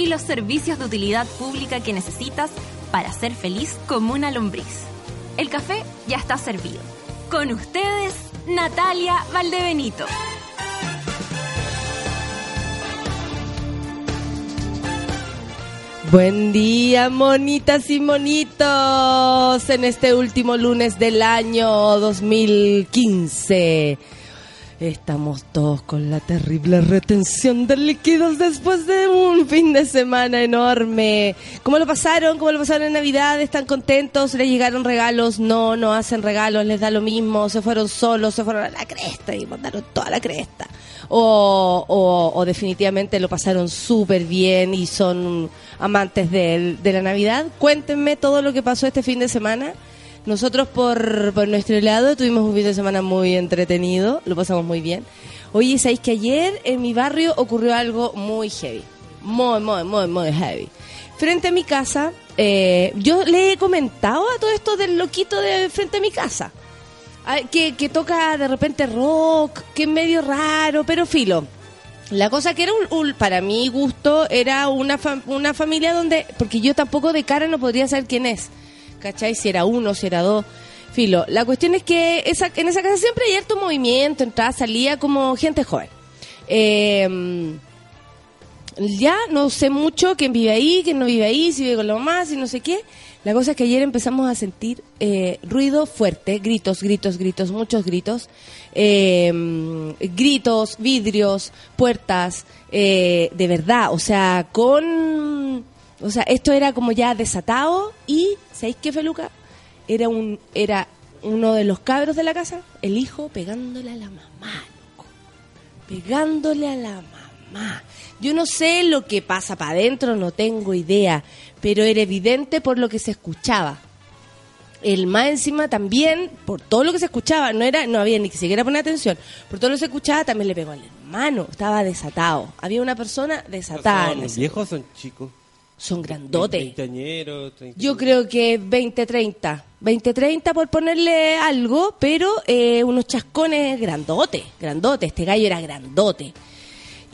y los servicios de utilidad pública que necesitas para ser feliz como una lombriz. El café ya está servido. Con ustedes, Natalia Valdebenito. Buen día, monitas y monitos, en este último lunes del año 2015. Estamos todos con la terrible retención de líquidos después de un fin de semana enorme. ¿Cómo lo pasaron? ¿Cómo lo pasaron en Navidad? ¿Están contentos? ¿Les llegaron regalos? No, no hacen regalos, les da lo mismo. Se fueron solos, se fueron a la cresta y mandaron toda la cresta. O, o, o definitivamente lo pasaron súper bien y son amantes de, de la Navidad. Cuéntenme todo lo que pasó este fin de semana. Nosotros por, por nuestro lado tuvimos un fin de semana muy entretenido, lo pasamos muy bien. Oye, ¿sabéis que ayer en mi barrio ocurrió algo muy heavy? Muy, muy, muy, muy heavy. Frente a mi casa, eh, yo le he comentado a todo esto del loquito de frente a mi casa. Que, que toca de repente rock, que es medio raro, pero filo. La cosa que era un, para mi gusto era una, una familia donde, porque yo tampoco de cara no podría saber quién es, ¿cachai? Si era uno, si era dos, filo. La cuestión es que en esa casa siempre hay harto movimiento, entrada, salía como gente joven. Eh, ya no sé mucho quién vive ahí, quién no vive ahí, si vive con la mamá, si no sé qué. La cosa es que ayer empezamos a sentir eh, ruido fuerte, gritos, gritos, gritos, muchos gritos, eh, gritos, vidrios, puertas, eh, de verdad, o sea, con, o sea, esto era como ya desatado y, ¿sabéis qué, Feluca? Era un, era uno de los cabros de la casa, el hijo pegándole a la mamá, loco pegándole a la mamá. Yo no sé lo que pasa para adentro, no tengo idea, pero era evidente por lo que se escuchaba. El más encima también, por todo lo que se escuchaba, no era, no había ni siquiera poner atención, por todo lo que se escuchaba también le pegó al hermano, estaba desatado. Había una persona desatada. ¿Son viejos o son chicos? Son grandotes. Yo creo que 20-30. 20-30 por ponerle algo, pero eh, unos chascones grandotes, grandotes. Este gallo era grandote.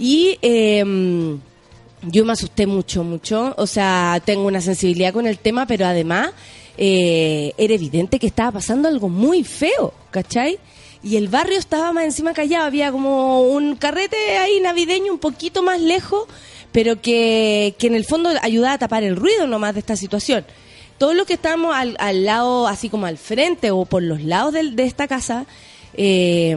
Y eh, yo me asusté mucho, mucho. O sea, tengo una sensibilidad con el tema, pero además eh, era evidente que estaba pasando algo muy feo, ¿cachai? Y el barrio estaba más encima callado, había como un carrete ahí navideño un poquito más lejos, pero que, que en el fondo ayudaba a tapar el ruido nomás de esta situación. Todos los que estábamos al, al lado, así como al frente o por los lados del- de esta casa, eh,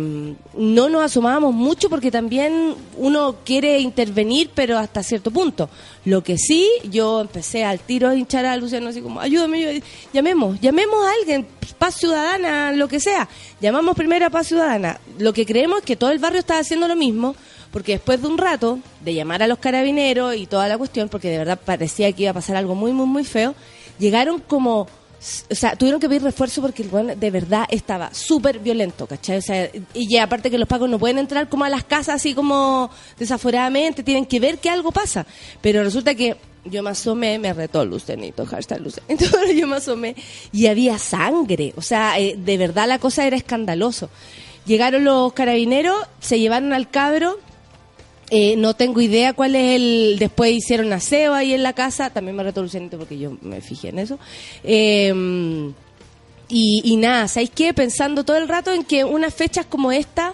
no nos asomábamos mucho porque también uno quiere intervenir, pero hasta cierto punto. Lo que sí, yo empecé al tiro a hinchar a Luciano así como, ayúdame, yo- llamemos, llamemos a alguien, paz ciudadana, lo que sea. Llamamos primero a paz ciudadana. Lo que creemos es que todo el barrio estaba haciendo lo mismo, porque después de un rato de llamar a los carabineros y toda la cuestión, porque de verdad parecía que iba a pasar algo muy, muy, muy feo, llegaron como o sea, tuvieron que pedir refuerzo porque el weón de verdad estaba súper violento, ¿cachai? O sea, y aparte que los pagos no pueden entrar como a las casas así como desaforadamente, tienen que ver que algo pasa. Pero resulta que yo me asomé, me retó Lucenito, hashtag Lucenito, entonces yo me asomé y había sangre, o sea, eh, de verdad la cosa era escandaloso. Llegaron los carabineros, se llevaron al cabro, eh, no tengo idea cuál es el. Después hicieron aseo ahí en la casa. También me retó porque yo me fijé en eso. Eh, y, nada, ¿sabéis qué? Pensando todo el rato en que unas fechas como esta,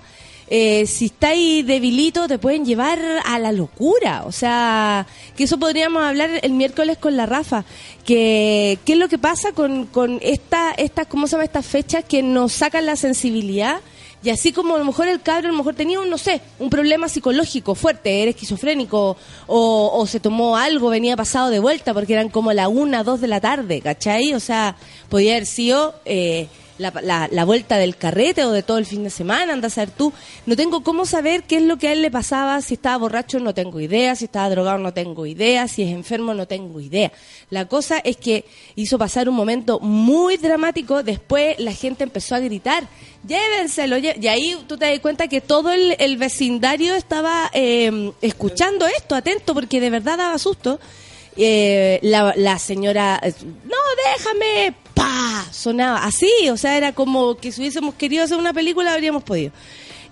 eh, si estáis debilito, te pueden llevar a la locura. O sea, que eso podríamos hablar el miércoles con la Rafa. Que, ¿Qué es lo que pasa con, con esta, estas, ¿cómo se llama? Estas fechas que nos sacan la sensibilidad? Y así como a lo mejor el cabro a lo mejor tenía un, no sé, un problema psicológico fuerte, era esquizofrénico, o, o se tomó algo, venía pasado de vuelta, porque eran como la una, dos de la tarde, ¿cachai? O sea, podía haber sido eh, la, la, vuelta del carrete o de todo el fin de semana, anda a ser tú. No tengo cómo saber qué es lo que a él le pasaba, si estaba borracho no tengo idea, si estaba drogado no tengo idea, si es enfermo no tengo idea. La cosa es que hizo pasar un momento muy dramático, después la gente empezó a gritar, llévenselo, y ahí tú te das cuenta que todo el, vecindario estaba eh, escuchando esto, atento, porque de verdad daba susto. Eh, la, la, señora, no, déjame, pa, sonaba así, o sea, era como que si hubiésemos querido hacer una película habríamos podido.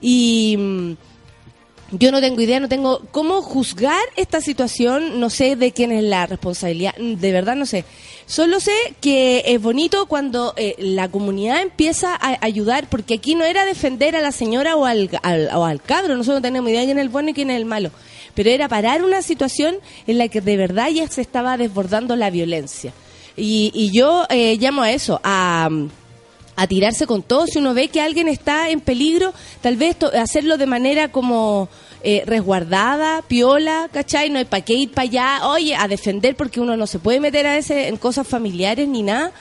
Y mm, yo no tengo idea, no tengo cómo juzgar esta situación, no sé de quién es la responsabilidad, de verdad no sé. Solo sé que es bonito cuando eh, la comunidad empieza a ayudar, porque aquí no era defender a la señora o al, o al cabro, nosotros no tenemos idea de quién es el bueno y quién es el malo pero era parar una situación en la que de verdad ya se estaba desbordando la violencia. Y, yo eh, llamo a eso, a, tirarse con todo. Si uno ve que alguien está en peligro, tal vez hacerlo de manera como eh, resguardada, piola, ¿cachai? No hay para qué ir para allá, oye, a defender porque uno no se puede meter a veces en cosas familiares ni nada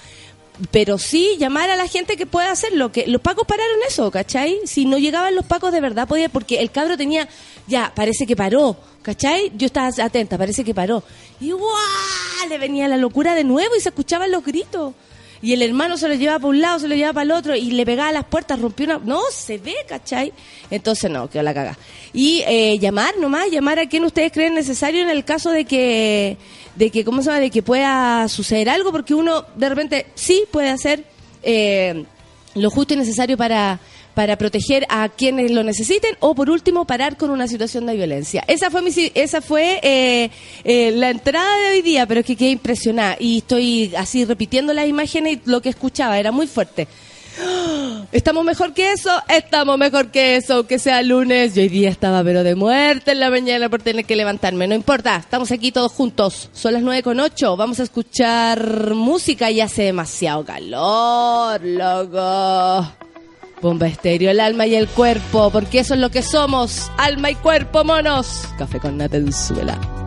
pero sí llamar a la gente que pueda hacerlo. Que los pacos pararon eso, ¿cachai? Si no llegaban los pacos de verdad podía, porque el cabro tenía, ya, parece que paró, ¿cachai? Yo estaba atenta, parece que paró. Y ¡guau! Le venía la locura de nuevo y se escuchaban los gritos. Y el hermano se lo llevaba para un lado, se lo llevaba para el otro y le pegaba a las puertas, rompió una... No, se ve, ¿cachai? Entonces no, quedó la caga. Y eh, llamar nomás, llamar a quien ustedes creen necesario en el caso de que de que, ¿cómo se llama?, de que pueda suceder algo, porque uno de repente sí puede hacer eh, lo justo y necesario para, para proteger a quienes lo necesiten o por último parar con una situación de violencia. Esa fue mi, esa fue eh, eh, la entrada de hoy día, pero es que quedé impresionada y estoy así repitiendo las imágenes y lo que escuchaba era muy fuerte. ¿Estamos mejor que eso? Estamos mejor que eso, que sea lunes. Yo hoy día estaba pero de muerte en la mañana por tener que levantarme. No importa, estamos aquí todos juntos. Son las nueve con ocho. Vamos a escuchar música y hace demasiado calor, loco. Bomba estéreo, el alma y el cuerpo, porque eso es lo que somos. Alma y cuerpo, monos. Café con nata.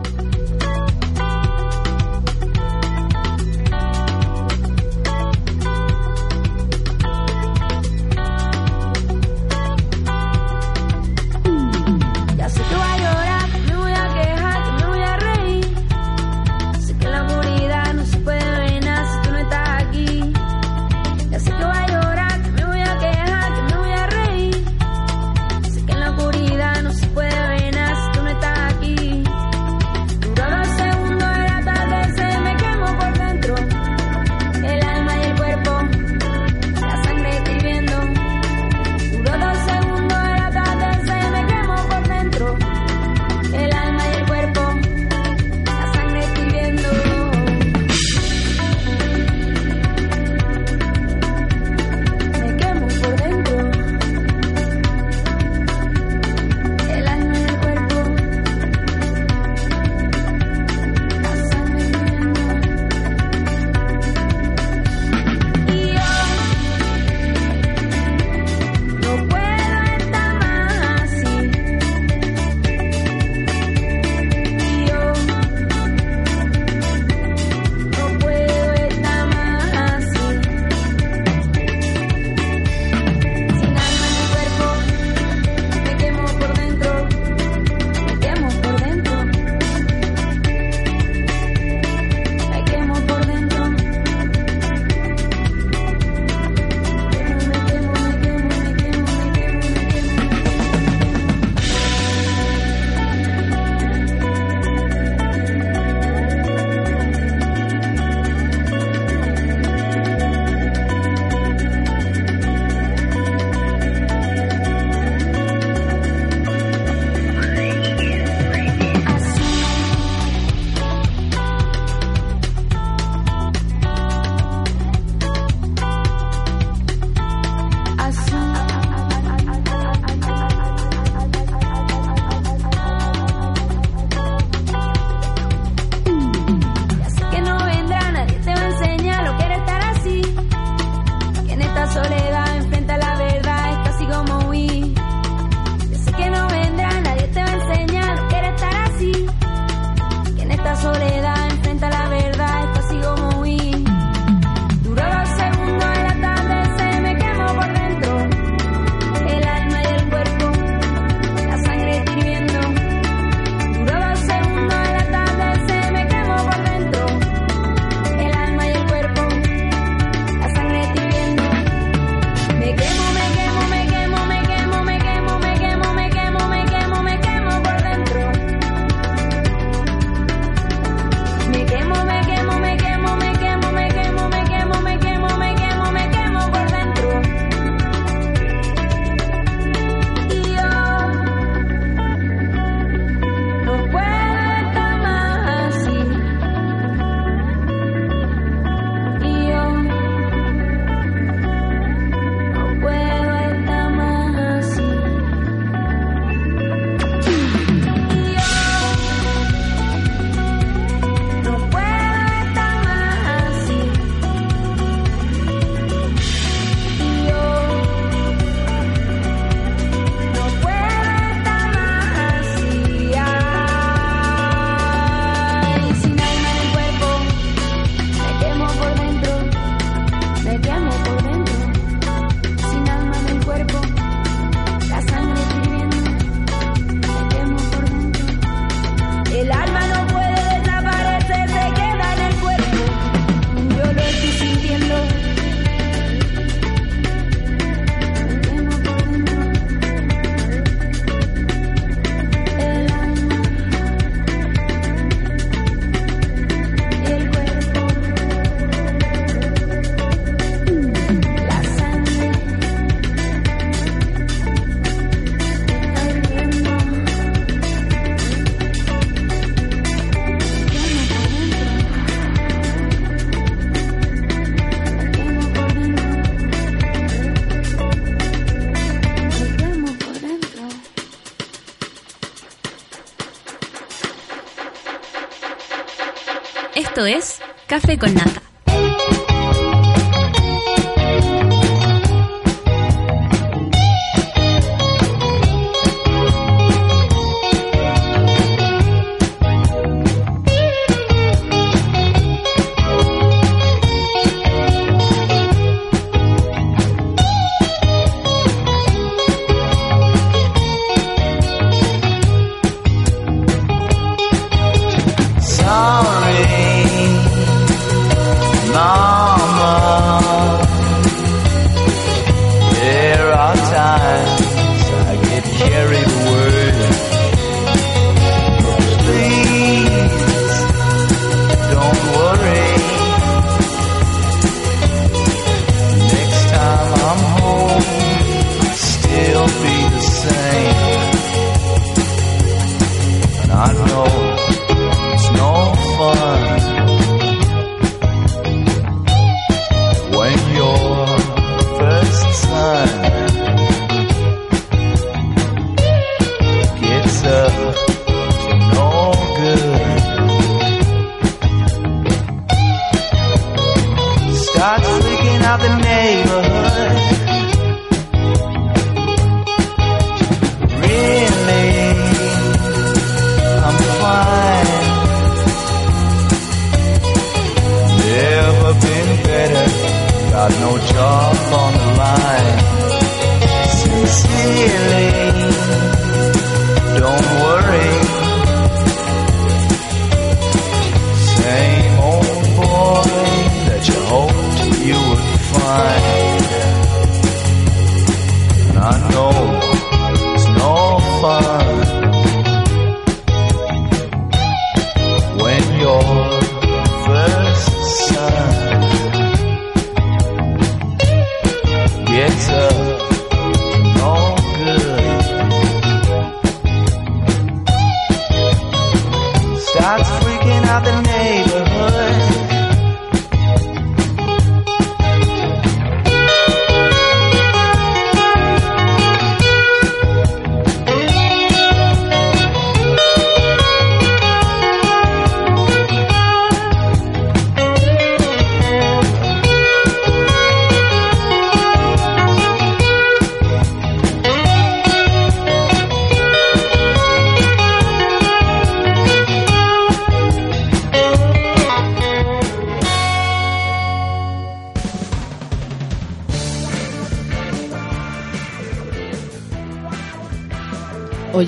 Es Café con Nata.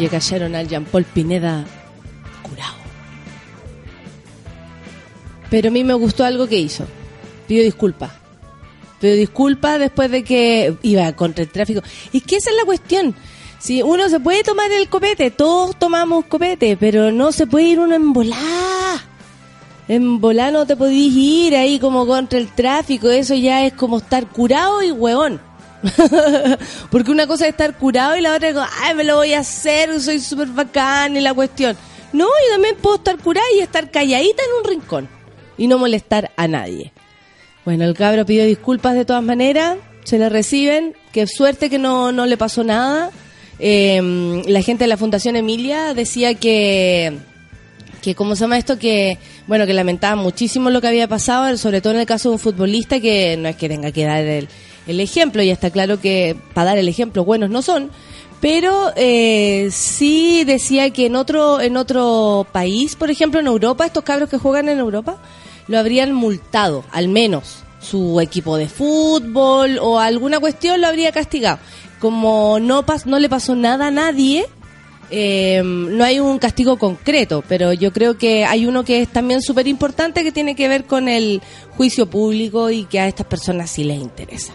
Callaron al Jean-Paul Pineda curado. Pero a mí me gustó algo que hizo. Pido disculpas. Pido disculpas después de que iba contra el tráfico. Es que esa es la cuestión. Si uno se puede tomar el copete, todos tomamos copete, pero no se puede ir uno en volá. En volá no te podís ir ahí como contra el tráfico. Eso ya es como estar curado y hueón. Porque una cosa es estar curado y la otra es ay, me lo voy a hacer, soy súper bacán y la cuestión. No, yo también puedo estar curada y estar calladita en un rincón y no molestar a nadie. Bueno, el cabro pidió disculpas de todas maneras, se le reciben, qué suerte que no, no le pasó nada. Em, la gente de la Fundación Emilia decía que, que, ¿cómo se llama esto? Que, bueno, que lamentaba muchísimo lo que había pasado, sobre todo en el caso de un futbolista que no es que tenga que dar el el ejemplo, y está claro que para dar el ejemplo buenos no son, pero eh, sí decía que en otro, en otro país, por ejemplo en Europa, estos cabros que juegan en Europa, lo habrían multado, al menos su equipo de fútbol o alguna cuestión lo habría castigado. Como no, pas no le pasó nada a nadie, eh, no hay un castigo concreto, pero yo creo que hay uno que es también súper importante que tiene que ver con el juicio público y que a estas personas sí les interesa.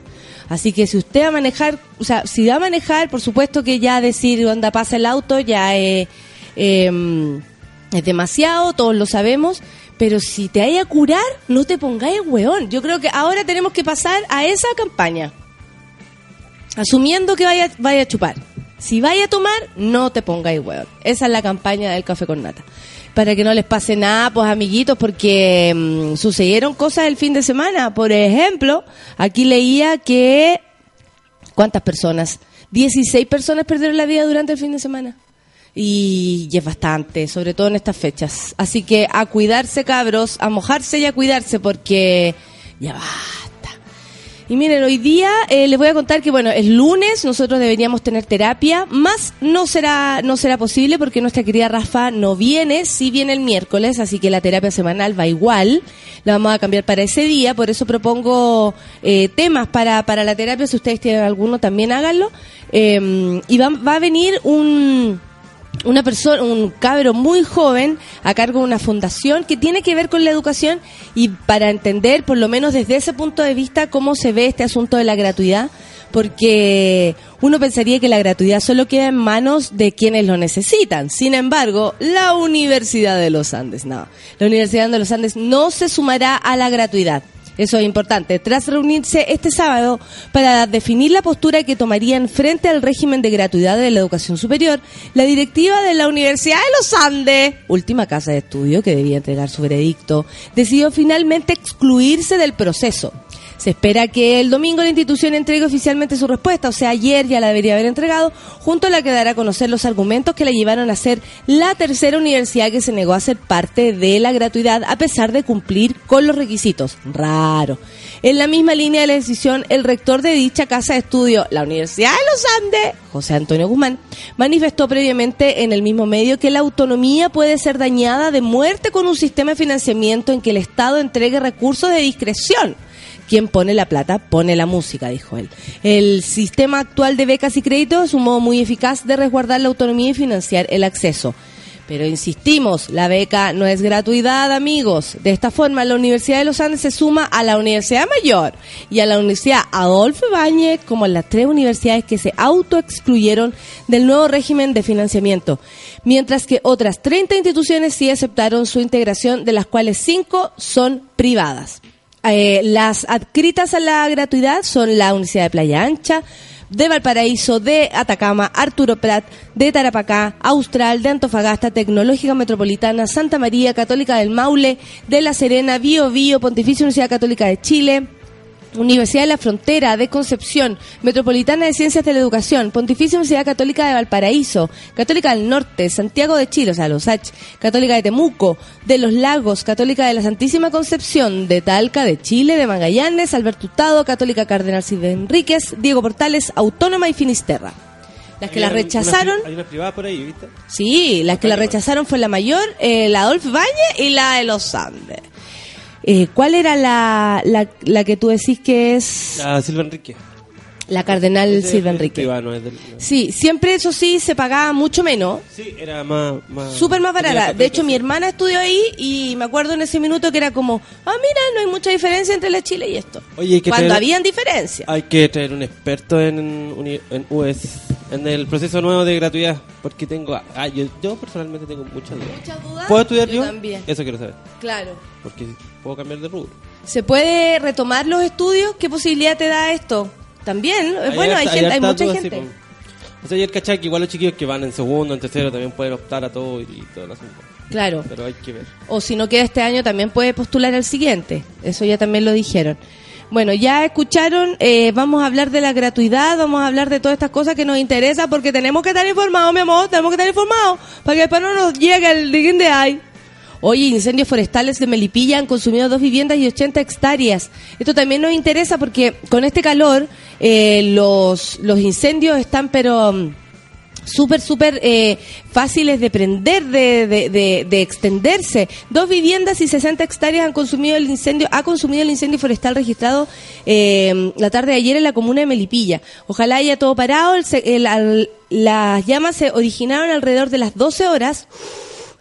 Así que si usted va a manejar, o sea, si va a manejar, por supuesto que ya decir dónde pasa el auto ya es, em, es demasiado, todos lo sabemos. Pero si te hay a curar, no te pongáis weón. Yo creo que ahora tenemos que pasar a esa campaña. Asumiendo que vaya, vaya a chupar. Si vaya a tomar, no te pongáis weón. Esa es la campaña del café con nata para que no les pase nada, pues amiguitos, porque mm, sucedieron cosas el fin de semana. Por ejemplo, aquí leía que... ¿Cuántas personas? 16 personas perdieron la vida durante el fin de semana. Y, y es bastante, sobre todo en estas fechas. Así que a cuidarse, cabros, a mojarse y a cuidarse porque ya basta. Y miren, hoy día eh, les voy a contar que bueno, el lunes nosotros deberíamos tener terapia, más no será no será posible porque nuestra querida Rafa no viene, sí viene el miércoles, así que la terapia semanal va igual, la vamos a cambiar para ese día, por eso propongo eh, temas para, para la terapia, si ustedes tienen alguno también háganlo. Eh, y va, va a venir un una persona, un cabro muy joven a cargo de una fundación que tiene que ver con la educación y para entender, por lo menos desde ese punto de vista, cómo se ve este asunto de la gratuidad, porque uno pensaría que la gratuidad solo queda en manos de quienes lo necesitan. Sin embargo, la Universidad de los Andes, no, la Universidad de los Andes no se sumará a la gratuidad. Eso es importante. Tras reunirse este sábado para definir la postura que tomarían frente al régimen de gratuidad de la educación superior, la directiva de la Universidad de los Andes, última casa de estudio que debía entregar su veredicto, decidió finalmente excluirse del proceso. Se espera que el domingo la institución entregue oficialmente su respuesta, o sea, ayer ya la debería haber entregado, junto a la que dará a conocer los argumentos que la llevaron a ser la tercera universidad que se negó a ser parte de la gratuidad a pesar de cumplir con los requisitos. Raro. En la misma línea de la decisión, el rector de dicha casa de estudio, la Universidad de los Andes, José Antonio Guzmán, manifestó previamente en el mismo medio que la autonomía puede ser dañada de muerte con un sistema de financiamiento en que el Estado entregue recursos de discreción quien pone la plata pone la música, dijo él. El sistema actual de becas y créditos es un modo muy eficaz de resguardar la autonomía y financiar el acceso. Pero insistimos, la beca no es gratuidad, amigos. De esta forma, la Universidad de los Andes se suma a la Universidad Mayor y a la Universidad Adolfo Ibáñez como las tres universidades que se autoexcluyeron del nuevo régimen de financiamiento, mientras que otras 30 instituciones sí aceptaron su integración, de las cuales cinco son privadas. Eh, las adscritas a la gratuidad son la Universidad de Playa Ancha, de Valparaíso, de Atacama, Arturo Prat, de Tarapacá, Austral, de Antofagasta, Tecnológica Metropolitana, Santa María, Católica del Maule, de La Serena, Bio Bio, Pontificia Universidad Católica de Chile, Universidad de la Frontera, de Concepción, Metropolitana de Ciencias de la Educación, Pontificia Universidad Católica de Valparaíso, Católica del Norte, Santiago de Chile, o sea, Los H, Católica de Temuco, de Los Lagos, Católica de la Santísima Concepción, de Talca, de Chile, de Magallanes, Alberto Hurtado, Católica Cardenal Silva Enríquez, Diego Portales, Autónoma y Finisterra. Las que la rechazaron. Hay una privada por ahí, ¿viste? Sí, las que la rechazaron fue la mayor, eh, la Adolf Valle y la de los Andes. Eh, ¿Cuál era la, la, la que tú decís que es La Silva Enrique. la Cardenal Ese Silva Enrique? del-. Sí, siempre eso sí se pagaba mucho menos, Sí, era más... más súper más barata. De hecho, mi hermana estudió ahí y me acuerdo en ese minuto que era como, ah, mira, no hay mucha diferencia entre la Chile y esto. Oye, hay que Cuando traer- habían diferencias. Hay que traer un experto en, en US, en el proceso nuevo de gratuidad, porque tengo... Ah, yo, yo personalmente tengo muchas dudas. ¿Muchas dudas? ¿Puedo estudiar Yo yo? también. Eso quiero saber, Claro. porque puedo cambiar de rubro. ¿Se puede retomar los estudios? ¿Qué posibilidad te da esto? También, eh, bueno, hay, gente, hay mucha gente. o sea, y el cachai que igual los chiquillos que van en segundo, en tercero, también pueden optar a todo y, y todo el asunto. Claro. Pero hay que ver. O si no queda este año, también puede postular al siguiente. Eso ya también lo dijeron. Bueno, ya escucharon, eh, vamos a hablar de la gratuidad, vamos a hablar de todas estas cosas que nos interesan porque tenemos que estar informados, mi amor, tenemos que estar informados para que después no nos llegue el de ahí. Oye, incendios forestales de Melipilla han consumido dos viviendas y 80 hectáreas. Esto también nos interesa porque con este calor eh, los, los incendios están pero mm, súper, súper eh, fáciles de prender, de, de, de, de extenderse. Dos viviendas y 60 hectáreas han consumido el incendio, ha consumido el incendio forestal registrado eh, la tarde de ayer en la comuna de Melipilla. Ojalá haya todo parado. El el- las llamas se originaron alrededor de las 12 horas.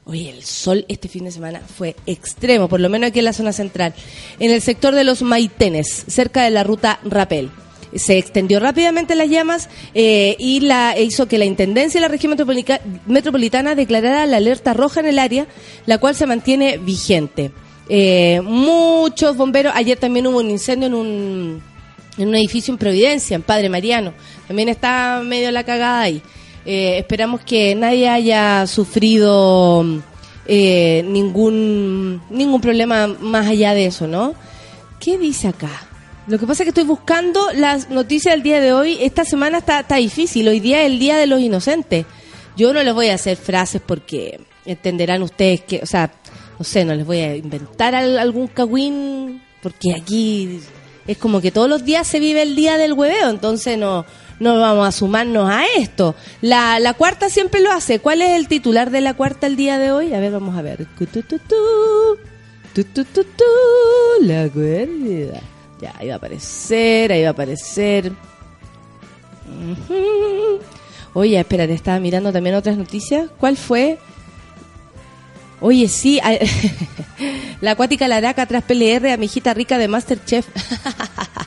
Oye, el sol este fin de semana fue extremo, por lo menos aquí en la zona central, en el sector de los Maitenes, cerca de la ruta Rapel. Se extendió rápidamente las llamas eh, y la e hizo que la Intendencia de la región metropolitana declarara la alerta roja en el área, la cual se mantiene vigente. Eh, muchos bomberos, ayer también hubo un incendio en un, en un edificio en Providencia, en Padre Mariano. También está medio la cagada ahí. Eh, esperamos que nadie haya sufrido eh, ningún ningún problema más allá de eso, ¿no? ¿Qué dice acá? Lo que pasa es que estoy buscando las noticias del día de hoy. Esta semana está, está difícil. Hoy día es el día de los inocentes. Yo no les voy a hacer frases porque entenderán ustedes que, o sea, no sé, no les voy a inventar al- algún cagüín porque aquí es como que todos los días se vive el día del hueveo, entonces no, no vamos a sumarnos a esto. La, la cuarta siempre lo hace. ¿Cuál es el titular de la cuarta el día de hoy? A ver, vamos a ver. La cuerda. Ya, ahí va a aparecer, ahí va a aparecer. Ujú. Oye, espérate, estaba mirando también otras noticias. ¿Cuál fue? Oye, sí, la acuática Laraca tras PLR a mi hijita rica de Masterchef.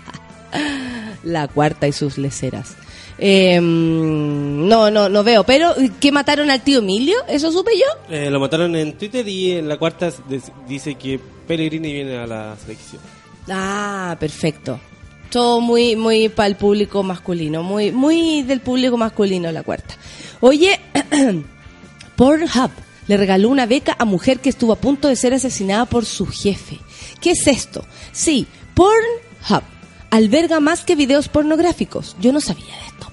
la cuarta y sus leceras. Eh, no, no, no veo. Pero, ¿qué mataron al tío Emilio? ¿Eso supe yo? Eh, lo mataron en Twitter y en la cuarta dice que Pellegrini viene a la selección. Ah, perfecto. Todo muy, muy para el público masculino, muy, muy del público masculino la cuarta. Oye, Pornhub le regaló una beca a mujer que estuvo a punto de ser asesinada por su jefe. ¿Qué es esto? Sí, Pornhub alberga más que videos pornográficos. Yo no sabía de esto.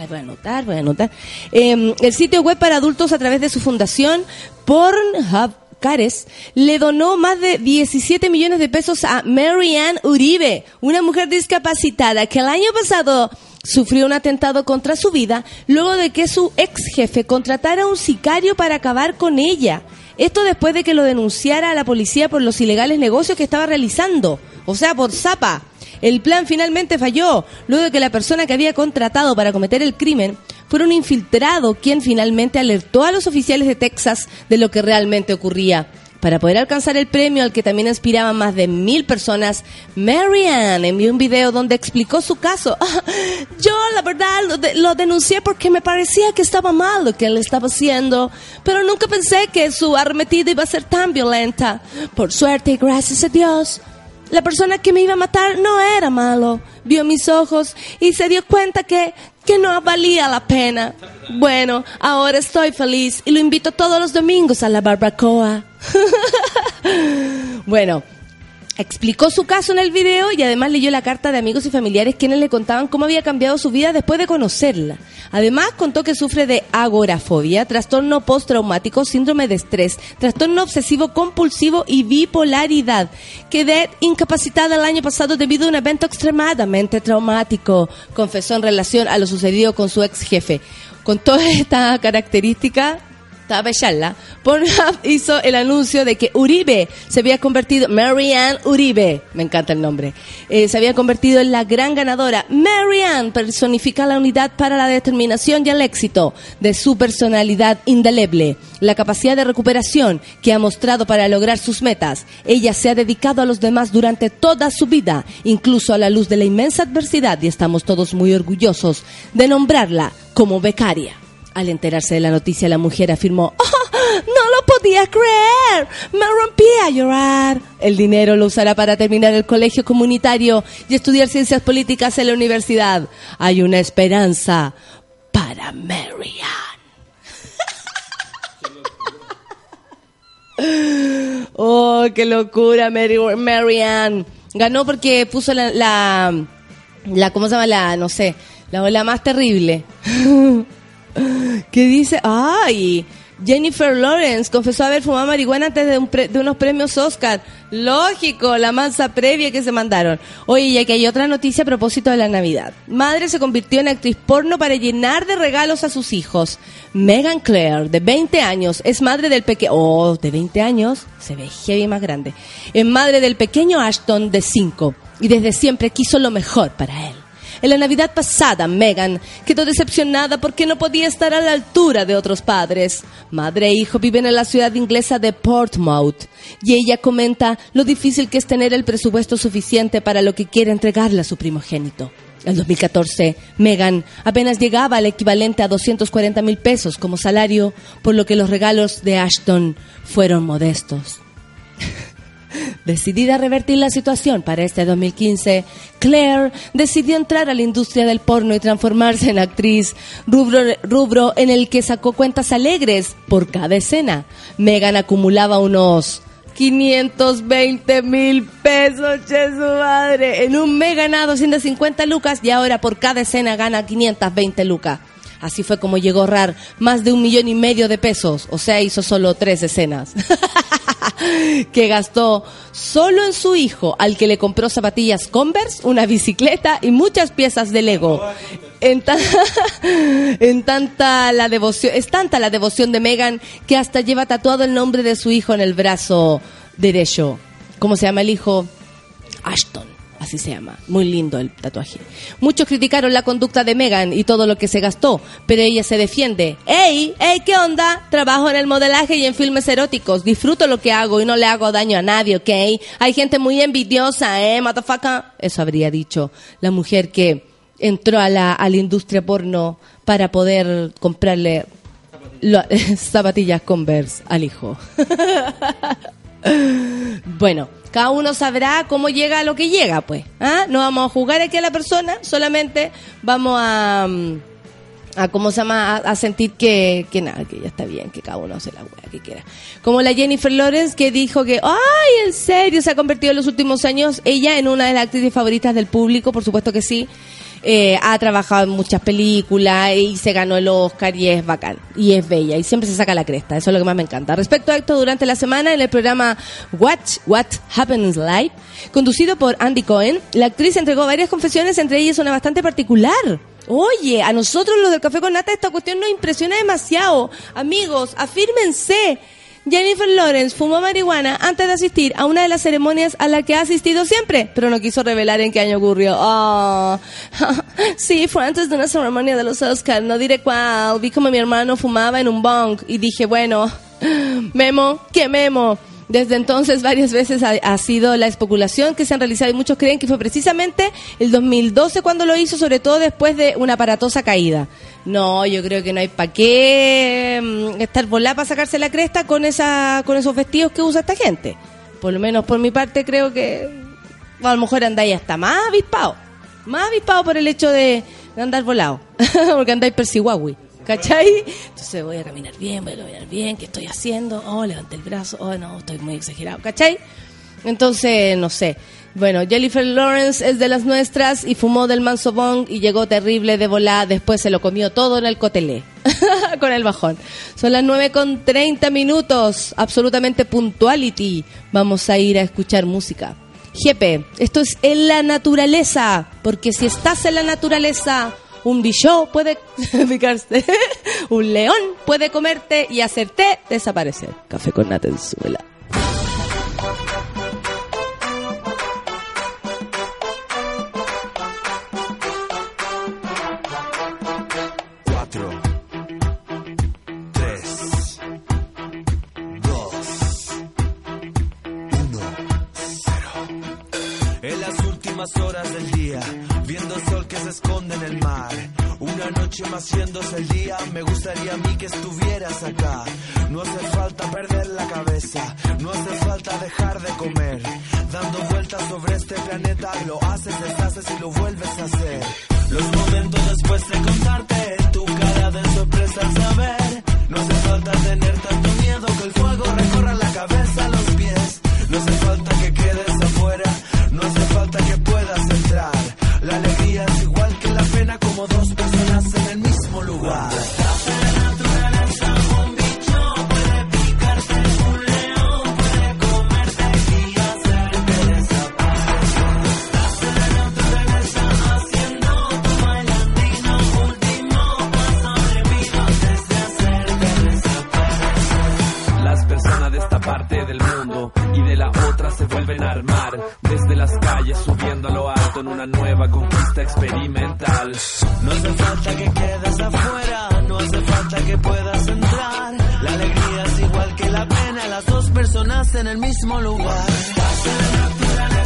Ay, voy a anotar, voy a anotar. Eh, el sitio web para adultos a través de su fundación, Pornhub Cares, le donó más de 17 millones de pesos a Marianne Uribe, una mujer discapacitada que el año pasado sufrió un atentado contra su vida luego de que su ex jefe contratara a un sicario para acabar con ella. Esto después de que lo denunciara a la policía por los ilegales negocios que estaba realizando, o sea, por zapa. El plan finalmente falló, luego de que la persona que había contratado para cometer el crimen fuera un infiltrado quien finalmente alertó a los oficiales de Texas de lo que realmente ocurría. Para poder alcanzar el premio al que también aspiraban más de mil personas, Marianne envió un video donde explicó su caso. Yo, la verdad, lo, lo denuncié porque me parecía que estaba mal lo que él estaba haciendo, pero nunca pensé que su arremetida iba a ser tan violenta. Por suerte y gracias a Dios, la persona que me iba a matar no era malo. Vio mis ojos y se dio cuenta que, que no valía la pena. Bueno, ahora estoy feliz y lo invito todos los domingos a la barbacoa. bueno, explicó su caso en el video y además leyó la carta de amigos y familiares quienes le contaban cómo había cambiado su vida después de conocerla. Además contó que sufre de agorafobia, trastorno postraumático, síndrome de estrés, trastorno obsesivo compulsivo y bipolaridad. Quedé incapacitada el año pasado debido a un evento extremadamente traumático, confesó en relación a lo sucedido con su ex jefe. Con toda esta característica, estaba becharla, Pornhub hizo el anuncio de que Uribe se había convertido, Marianne Uribe, me encanta el nombre, eh, se había convertido en la gran ganadora. Marianne personifica la unidad para la determinación y el éxito de su personalidad indeleble, la capacidad de recuperación que ha mostrado para lograr sus metas. Ella se ha dedicado a los demás durante toda su vida, incluso a la luz de la inmensa adversidad y estamos todos muy orgullosos de nombrarla como becaria. Al enterarse de la noticia, la mujer afirmó, "Oh, no lo podía creer, me rompí a llorar. El dinero lo usará para terminar el colegio comunitario y estudiar ciencias políticas en la universidad. Hay una esperanza para Marianne. oh, qué locura, Marianne. Ganó porque puso la, la, la, ¿cómo se llama? La, no sé, la ola más terrible. ¿Qué dice? ¡Ay! Jennifer Lawrence confesó haber fumado marihuana antes de, un pre- de unos premios Oscar. Lógico, la mansa previa que se mandaron. Oye, y aquí hay otra noticia a propósito de la Navidad. Madre se convirtió en actriz porno para llenar de regalos a sus hijos. Megan Clare, de 20 años, es madre del pequeño... Oh, de 20 años, se ve heavy más grande. Es madre del pequeño Ashton, de 5. Y desde siempre quiso lo mejor para él. En la Navidad pasada, Megan quedó decepcionada porque no podía estar a la altura de otros padres. Madre e hijo viven en la ciudad inglesa de Portsmouth y ella comenta lo difícil que es tener el presupuesto suficiente para lo que quiere entregarle a su primogénito. En 2014, Megan apenas llegaba al equivalente a 240 mil pesos como salario, por lo que los regalos de Ashton fueron modestos. Decidida a revertir la situación para este 2015, Claire decidió entrar a la industria del porno y transformarse en actriz, rubro, en el que sacó cuentas alegres por cada escena. Megan acumulaba unos 520 mil pesos, che su madre. En un mes ganaba 250 lucas y ahora por cada escena gana 520 lucas. Así fue como llegó a ahorrar más de un millón y medio de pesos, o sea, hizo solo tres escenas. que gastó solo en su hijo, al que le compró zapatillas Converse, una bicicleta y muchas piezas de Lego. En, en tanta la devoción, es tanta la devoción de Megan que hasta lleva tatuado el nombre de su hijo en el brazo derecho. ¿Cómo se llama el hijo? Ashton, así se llama. Muy lindo el tatuaje. Muchos criticaron la conducta de Megan y todo lo que se gastó, pero ella se defiende. ¡Ey! ¡Ey! ¿Qué onda? Trabajo en el modelaje y en filmes eróticos. Disfruto lo que hago y no le hago daño a nadie, ¿ok? Hay gente muy envidiosa, ¿eh? Motherfucker. Eso habría dicho la mujer que entró a la, a industria porno para poder comprarle lo- zapatillas Converse al hijo. Bueno, cada uno sabrá cómo llega a lo que llega, pues. ¿ah? No vamos a jugar aquí a la persona, solamente vamos a, mm, a ¿cómo se llama? A, a sentir que, que nada, que ya está bien, que cada uno hace la wea que quiera. Como la Jennifer Lawrence que dijo que, ay, en serio, se ha convertido en los últimos años ella en una de las actrices favoritas del público, por supuesto que sí. Eh, ha trabajado en muchas películas y se ganó el Oscar y es bacán y es bella y siempre se saca la cresta, eso es lo que más me encanta. Respecto a esto, durante la semana en el programa Watch What Happens Live, conducido por Andy Cohen, la actriz entregó varias confesiones, entre ellas una bastante particular. Oye, a nosotros los del Café con Nata esta cuestión nos impresiona demasiado. Amigos, afírmense. Jennifer Lawrence fumó marihuana antes de asistir a una de las ceremonias a la que ha asistido siempre, pero no quiso revelar en qué año ocurrió. Ah, sí, fue antes de una ceremonia de los Oscars, no diré cuál. Vi como mi hermano fumaba en un bong y dije, bueno, Memo, ¿qué Memo? Desde entonces varias veces ha, ha sido la especulación que se han realizado y muchos creen que fue precisamente el 2012 cuando lo hizo, sobre todo después de una aparatosa caída. No, yo creo que no hay para qué mm, estar volada para sacarse la cresta con esa con esos vestidos que usa esta gente. Por lo menos por mi parte creo que a lo mejor andáis hasta más avispado. Más avispado por el hecho de, andar volado. Porque andáis persigüahui. ¿Cachai? Entonces voy a caminar bien, voy a caminar bien, ¿qué estoy haciendo? Oh, levanté el brazo, oh, no, estoy muy exagerado, ¿cachai? Entonces, no sé. Bueno, Jennifer Lawrence es de las nuestras y fumó del manso bong y llegó terrible de volada. Después se lo comió todo en el cotelé, con el bajón. Son las 9 con 30 minutos, absolutamente puntuality. Vamos a ir a escuchar música. Jepe, esto es en la naturaleza, porque si estás en la naturaleza, un bichó puede picarse, un león puede comerte y hacerte desaparecer. Café con nata suela. Horas del día, viendo el sol que se esconde en el mar. Una noche más haciéndose el día, me gustaría a mí que estuvieras acá. No hace falta perder la cabeza, no hace falta dejar de comer. Dando vueltas sobre este planeta, lo haces, deshaces y lo vuelves a hacer. Los momentos después de contarte, tu cara de sorpresa al saber. No hace falta tener tanto miedo que el fuego recorra la cabeza a los pies. No hace falta que quedes desde las calles subiendo a lo alto en una nueva conquista experimental. No hace falta que quedes afuera, no hace falta que puedas entrar. La alegría es igual que la pena, las dos personas en el mismo lugar. Después de contarte,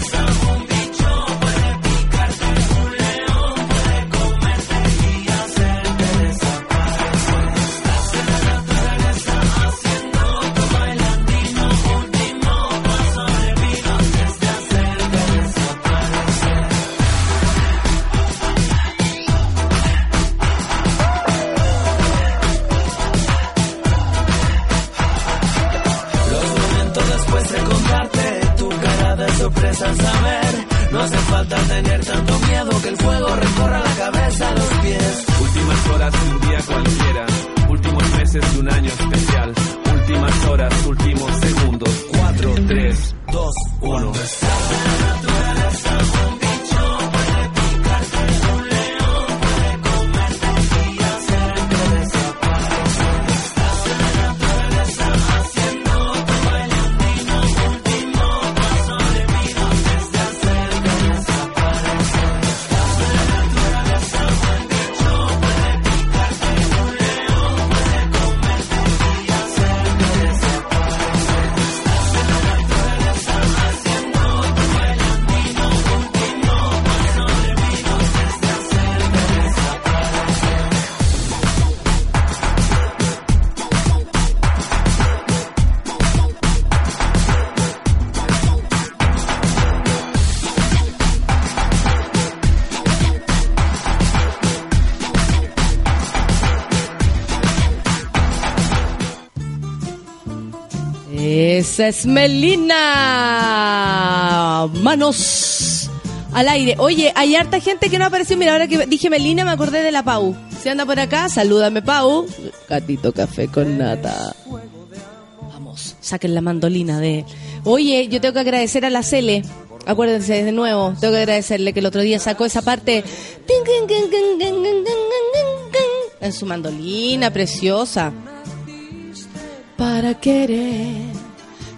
es Melina. Manos al aire. Oye, hay harta gente que no apareció. Mira, ahora que dije Melina me acordé de la Pau. Si anda por acá, salúdame Pau. Gatito café con nata. Vamos, saquen la mandolina de... Oye, yo tengo que agradecer a la Cele. Acuérdense de nuevo, tengo que agradecerle que el otro día sacó esa parte en su mandolina preciosa. Para querer,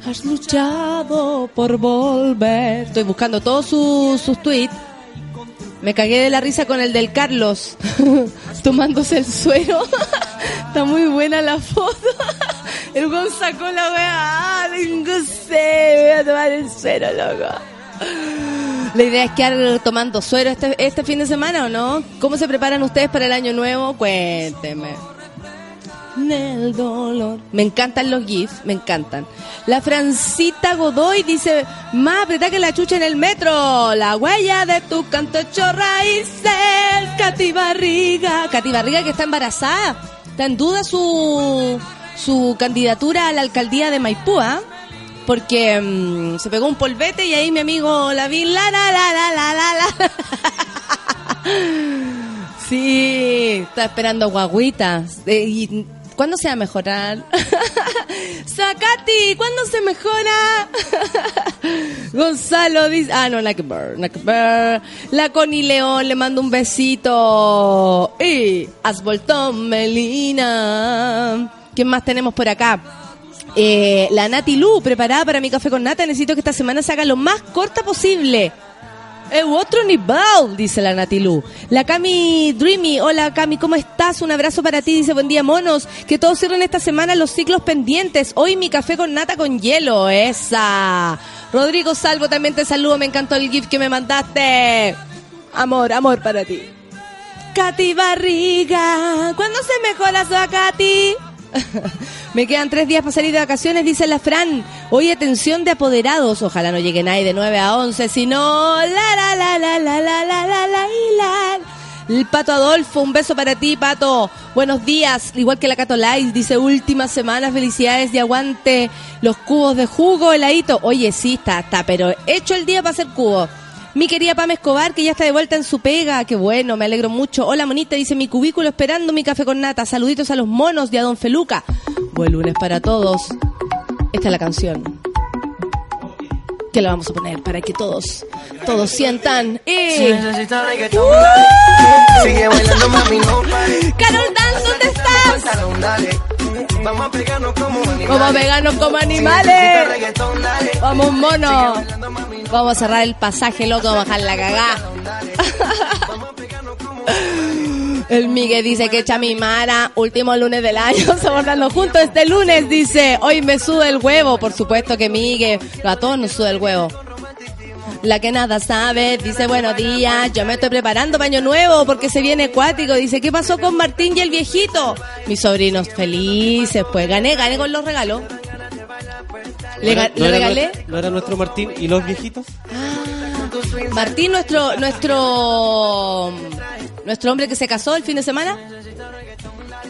has luchado por volver. Estoy buscando todos sus, sus tweets. Me cagué de la risa con el del Carlos, tomándose el suero. Está muy buena la foto. El weón sacó la wea. Ah, tengo sed, voy a tomar el suero, loco. La idea es quedar tomando suero este, este fin de semana, ¿o no? ¿Cómo se preparan ustedes para el año nuevo? Cuénteme. Del dolor. Me encantan los GIFs, me encantan. La Francita Godoy dice, más apretá que la chucha en el metro. La huella de tu canto hecho raíces. Cati Barriga. Cati Barriga que está embarazada. Está en duda su, su candidatura a la alcaldía de Maipú, ¿ah? Porque mm, se pegó un polvete y ahí mi amigo la vi, la la la la la la la. Sí, está esperando guaguitas. Eh, y, ¿Cuándo se va a mejorar? Zacati, ¿cuándo se mejora? Gonzalo dice, ah, no, like bird. La Connie León le mando un besito. Y vuelto Melina. ¿Quién más tenemos por acá? Eh, la Nati Lu, preparada para mi café con nata. Necesito que esta semana se haga lo más corta posible. Es otro nivel, dice la Natilu. La Cami Dreamy, hola Cami, ¿cómo estás? Un abrazo para ti, dice buen día monos. Que todos cierren esta semana los ciclos pendientes. Hoy mi café con nata con hielo, esa. Rodrigo Salvo también te saludo, me encantó el gift que me mandaste. Amor, amor para ti. Katy Barriga, ¿cuándo se mejora su Katy? Me quedan tres días para salir de vacaciones, dice la Fran. Hoy atención de apoderados. Ojalá no llegue nadie de 9 a 11, sino la la la la la la la la la la. El Pato Adolfo, un beso para ti, Pato. Buenos días, igual que la Cato Light, dice última semana, felicidades de aguante. Los cubos de jugo, heladito. Oye, sí, está, está, pero hecho el día para hacer cubos. Mi querida Pam Escobar, que ya está de vuelta en su pega. Qué bueno, me alegro mucho. Hola, monita, dice mi cubículo esperando mi café con nata. Saluditos a los monos de a Don Feluca. Buen lunes para todos. Esta es la canción. Que la vamos a poner para que todos, todos sientan. ¡Eh! Pare. Carol Dan, ¿dónde estás? Vamos a pegarnos como animales. Como veganos, como animales. Vamos, mono. Vamos a cerrar el pasaje, loco, vamos a bajar la cagá. Vamos a pegarnos como El Miguel dice que echa mi mara, último lunes del año, soportando juntos este lunes, dice, hoy me sube el huevo, por supuesto que Miguel, a todos nos sube el huevo. La que nada sabe, dice buenos días, yo me estoy preparando para año nuevo porque se viene acuático, dice, ¿qué pasó con Martín y el viejito? Mis sobrinos felices, pues gané, gané con los regalos. Le, ¿No le regalé nuestro- ¿No era nuestro Martín y los viejitos? Martín, nuestro, nuestro, nuestro hombre que se casó el fin de semana.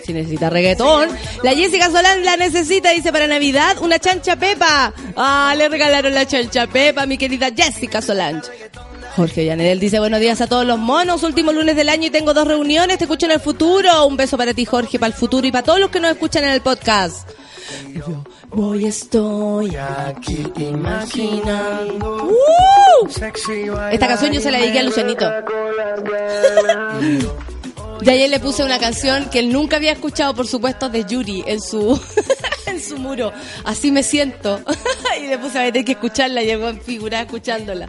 Si necesita reggaetón. La Jessica Solán la necesita, dice, para Navidad, una chancha pepa. Ah, le regalaron la chancha pepa mi querida Jessica Solange. Jorge Yanedel dice, buenos días a todos los monos, último lunes del año y tengo dos reuniones, te escucho en el futuro. Un beso para ti, Jorge, para el futuro y para todos los que nos escuchan en el podcast. Yo voy, estoy aquí imaginando. ¡Uh! Esta canción yo se la dediqué a Lucianito. Y ayer le puse una canción que él nunca había escuchado, por supuesto, de Yuri en su en su muro. Así me siento. y le puse a tener que escucharla, llegó en figura escuchándola.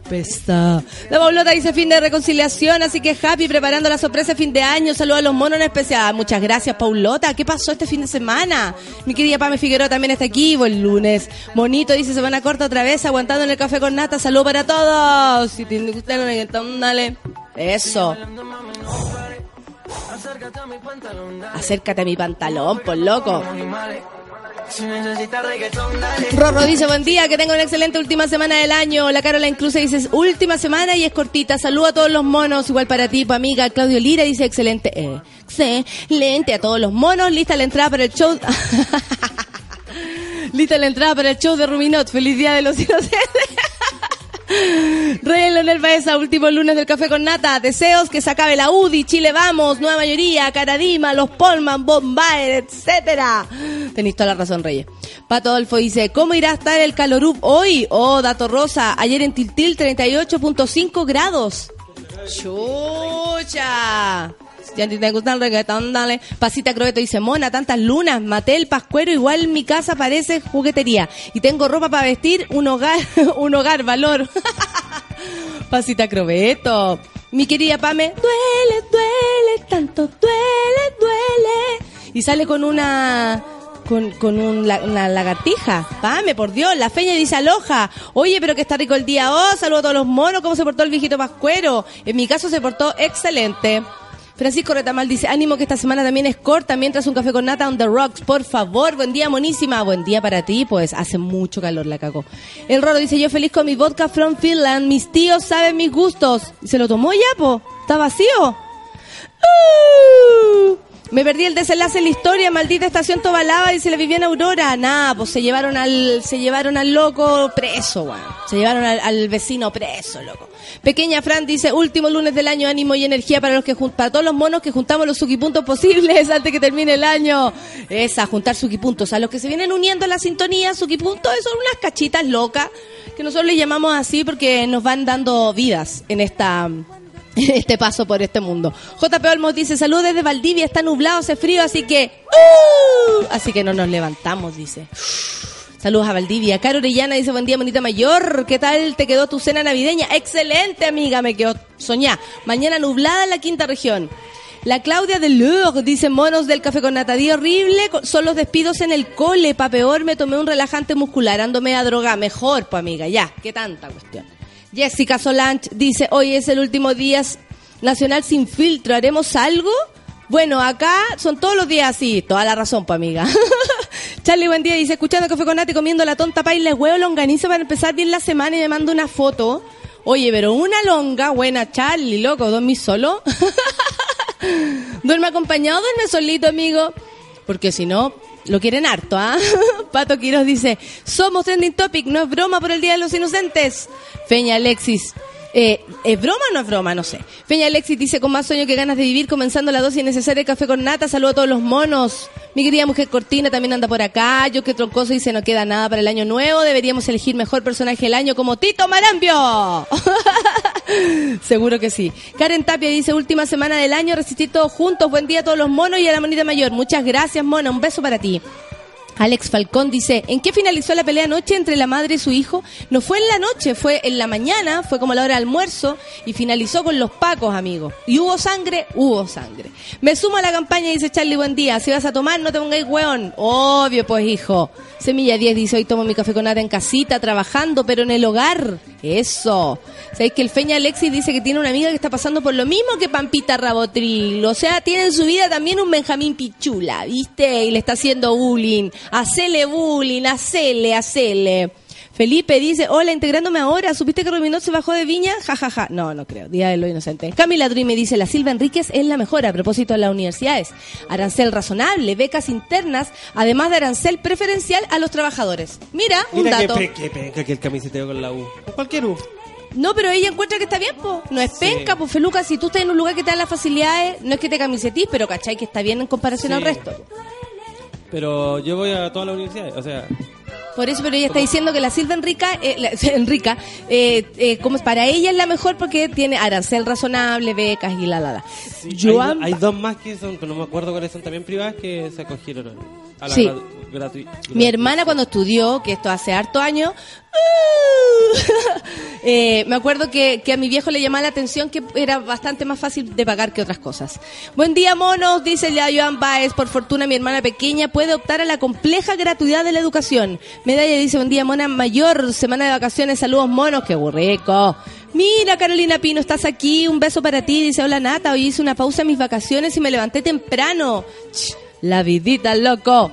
Pesta. La Paulota dice fin de reconciliación, así que happy preparando la sorpresa fin de año. Saludos a los monos en especial. Muchas gracias, Paulota. ¿Qué pasó este fin de semana? Mi querida Pame Figueroa también está aquí, buen lunes. Monito dice semana corta otra vez, aguantando en el café con nata. Salud para todos. Si te gusta, dale. Eso. Acércate a mi pantalón, por loco. Rorro dice, buen día, que tengo una excelente última semana del año. La Carola incluso dice, última semana y es cortita. Saludo a todos los monos, igual para ti, pa amiga. Claudio Lira dice, excelente, excelente a todos los monos. Lista la entrada para el show. Lista la entrada para el show de Ruminot. Feliz día de los inocentes. Rey Leonel Baeza, último lunes del Café con Nata. Deseos que se acabe la UDI, Chile Vamos, Nueva Mayoría, Caradima, Los Polman, Bombay, etcétera. Tenéis toda la razón, Reyes. Pato Adolfo dice, ¿cómo irá a estar el Calorup hoy? Oh, dato rosa, ayer en Tiltil 38.5 grados. ¡Chucha! Ya te gusta el reggaetón, dale. Pasita Crobeto dice, mona, tantas lunas, maté el pascuero, igual mi casa parece juguetería. Y tengo ropa para vestir, un hogar, un hogar, valor. Pasita Crobeto. Mi querida Pame, duele, duele, tanto duele, duele. Y sale con una con, con un, una lagartija. Pame, por Dios, la feña dice aloja. Oye, pero que está rico el día. Oh, saludo a todos los monos. ¿Cómo se portó el viejito pascuero? En mi caso se portó excelente. Francisco Retamal dice, ánimo que esta semana también es corta, mientras un café con nata on the rocks, por favor, buen día, monísima, buen día para ti, pues hace mucho calor, la cagó. El Roro dice, yo feliz con mi vodka from Finland, mis tíos saben mis gustos. ¿Se lo tomó ya, po? ¿Está vacío? ¡Uh! Me perdí el desenlace en la historia, maldita estación Tobalaba le vivía en Aurora. Nada, pues se llevaron al, se llevaron al loco preso, weón. Se llevaron al, vecino preso, loco. Pequeña Fran dice, último lunes del año, ánimo y energía para los que para todos los monos que juntamos los suquipuntos posibles antes que termine el año. Esa, juntar suquipuntos. A los que se vienen uniendo a la sintonía, suquipuntos son unas cachitas locas que nosotros les llamamos así porque nos van dando vidas en esta este paso por este mundo. JP Olmos dice, salud desde Valdivia, está nublado, hace frío, así que... ¡uh! Así que no nos levantamos, dice. Saludos a Valdivia. Caro Orellana dice, buen día, bonita mayor. ¿Qué tal te quedó tu cena navideña? Excelente, amiga, me quedó soñá. Mañana nublada en la quinta región. La Claudia de dice, monos del café con natadí horrible, son los despidos en el cole, pa' peor me tomé un relajante muscular, ándome a droga, mejor, pues amiga, ya, qué tanta cuestión. Jessica Solange dice, hoy es el último día nacional sin filtro, ¿haremos algo? Bueno, acá son todos los días así, toda la razón, pues amiga. Charlie, buen día, dice, escuchando Café con Nati, comiendo la tonta paila, huevo longanizo para empezar bien la semana y me mando una foto. Oye, pero una longa, buena, Charlie, loco, ¿dormí solo? ¿Duerme acompañado duerme solito, amigo? Porque si no, lo quieren harto, ¿ah? Pato Quiroz dice, somos trending topic, no es broma por el Día de los Inocentes. Feña Alexis, eh, ¿Es broma o no es broma? No sé. Feña Alexis dice, con más sueño que ganas de vivir, comenzando la dosis necesaria de café con nata. Saludo a todos los monos. Mi querida mujer Cortina también anda por acá. Yo que troncoso dice, no queda nada para el año nuevo. Deberíamos elegir mejor personaje del año como Tito Marambio. Seguro que sí. Karen Tapia dice, última semana del año, resistir todos juntos. Buen día a todos los monos y a la monita mayor. Muchas gracias, mona. Un beso para ti. Alex Falcón dice, ¿en qué finalizó la pelea anoche entre la madre y su hijo? No fue en la noche, fue en la mañana, fue como la hora de almuerzo y finalizó con los pacos, amigos. ¿Y hubo sangre? Hubo sangre. Me sumo a la campaña, dice Charlie, buen día. Si vas a tomar, no te pongáis hueón. Obvio, pues, hijo. Semilla 10 dice, hoy tomo mi café con nada en casita, trabajando, pero en el hogar. Eso. ¿Sabéis que el Feña Alexis dice que tiene una amiga que está pasando por lo mismo que Pampita Rabotril? O sea, tiene en su vida también un Benjamín Pichula, ¿viste? Y le está haciendo bullying. Hacele bullying, hacele, hacele. Felipe dice, hola, integrándome ahora, ¿supiste que Ruminot se bajó de Viña? Ja, ja, ja. No, no creo, Día de lo Inocente. Camila Dri me dice, la Silva Enríquez es la mejor a propósito de las universidades. Arancel razonable, becas internas, además de arancel preferencial a los trabajadores. Mira, un Mira dato. que, que penca que el camiseteo con la U. Con cualquier U. No, pero ella encuentra que está bien, pues. No es Sí. penca, pues Feluca, si tú estás en un lugar que te da las facilidades, no es que te camisetís, pero cachai que está bien en comparación Sí. al resto. Pero yo voy a todas las universidades, o sea, Por eso, pero ella está diciendo que la Silva Enrica, eh, la- Enrica, eh, eh, como para ella es la mejor porque tiene arancel razonable, becas y la la la. sí, hay dos más que son, pero no me acuerdo cuáles son también privadas que se acogieron a- a la Sí. gratu- Mi hermana cuando estudió, que esto hace harto años, eh, me acuerdo que, que a mi viejo le llamaba la atención que era bastante más fácil de pagar que otras cosas. Buen día, monos, dice ya Joan Baez. Por fortuna, mi hermana pequeña puede optar a la compleja gratuidad de la educación. Medalla dice, buen día, mona mayor, semana de vacaciones, saludos, monos, qué burrico. Mira, Carolina Pino, estás aquí, un beso para ti. Dice, hola Nata, hoy hice una pausa en mis vacaciones y me levanté temprano. Ch, la vidita, loco.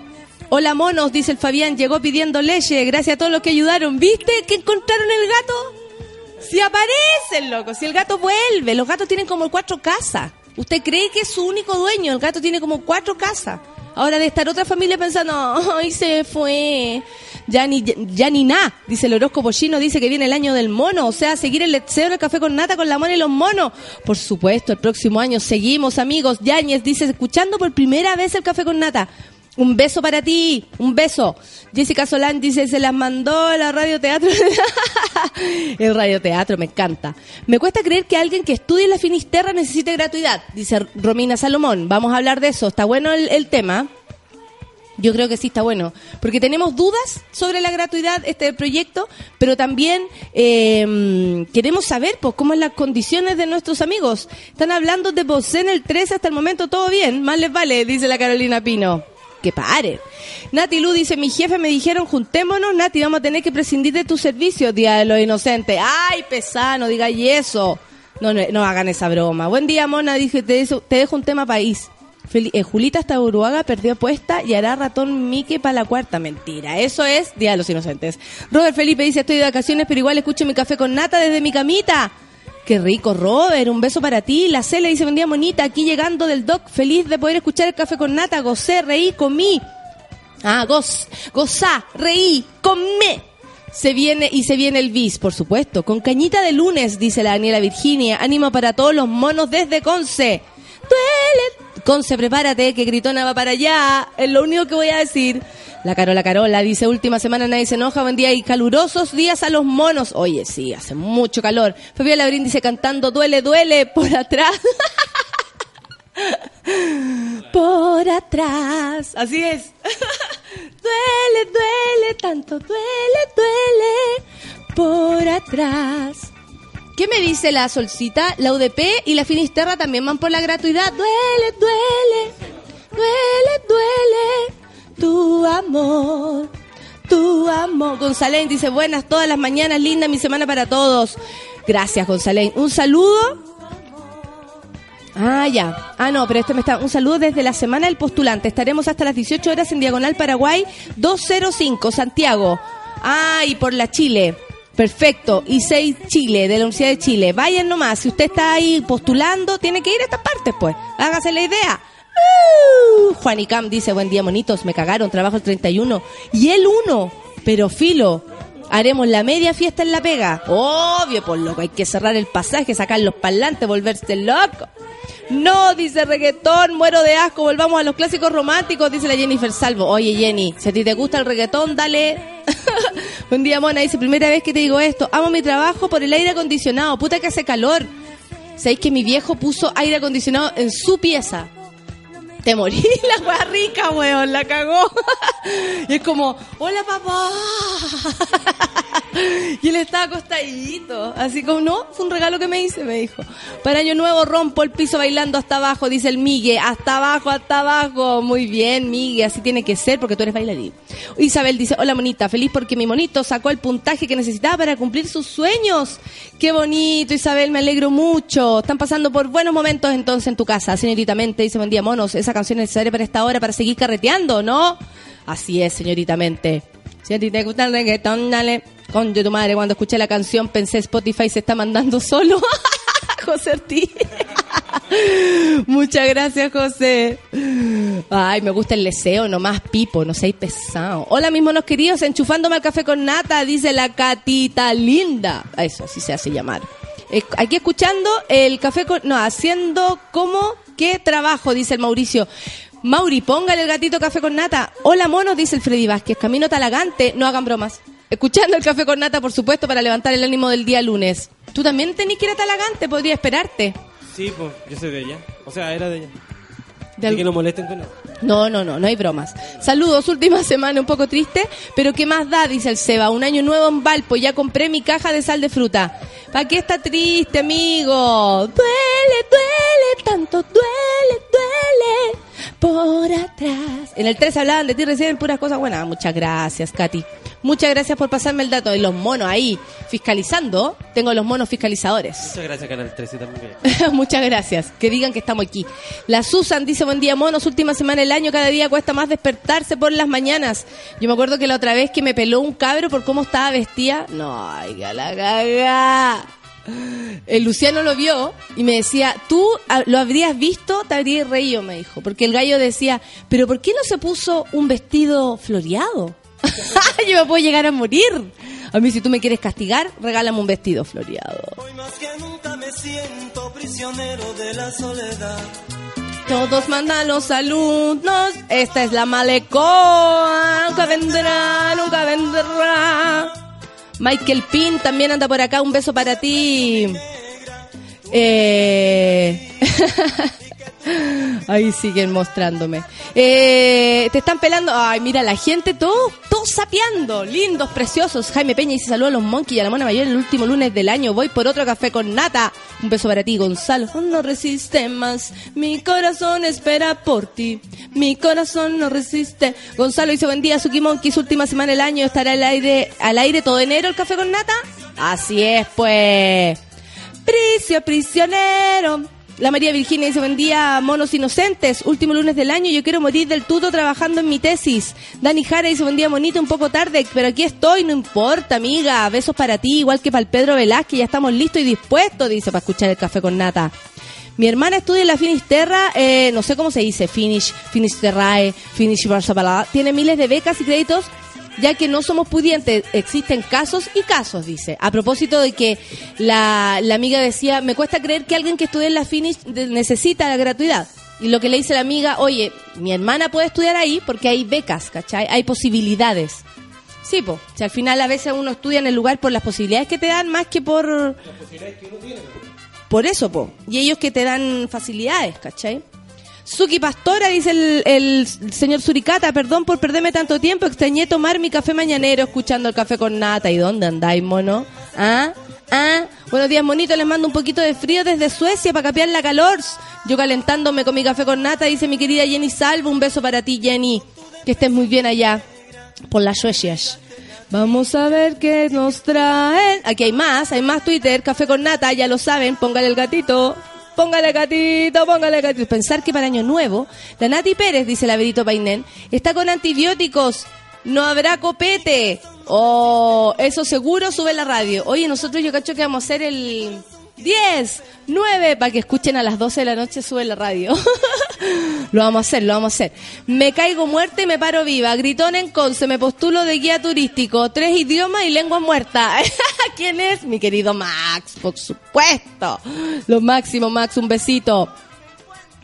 Hola monos, dice el Fabián, llegó pidiendo leche, gracias a todos los que ayudaron. ¿Viste que encontraron el gato? Si aparecen, loco, si el gato vuelve, los gatos tienen como cuatro casas. ¿Usted cree que es su único dueño? El gato tiene como cuatro casas. Ahora de estar otra familia pensando, ay, se fue. Ya ni, ya ni nada, dice el horóscopo chino, dice que viene el año del mono, o sea, seguir el letseo en el café con nata con la mona y los monos. Por supuesto, el próximo año seguimos, amigos. Yañez dice, escuchando por primera vez el café con nata. Un beso para ti, un beso. Jessica Solán dice, se las mandó la radioteatro. el radioteatro, me encanta. Me cuesta creer que alguien que estudie la Finisterra necesite gratuidad, dice Romina Salomón. Vamos a hablar de eso. Está bueno el, tema. Yo creo que sí está bueno, porque tenemos dudas sobre la gratuidad este proyecto, pero también eh, queremos saber pues cómo es las condiciones de nuestros amigos. Están hablando de vos en el 13 hasta el momento todo bien, más les vale, dice la Carolina Pino. Que pare. Nati Lu dice, mi jefe me dijeron, juntémonos, Nati, vamos a tener que prescindir de tus servicios, Día de los Inocentes. Ay, pesano, diga y eso. No, no, no hagan esa broma. Buen día, Mona, dije, te, dejo- un tema país. Eh, Julita hasta Uruaga perdió apuesta y hará ratón Mique para la cuarta. Mentira, eso es Día de los Inocentes. Robert Felipe dice, estoy de vacaciones, pero igual escucho mi café con nata desde mi camita. Qué rico, Robert, un beso para ti. La Cele dice, buen día, monita, aquí llegando del doc, feliz de poder escuchar el café con nata, gocé, reí, comí. Ah, goz, gozá, reí, comé. Se viene y se viene el bis, por supuesto. Con cañita de lunes, dice la Daniela Virginia. Ánimo para todos los monos desde Conce. Duele. Conce, prepárate, que Gritona va para allá. Es lo único que voy a decir. La Carola Carola dice, última semana nadie se enoja, buen día y calurosos días a los monos. Oye, sí, hace mucho calor. Fabiola Labrín dice, cantando, duele, duele, por atrás. por atrás. Así es. duele, duele, tanto duele, duele, por atrás. ¿Qué me dice la Solcita? La UDP y la Finisterra también van por la gratuidad. Duele, duele, duele, duele tu amor, tu amor. González dice, buenas todas las mañanas, linda mi semana para todos. Gracias, González. Un saludo. Ah, ya. Ah, no, pero este me está. Un saludo desde la semana del postulante. Estaremos hasta las 18 horas en Diagonal Paraguay 205, Santiago. Ah, y por la Chile. Perfecto. Y 6 Chile, de la Universidad de Chile. Vayan nomás. Si usted está ahí postulando, tiene que ir a estas partes, pues. Hágase la idea. Uh, Juan y Cam dice, buen día, monitos. Me cagaron, trabajo el 31. Y el 1. Pero filo. Haremos la media fiesta en la pega. Obvio, por loco. Hay que cerrar el pasaje, sacar los parlantes, volverse loco. No, dice reggaetón, muero de asco, volvamos a los clásicos románticos, dice la Jennifer Salvo. Oye, Jenny, si a ti te gusta el reggaetón, dale. Buen día, Mona, dice, primera vez que te digo esto, amo mi trabajo por el aire acondicionado, puta que hace calor. ¿Sabéis que mi viejo puso aire acondicionado en su pieza? Te morí, la wea rica, weón, la cagó. y es como, hola papá. y él estaba acostadito, así como, no, fue un regalo que me hice, me dijo. Para año nuevo rompo el piso bailando hasta abajo, dice el Migue, hasta abajo, hasta abajo. Muy bien, Migue, así tiene que ser porque tú eres bailarín. Isabel dice, hola monita, feliz porque mi monito sacó el puntaje que necesitaba para cumplir sus sueños. Qué bonito, Isabel, me alegro mucho. Están pasando por buenos momentos entonces en tu casa, señoritamente. Dice, buen día, monos, canción es necesaria para esta hora, para seguir carreteando, ¿no? Así es, señoritamente. Si a ti te gusta el reggaetón, dale. Con tu madre, cuando escuché la canción pensé Spotify se está mandando solo. José Ortiz. Muchas gracias, José. Ay, me gusta el deseo, nomás pipo, no seáis pesado. Hola, mis monos queridos, enchufándome al café con nata, dice la catita linda. Eso, así se hace llamar. Eh, Aquí escuchando el café con... No, haciendo como... ¿Qué trabajo? Dice el Mauricio. Mauri, póngale el gatito café con nata. Hola, monos, dice el Freddy Vázquez. Camino talagante, no hagan bromas. Escuchando el café con nata, por supuesto, para levantar el ánimo del día lunes. Tú también tenés que ir a talagante, podría esperarte. Sí, pues, yo soy de ella. O sea, era de ella. De que no molesten con eso. No, no, no, no hay bromas. Saludos, última semana un poco triste, pero ¿qué más da? Dice el Seba. Un año nuevo en Valpo, ya compré mi caja de sal de fruta. ¿Para qué está triste, amigo? Duele, duele, tanto duele, duele. Por atrás. En el 3 hablaban de ti recién puras cosas buenas. Muchas gracias, Katy. Muchas gracias por pasarme el dato. Y los monos ahí fiscalizando. Tengo los monos fiscalizadores. Muchas gracias, Canal 13 también. Muchas gracias. Que digan que estamos aquí. La Susan dice, buen día, monos. Última semana del año, cada día cuesta más despertarse por las mañanas. Yo me acuerdo que la otra vez que me peló un cabro por cómo estaba vestida. No, ay, la gaga. El Luciano lo vio y me decía, tú ah, lo habrías visto, te habrías reído, me dijo. Porque el gallo decía, pero ¿por qué no se puso un vestido floreado? Yo me puedo llegar a morir. A mí si tú me quieres castigar, regálame un vestido floreado. Hoy más que nunca me siento prisionero de la soledad. Todos mandan los alumnos, esta es la malecoa, nunca vendrá, nunca vendrá. Michael Pin también anda por acá, un beso para ti. Eh... Ahí siguen mostrándome. Eh, te están pelando. Ay, mira, la gente, todo, todo sapeando. Lindos, preciosos. Jaime Peña dice saludos a los monkeys y a la mona mayor el último lunes del año. Voy por otro café con nata. Un beso para ti, Gonzalo. Oh, no resiste más. Mi corazón espera por ti. Mi corazón no resiste. Gonzalo dice buen día, Suki Monkeys. Última semana del año. Estará al aire, al aire todo enero el café con nata. Así es, pues. Pricio, prisionero. La María Virginia dice, buen día, monos inocentes. Último lunes del año, yo quiero morir del tuto trabajando en mi tesis. Dani Jara dice, buen día, monito, un poco tarde, pero aquí estoy, no importa, amiga. Besos para ti, igual que para el Pedro Velázquez, ya estamos listos y dispuestos, dice, para escuchar el café con nata. Mi hermana estudia en la Finisterra, eh, no sé cómo se dice, Finish, Finisterrae, Finish Barcelona. Tiene miles de becas y créditos ya que no somos pudientes, existen casos y casos, dice. A propósito de que la, la amiga decía, me cuesta creer que alguien que estudie en la Finish necesita la gratuidad. Y lo que le dice la amiga, oye, mi hermana puede estudiar ahí porque hay becas, ¿cachai? Hay posibilidades. Sí, po. Si al final a veces uno estudia en el lugar por las posibilidades que te dan más que por... Por eso, po. Y ellos que te dan facilidades, ¿cachai? Suki Pastora, dice el, señor Suricata, perdón por perderme tanto tiempo, extrañé tomar mi café mañanero escuchando el café con nata. ¿Y dónde andáis, mono? ¿Ah? ¿Ah? Buenos días, monito, les mando un poquito de frío desde Suecia para capear la calor. Yo calentándome con mi café con nata, dice mi querida Jenny Salvo, un beso para ti, Jenny. Que estés muy bien allá, por las Suecias. Vamos a ver qué nos traen. Aquí hay más, hay más Twitter, café con nata, ya lo saben, póngale el gatito. Póngale gatito, póngale gatito. Pensar que para Año Nuevo, la Nati Pérez, dice la Benito Painén, está con antibióticos. No habrá copete. Oh, eso seguro sube la radio. Oye, nosotros yo cacho que vamos a hacer el 10, 9, para que escuchen a las 12 de la noche sube la radio. lo vamos a hacer, lo vamos a hacer. Me caigo muerta y me paro viva. Gritón en Conce, me postulo de guía turístico. Tres idiomas y lengua muerta. ¿Quién es? Mi querido Max, por supuesto. Lo máximo, Max, un besito.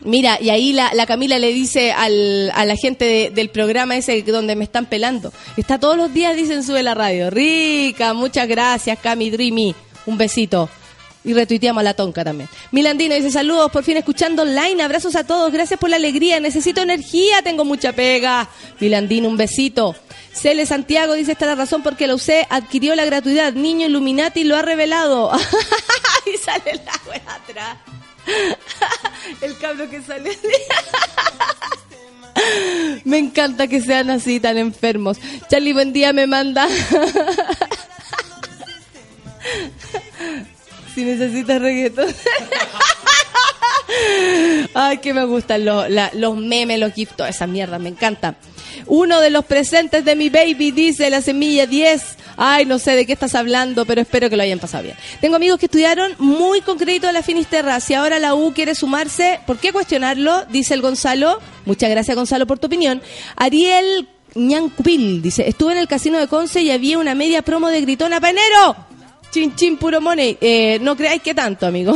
Mira, y ahí la, la Camila le dice al, a la gente de- del programa ese donde me están pelando. Está todos los días, dicen, sube la radio. Rica, muchas gracias, Cami Dreamy. Un besito. Y retuiteamos a la tonca también. Milandino dice saludos, por fin escuchando online. Abrazos a todos, gracias por la alegría. Necesito energía, tengo mucha pega. Milandino, un besito. Cele Santiago dice esta es la razón porque la UC adquirió la gratuidad. Niño Illuminati lo ha revelado. y sale la wea atrás. El cabro que sale. Me encanta que sean así tan enfermos. Charlie, buen día, me manda. Si necesitas reggaetón. Ay, que me gustan los, la- los memes, los gifs, toda esa mierda, me encanta. Uno de los presentes de mi baby dice la semilla 10. Ay, no sé de qué estás hablando, pero espero que lo hayan pasado bien. Tengo amigos que estudiaron muy con crédito de la Finisterra. Si ahora la U quiere sumarse, ¿por qué cuestionarlo? Dice el Gonzalo. Muchas gracias, Gonzalo, por tu opinión. Ariel Ñancupil dice: Estuve en el casino de Conce y había una media promo de gritona pa' enero. Chin, chin, puro money. Eh, no creáis que tanto, amigo.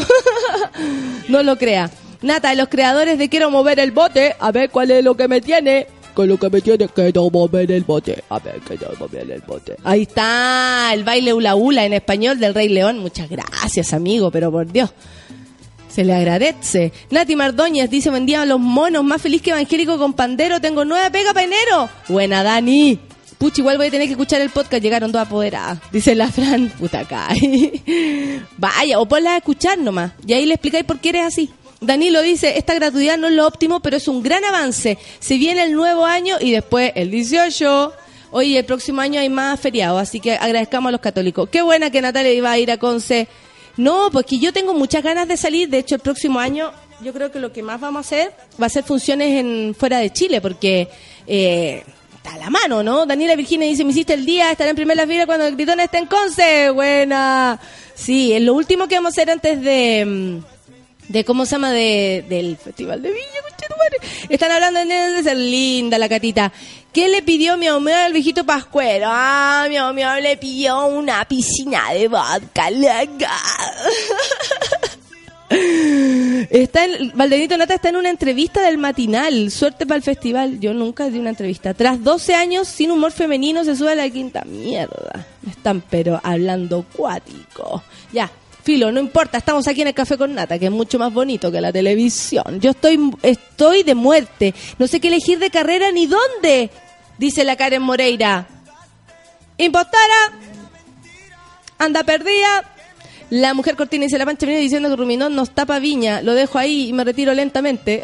no lo crea. Nata, los creadores de Quiero mover el bote, a ver cuál es lo que me tiene. Que lo que me tiene quiero mover el bote. A ver, quiero mover el bote. Ahí está, el baile hula hula en español del Rey León. Muchas gracias, amigo, pero por Dios. Se le agradece. Nati Mardoñez dice, buen día a los monos, más feliz que evangélico con pandero, tengo nueva pega pa' enero. Buena, Dani. Pucha, igual voy a tener que escuchar el podcast, llegaron todas apoderadas. Dice la Fran, puta cae. Vaya, o ponla a escuchar nomás. Y ahí le explicáis por qué eres así. Danilo dice, esta gratuidad no es lo óptimo, pero es un gran avance. Se viene el nuevo año y después el 18. Oye, el próximo año hay más feriados, así que agradezcamos a los católicos. Qué buena que Natalia iba a ir a Conce. No, pues que yo tengo muchas ganas de salir. De hecho, el próximo año yo creo que lo que más vamos a hacer va a ser funciones en fuera de Chile, porque eh, está a la mano, ¿no? Daniela Virginia dice, me hiciste el día, estaré en primera fila cuando el gritón esté en Conce. Buena. Sí, es lo último que vamos a hacer antes de... mm, de cómo se llama de, del festival de conchetumare. Están hablando de ser linda la catita. ¿Qué le pidió mi miau al viejito Pascuero? Ah, mi miau le pidió una piscina de vodka. Está en, Valdenito Nata está en una entrevista del matinal. Suerte para el festival. Yo nunca di una entrevista. Tras 12 años sin humor femenino se sube a la quinta. Mierda. Están pero hablando cuático. Ya. Filo, no importa, estamos aquí en el Café con Nata, que es mucho más bonito que la televisión. Yo estoy, estoy de muerte. No sé qué elegir de carrera ni dónde, dice la Karen Moreira. Impostora, anda perdida. La mujer cortina dice la pancha viene diciendo que Ruminón nos tapa viña. Lo dejo ahí y me retiro lentamente.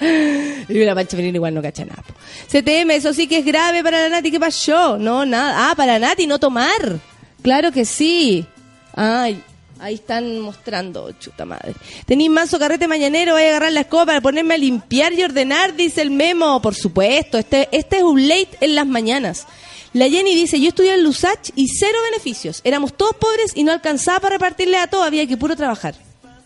y la pancha venir igual no cacha nada. CTM, eso sí que es grave para la Nati. ¿Qué pasó? No, nada. Ah, para Nati no tomar. Claro que sí. Ay, ahí están mostrando, chuta madre. Tenéis mazo carrete mañanero, voy a agarrar la escoba para ponerme a limpiar y ordenar, dice el memo. Por supuesto, este, este es un late en las mañanas. La Jenny dice, yo estudié en Lusach y cero beneficios. Éramos todos pobres y no alcanzaba para repartirle a todos, había que puro trabajar.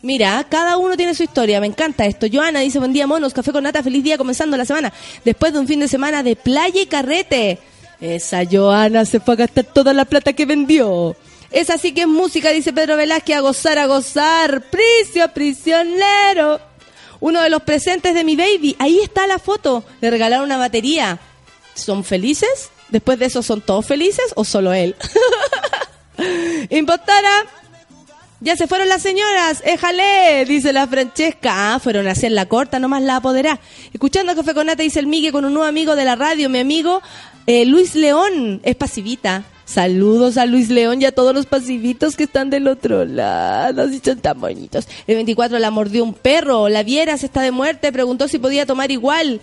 Mira, cada uno tiene su historia, me encanta esto. Joana dice, buen día monos, café con nata, feliz día comenzando la semana. Después de un fin de semana de playa y carrete. Esa Joana se fue a gastar toda la plata que vendió. Es así que es música, dice Pedro Velázquez, a gozar, a gozar. Pricio, prisionero. Uno de los presentes de mi baby, ahí está la foto. Le regalaron una batería. ¿Son felices? Después de eso, ¿son todos felices o solo él? Impostora. Ya se fueron las señoras, éjale, dice la Francesca. Ah, fueron a hacer la corta, nomás la apoderá. Escuchando Café con Nata, dice el Migue con un nuevo amigo de la radio, mi amigo eh, Luis León, es pasivita. Saludos a Luis León y a todos los pasivitos que están del otro lado, si son tan bonitos. El 24 la mordió un perro, la vieras está de muerte, preguntó si podía tomar igual.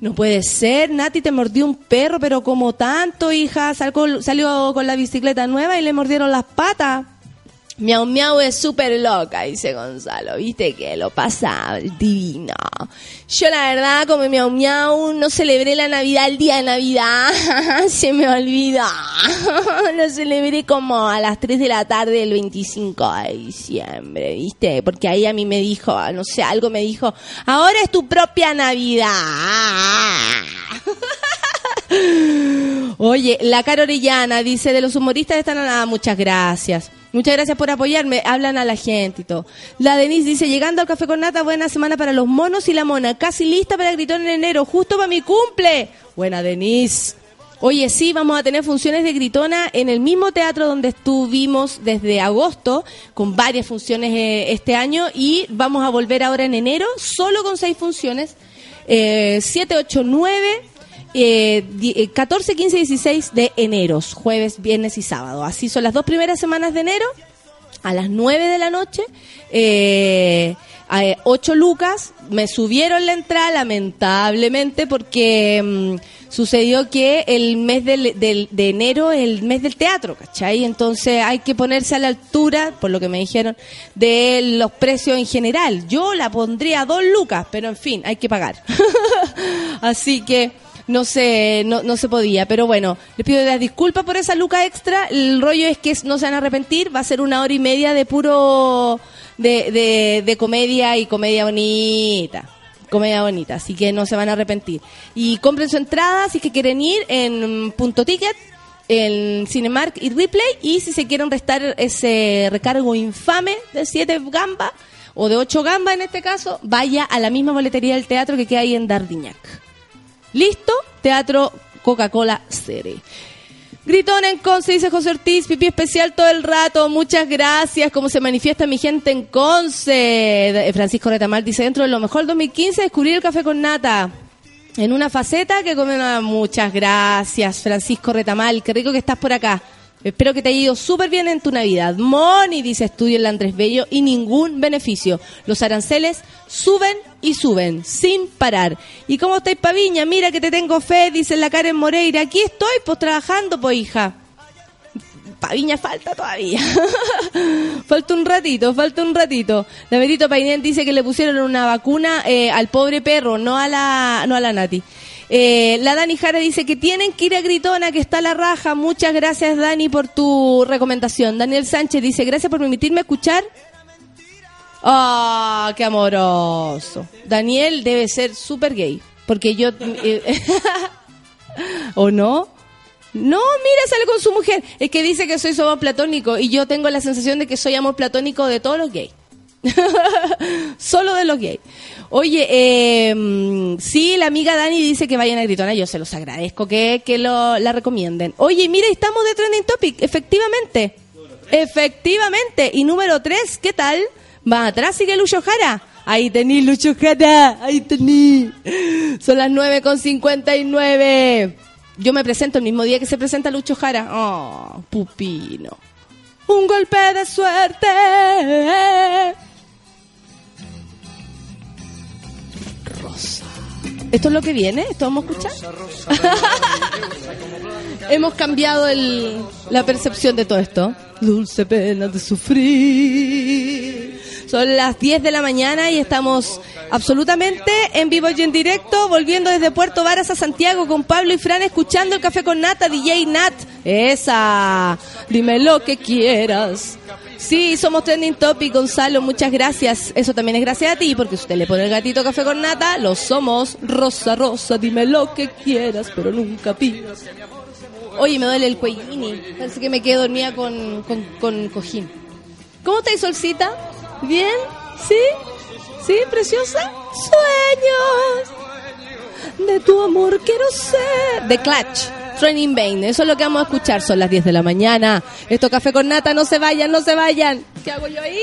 No puede ser, Nati te mordió un perro, pero como tanto, hija, salió, salió con la bicicleta nueva y le mordieron las patas. Miau Miau es súper loca, dice Gonzalo. Viste que lo pasa divino. Yo la verdad, como Miau Miau, no celebré la Navidad el día de Navidad. Se me olvidó. Lo celebré como a las 3 de la tarde del 25 de diciembre, ¿viste? Porque ahí a mí me dijo, no sé, algo me dijo, ahora es tu propia Navidad. Oye, la cara Orellana dice, de los humoristas están a nada, muchas gracias. Muchas gracias por apoyarme, hablan a la gente y todo. La Denise dice, llegando al café con nata, buena semana para los monos y la mona, casi lista para el gritón en enero, justo para mi cumple. Buena Denise. Oye, sí, vamos a tener funciones de gritona en el mismo teatro donde estuvimos desde agosto, con varias funciones eh, este año, y vamos a volver ahora en enero, solo con seis funciones, eh, 7, 8, 9, eh, di- eh, 14, 15 y 16 de enero, jueves, viernes y sábado. Así son las dos primeras semanas de enero, a las 9 de la noche, eh, a, eh, 8 lucas, me subieron la entrada lamentablemente porque mm, sucedió que el mes del, del- de enero es el mes del teatro, ¿cachai? Entonces hay que ponerse a la altura, por lo que me dijeron, de los precios en general. Yo la pondría a dos lucas, pero en fin, hay que pagar. Así que no se, no, no se podía. Pero bueno, les pido las disculpas por esa luca extra. El rollo es que no se van a arrepentir. Va a ser una hora y media de puro de, de, de comedia y comedia bonita. Comedia bonita, así que no se van a arrepentir. Y compren su entrada si es que quieren ir en punto ticket, en Cinemark y Replay. Y si se quieren restar ese recargo infame de 7 gambas, o de 8 gambas en este caso, vaya a la misma boletería del teatro que queda ahí en Dardiñac. ¿Listo? Teatro Coca-Cola City. Gritón en Conce, dice José Ortiz, pipí especial todo el rato, muchas gracias, como se manifiesta mi gente en Conce. De- Francisco Retamal dice, dentro de lo mejor 2015, descubrir el café con nata. En una faceta que come una- muchas gracias, Francisco Retamal, qué rico que estás por acá. Espero que te haya ido súper bien en tu Navidad. Moni dice estudio en Andrés Bello y ningún beneficio. Los aranceles suben y suben sin parar. ¿Y cómo estáis, Paviña? Mira que te tengo fe, dice la Karen Moreira. Aquí estoy, pues trabajando, pues hija. Paviña falta todavía. falta un ratito, falta un ratito. Davidito Painén dice que le pusieron una vacuna eh, al pobre perro, no a la, no a la Nati. Eh, la Dani Jara dice que tienen que ir a Gritona, que está a la raja. Muchas gracias, Dani, por tu recomendación. Daniel Sánchez dice, gracias por permitirme escuchar. ¡Ah, qué amoroso! Daniel debe ser súper gay, porque yo... eh, ¿O no? No, mira, sale con su mujer. Es que dice que soy su platónico y yo tengo la sensación de que soy amor platónico de todos los gays. Solo de los gays. Oye, mm, sí, la amiga Dani dice que vayan a Gritona. Yo se los agradezco que, que lo, la recomienden. Oye, mira, estamos de Trending Topic. Efectivamente. Efectivamente. Y número tres, ¿qué tal? Más atrás sigue Lucho Jara. Ahí tení, Lucho Jara. Ahí tení. Son las 9 con 59. Yo me presento el mismo día que se presenta Lucho Jara. Oh, pupino. Un golpe de suerte. ¿Esto es lo que viene? ¿Esto vamos a escuchar? Hemos cambiado el, la percepción de todo esto. Dulce pena de sufrir. Son las 10 de la mañana y estamos absolutamente en vivo y en directo, volviendo desde Puerto Varas a Santiago con Pablo y Fran, escuchando el café con Nata, DJ Nat. Esa, dime lo que quieras. Sí, somos Trending Topic, Gonzalo, muchas gracias. Eso también es gracias a ti, porque si usted le pone el gatito café con nata, lo somos. Rosa, rosa, dime lo que quieras, pero nunca pidas. Oye, me duele el cuellini. Parece que me quedé dormida con, con, con cojín. ¿Cómo estáis, Solcita? ¿Bien? ¿Sí? ¿Sí? ¿Preciosa? Sueños de tu amor quiero ser. The Clutch. Training Bane. Eso es lo que vamos a escuchar. Son las 10 de la mañana. Esto café con nata. No se vayan, no se vayan. ¿Qué hago yo ahí?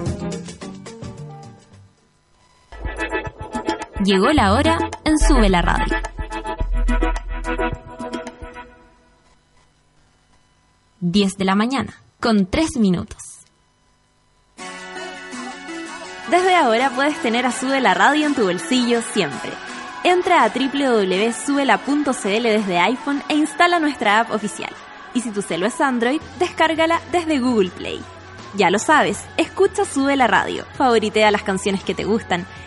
Llegó la hora en Sube la Radio. Diez de la mañana, con tres minutos. Desde ahora puedes tener a Sube la Radio en tu bolsillo siempre. Entra a www.subela.cl desde iPhone e instala nuestra app oficial. Y si tu celo es Android, descárgala desde Google Play. Ya lo sabes, escucha Sube la Radio, favoritea las canciones que te gustan,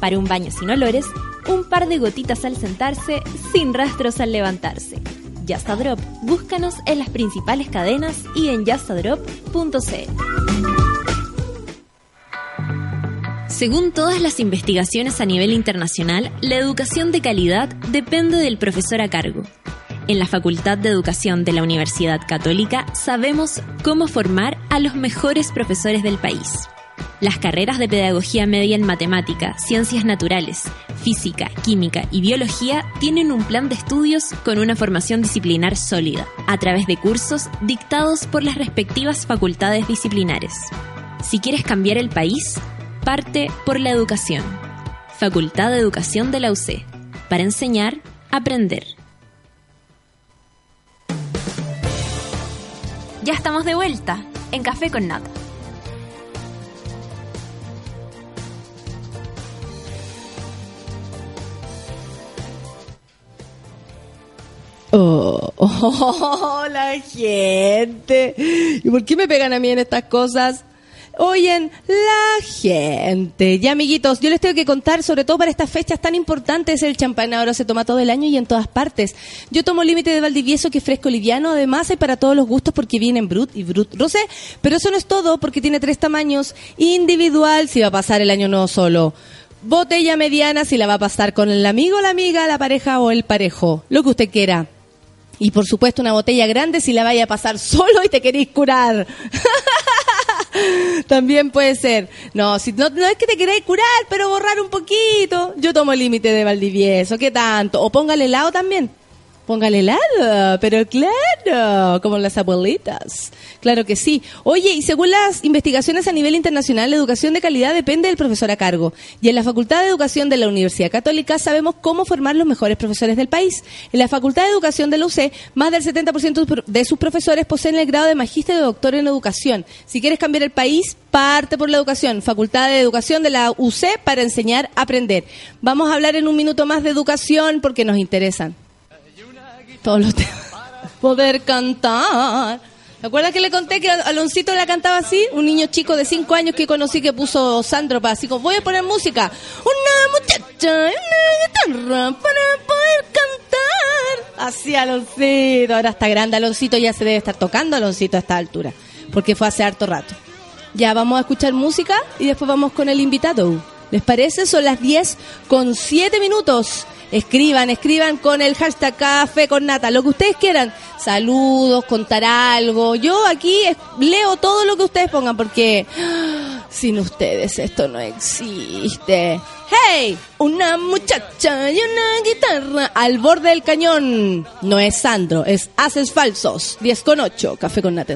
Para un baño sin olores, un par de gotitas al sentarse, sin rastros al levantarse. Just a Drop, búscanos en las principales cadenas y en justadrop.cl. Según todas las investigaciones a nivel internacional, la educación de calidad depende del profesor a cargo. En la Facultad de Educación de la Universidad Católica sabemos cómo formar a los mejores profesores del país. Las carreras de Pedagogía Media en Matemática, Ciencias Naturales, Física, Química y Biología tienen un plan de estudios con una formación disciplinar sólida, a través de cursos dictados por las respectivas facultades disciplinares. Si quieres cambiar el país, parte por la educación. Facultad de Educación de la UC. Para enseñar, aprender. Ya estamos de vuelta en Café con Nata. Oh, la gente. ¿Y por qué me pegan a mí en estas cosas? Oyen, la gente. Ya, amiguitos, yo les tengo que contar, sobre todo para estas fechas tan importantes, el champán ahora se toma todo el año y en todas partes. Yo tomo límite de Valdivieso, que es fresco liviano, además hay para todos los gustos porque viene en Brut y Brut Rosé. Pero eso no es todo, porque tiene tres tamaños. Individual, si va a pasar el año no solo. Botella mediana, si la va a pasar con el amigo, la amiga, la pareja o el parejo. Lo que usted quiera. Y por supuesto una botella grande si la vaya a pasar solo y te queréis curar. También puede ser. No, si no, no es que te queráis curar, pero borrar un poquito. Yo tomo el límite de Valdivieso, ¿qué tanto? O póngale helado también. Póngale helado, pero claro, como las abuelitas. Claro que sí. Oye, y según las investigaciones a nivel internacional, la educación de calidad depende del profesor a cargo. Y en la Facultad de Educación de la Universidad Católica sabemos cómo formar los mejores profesores del país. En la Facultad de Educación de la UC, más del 70% de sus profesores poseen el grado de magíster o doctor en educación. Si quieres cambiar el país, parte por la educación. Facultad de Educación de la UC para enseñar a aprender. Vamos a hablar en un minuto más de educación porque nos interesan todos los temas. Poder cantar. ¿Te acuerdas que le conté que Aloncito la cantaba así? Un niño chico de 5 años que conocí que puso Sandro para así como, voy a poner música. Una muchacha, una guitarra para poder cantar. Así Aloncito, ahora está grande Aloncito, ya se debe estar tocando Aloncito a esta altura, porque fue hace harto rato. Ya vamos a escuchar música y después vamos con el invitado. ¿Les parece? Son las 10 con 7 minutos. Escriban, escriban con el hashtag café con nata, lo que ustedes quieran. Saludos, contar algo. Yo aquí leo todo lo que ustedes pongan porque sin ustedes esto no existe. ¡Hey! Una muchacha y una guitarra al borde del cañón. No es Sandro, es Haces Falsos. 10 con 8, café con nata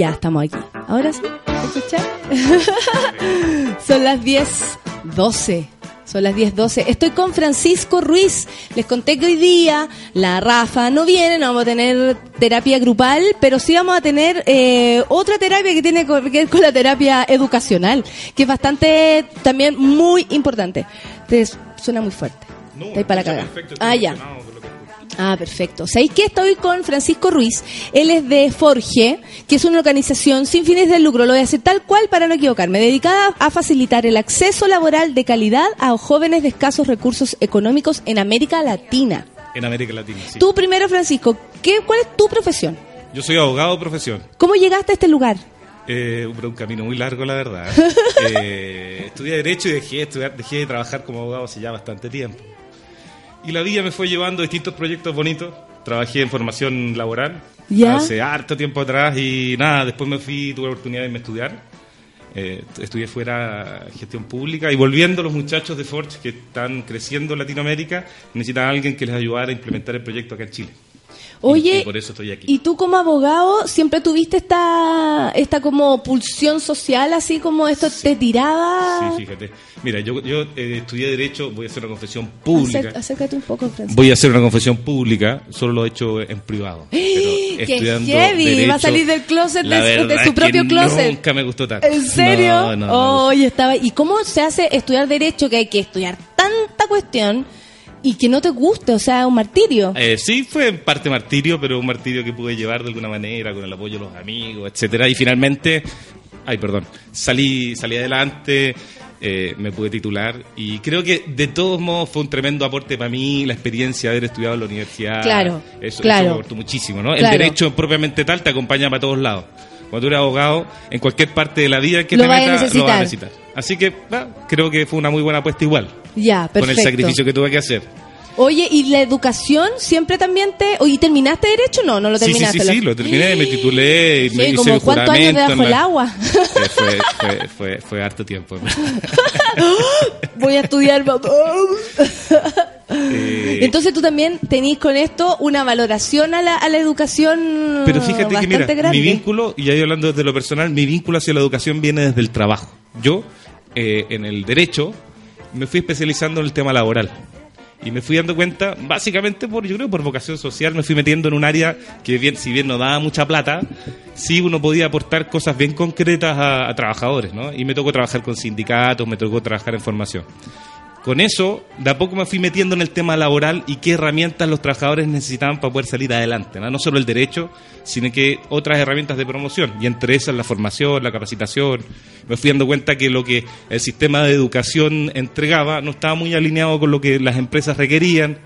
ya estamos aquí. Ahora sí, ¿me escuchan? Son las 10, 12. Son las 10.12. Estoy con Francisco Ruiz. Les conté que hoy día la Rafa no viene, no vamos a tener terapia grupal, pero sí vamos a tener eh, otra terapia que tiene que ver con la terapia educacional, que es bastante también muy importante. Entonces, suena muy fuerte. Está ahí para cagar. Ah, ya. Ah, perfecto. ¿Sabéis que estoy con Francisco Ruiz? Él es de Forge, que es una organización sin fines de lucro, lo voy a hacer tal cual para no equivocarme, dedicada a facilitar el acceso laboral de calidad a jóvenes de escasos recursos económicos en América Latina. En América Latina, sí. Tú primero, Francisco, ¿qué, ¿cuál es tu profesión? Yo soy abogado de profesión. ¿Cómo llegaste a este lugar? Eh, un, un camino muy largo, la verdad. Eh, estudié Derecho y dejé de, estudiar, dejé de trabajar como abogado hace ya bastante tiempo. Y la vida me fue llevando a distintos proyectos bonitos. Trabajé en formación laboral ¿Ya? hace harto tiempo atrás y nada, después me fui, tuve la oportunidad de irme a estudiar. Eh, estudié fuera gestión pública y volviendo los muchachos de Forge que están creciendo en Latinoamérica necesitan a alguien que les ayudara a implementar el proyecto acá en Chile. Oye, y por eso estoy aquí. ¿y tú como abogado siempre tuviste esta, esta como pulsión social, así como esto te tiraba? Sí, fíjate. Mira, yo, yo eh, estudié Derecho, voy a hacer una confesión pública. Acércate, acércate un poco, Francisco. Voy a hacer una confesión pública, solo lo he hecho en privado. Pero ¡Qué heavy! derecho, Va a salir del closet de, su- de su es que propio closet. Nunca me gustó tanto. ¿En serio? No, no, no. Oye, estaba. ¿Y cómo se hace estudiar derecho que hay que estudiar tanta cuestión y que no te guste? O sea, un martirio. Eh, sí, fue en parte martirio, pero un martirio que pude llevar de alguna manera con el apoyo de los amigos, etcétera. Y finalmente, ay, perdón, salí, salí adelante, eh, me pude titular y creo que de todos modos fue un tremendo aporte para mí la experiencia de haber estudiado en la universidad. Claro, eso, claro. eso me aportó muchísimo, ¿no? Claro. El derecho propiamente tal te acompaña para todos lados. Cuando tú eres abogado, en cualquier parte de la vida que Lo te metas, lo vas a necesitar. Así que creo que fue una muy buena apuesta igual, Ya, perfecto. con el sacrificio que tuve que hacer. Oye, ¿y la educación siempre también te... Oye, ¿terminaste derecho? No, no lo Sí, sí, terminaste. sí, sí, lo terminé, me titulé, y me Sí, como cuántos años debajo el la- agua. Fue, fue, fue, fue harto tiempo. Voy a estudiar, mamá. Eh, Entonces tú también tenís con esto una valoración a la, a la educación pero fíjate que mira, grande. mi vínculo, y ahí hablando desde lo personal, mi vínculo hacia la educación viene desde el trabajo. Yo, eh, en el derecho, me fui especializando en el tema laboral. Y me fui dando cuenta, básicamente por, yo creo, por vocación social, me fui metiendo en un área que bien, si bien no daba mucha plata, sí uno podía aportar cosas bien concretas a, a trabajadores, ¿no? Y me tocó trabajar con sindicatos, me tocó trabajar en formación. Con eso, de a poco me fui metiendo en el tema laboral y qué herramientas los trabajadores necesitaban para poder salir adelante. No, solo el derecho, sino que otras herramientas de promoción. Y entre esas la formación, la capacitación. Me fui dando cuenta que lo que el sistema de educación entregaba no estaba muy alineado con lo que las empresas requerían.